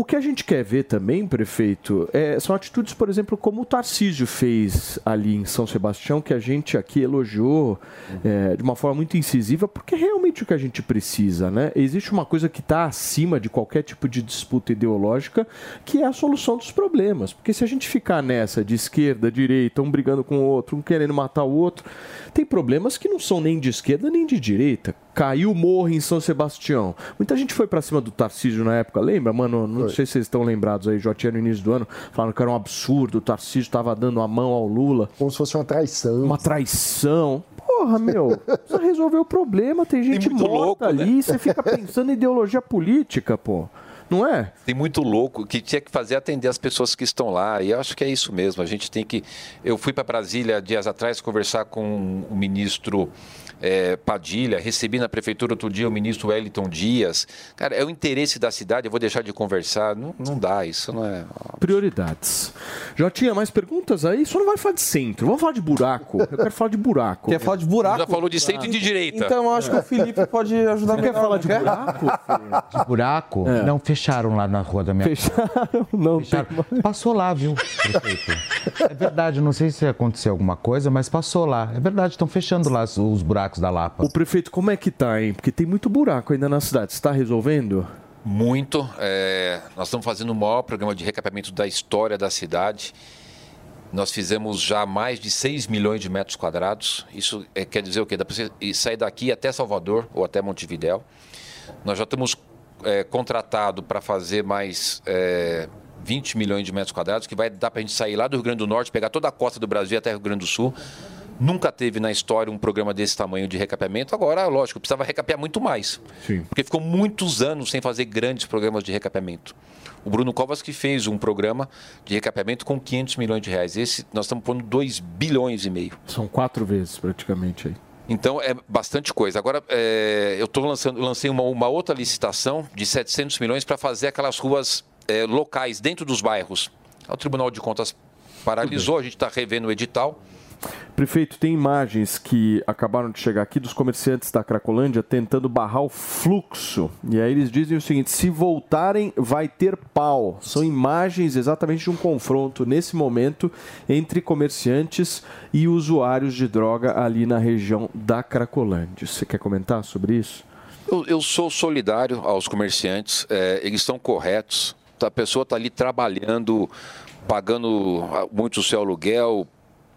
o que a gente quer ver também, prefeito, é, são atitudes, por exemplo, como o Tarcísio fez ali em São Sebastião, que a gente aqui elogiou é, de uma forma muito incisiva, porque é realmente o que a gente precisa, né? Existe uma coisa que está acima de qualquer tipo de disputa ideológica, que é a solução dos problemas. Porque se a gente ficar nessa de esquerda, direita, um brigando com o outro, um querendo matar o outro, tem problemas que não são nem de esquerda nem de direita. Caiu o morro em São Sebastião. Muita gente foi pra cima do Tarcísio na época, lembra, mano? Não sei se vocês estão lembrados aí, já tinha no início do ano, falando que era um absurdo, o Tarcísio estava dando a mão ao Lula. Como se fosse uma traição. Uma traição. Porra, meu, precisa resolver o problema. Tem gente muito morta louco, né? ali, você fica pensando em ideologia política, pô. Não é? Tem muito louco que tinha que fazer atender as pessoas que estão lá. E eu acho que é isso mesmo. A gente tem que. Eu fui para Brasília dias atrás conversar com o ministro eh, Padilha, recebi na prefeitura outro dia o ministro Wellington Dias. Cara, é o interesse da cidade. Eu vou deixar de conversar. Não, não dá, isso não é. Prioridades. Já tinha mais perguntas aí? Só não vai falar de centro. Vamos falar de buraco. Eu quero falar de buraco. Quer falar de buraco? Já falou de centro e de direita. Então eu acho que o Felipe pode ajudar Você quer falar não de quer? buraco? De buraco? Não, fecharam lá na rua da minha Fecharam, não Fecharam. Passou lá, viu, prefeito? É verdade, não sei se aconteceu alguma coisa, mas passou lá. É verdade, estão fechando lá os, os buracos da Lapa. O prefeito, como é que tá, hein? Porque tem muito buraco ainda na cidade. Você está resolvendo? Muito. É, nós estamos fazendo o maior programa de recapeamento da história da cidade. Nós fizemos já mais de 6 milhões de metros quadrados. Isso é, quer dizer o quê? Dá para você ir- sair daqui até Salvador ou até Montevidéu. Nós já estamos é, contratado para fazer mais é, 20 milhões de metros quadrados, que vai dar para a gente sair lá do Rio Grande do Norte, pegar toda a costa do Brasil até o Rio Grande do Sul. Nunca teve na história um programa desse tamanho de recapeamento. Agora, lógico, precisava recapear muito mais. Sim. Porque ficou muitos anos sem fazer grandes programas de recapeamento. O Bruno Covas que fez um programa de recapeamento com 500 milhões de reais. Esse nós estamos pondo 2 bilhões e meio. São quatro vezes praticamente aí. Então é bastante coisa. Agora é, eu tô lançando, lancei uma, uma outra licitação de 700 milhões para fazer aquelas ruas é, locais dentro dos bairros. O Tribunal de Contas paralisou, a gente está revendo o edital. Prefeito, tem imagens que acabaram de chegar aqui dos comerciantes da Cracolândia tentando barrar o fluxo. E aí eles dizem o seguinte: se voltarem, vai ter pau. São imagens exatamente de um confronto nesse momento entre comerciantes e usuários de droga ali na região da Cracolândia. Você quer comentar sobre isso? Eu, eu sou solidário aos comerciantes, é, eles estão corretos. A pessoa está ali trabalhando, pagando ah, muito o seu aluguel,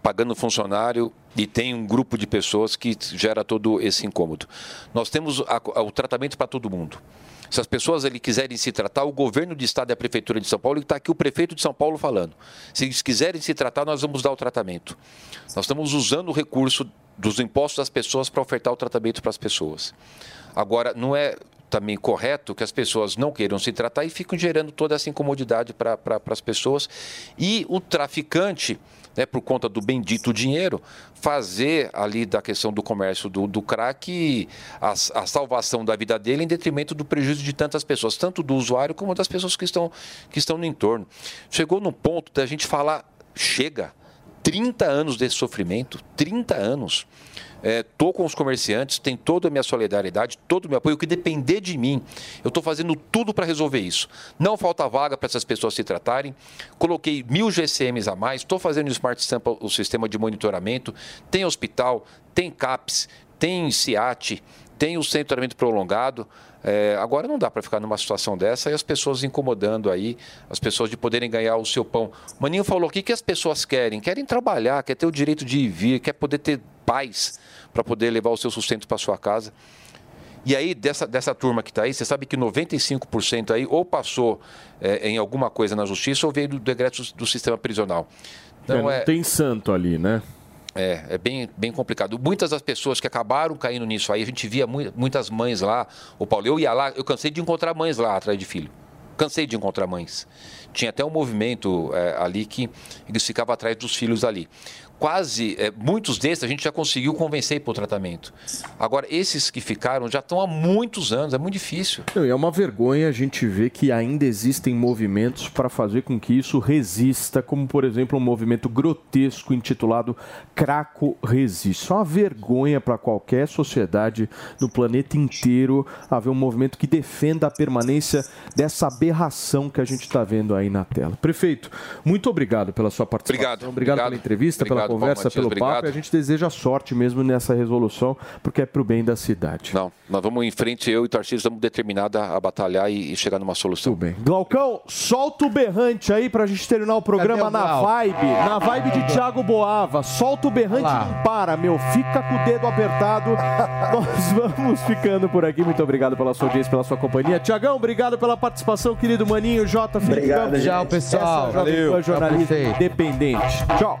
pagando funcionário E tem um grupo de pessoas que gera todo esse incômodo. Nós temos a, a, o tratamento para todo mundo. Se as pessoas ali quiserem se tratar, o governo de estado e a prefeitura de São Paulo, está aqui o prefeito de São Paulo falando. Se eles quiserem se tratar, nós vamos dar o tratamento. Nós estamos usando o recurso dos impostos das pessoas para ofertar o tratamento para as pessoas. Agora, não é também correto que as pessoas não queiram se tratar e ficam gerando toda essa incomodidade para pra, as pessoas. E o traficante, né, por conta do bendito dinheiro, fazer ali da questão do comércio do, do crack a, a salvação da vida dele em detrimento do prejuízo de tantas pessoas, tanto do usuário como das pessoas que estão, que estão no entorno. Chegou no ponto da gente falar, chega, 30 anos desse sofrimento, 30 anos. Estou é, com os comerciantes, tem toda a minha solidariedade, todo o meu apoio. O que depender de mim, eu estou fazendo tudo para resolver isso. Não falta vaga para essas pessoas se tratarem. Coloquei mil GCMs a mais, estou fazendo o Smart Sample, o sistema de monitoramento. Tem hospital, tem CAPS, tem CIAT, tem o centro de tratamento prolongado. É, agora não dá para ficar numa situação dessa e as pessoas incomodando aí, as pessoas de poderem ganhar o seu pão. O Maninho falou: o que, as pessoas querem? Querem trabalhar, quer ter o direito de ir e vir, quer poder ter paz para poder levar o seu sustento para sua casa. E aí, dessa, dessa turma que está aí, você sabe que 95% aí ou passou é, em alguma coisa na justiça ou veio do decreto do, do sistema prisional. Então, é, não é... tem santo ali, né? É, é bem, bem complicado. Muitas das pessoas que acabaram caindo nisso aí, a gente via muitas mães lá. O Paulo, eu ia lá, eu cansei de encontrar mães lá atrás de filho. Cansei de encontrar mães. Tinha até um movimento é, ali que eles ficavam atrás dos filhos ali quase, é, muitos desses a gente já conseguiu convencer para o tratamento. Agora, esses que ficaram já estão há muitos anos, é muito difícil. É uma vergonha a gente ver que ainda existem movimentos para fazer com que isso resista, como por exemplo um movimento grotesco intitulado Craco Resiste. É uma vergonha para qualquer sociedade no planeta inteiro haver um movimento que defenda a permanência dessa aberração que a gente está vendo aí na tela. Prefeito, muito obrigado pela sua participação. Obrigado. Obrigado, obrigado. pela entrevista, obrigado. pela conversa, pelo obrigado. papo. E a gente deseja sorte mesmo nessa resolução, porque é para o bem da cidade. Não, nós vamos em frente, eu e o Tarcísio estamos determinados a batalhar e, e, chegar numa solução. Tudo bem. Glaucão, solta o berrante aí para a gente terminar o programa na vibe, na vibe de Thiago Boava. Solta o berrante e não para, meu. Fica com o dedo apertado. Nós vamos ficando por aqui. Muito obrigado pela sua audiência, pela sua companhia. Tiagão, obrigado pela participação, querido Maninho, J. Obrigado, Tchau, pessoal. Essa Valeu. Jornalista independente. Tchau.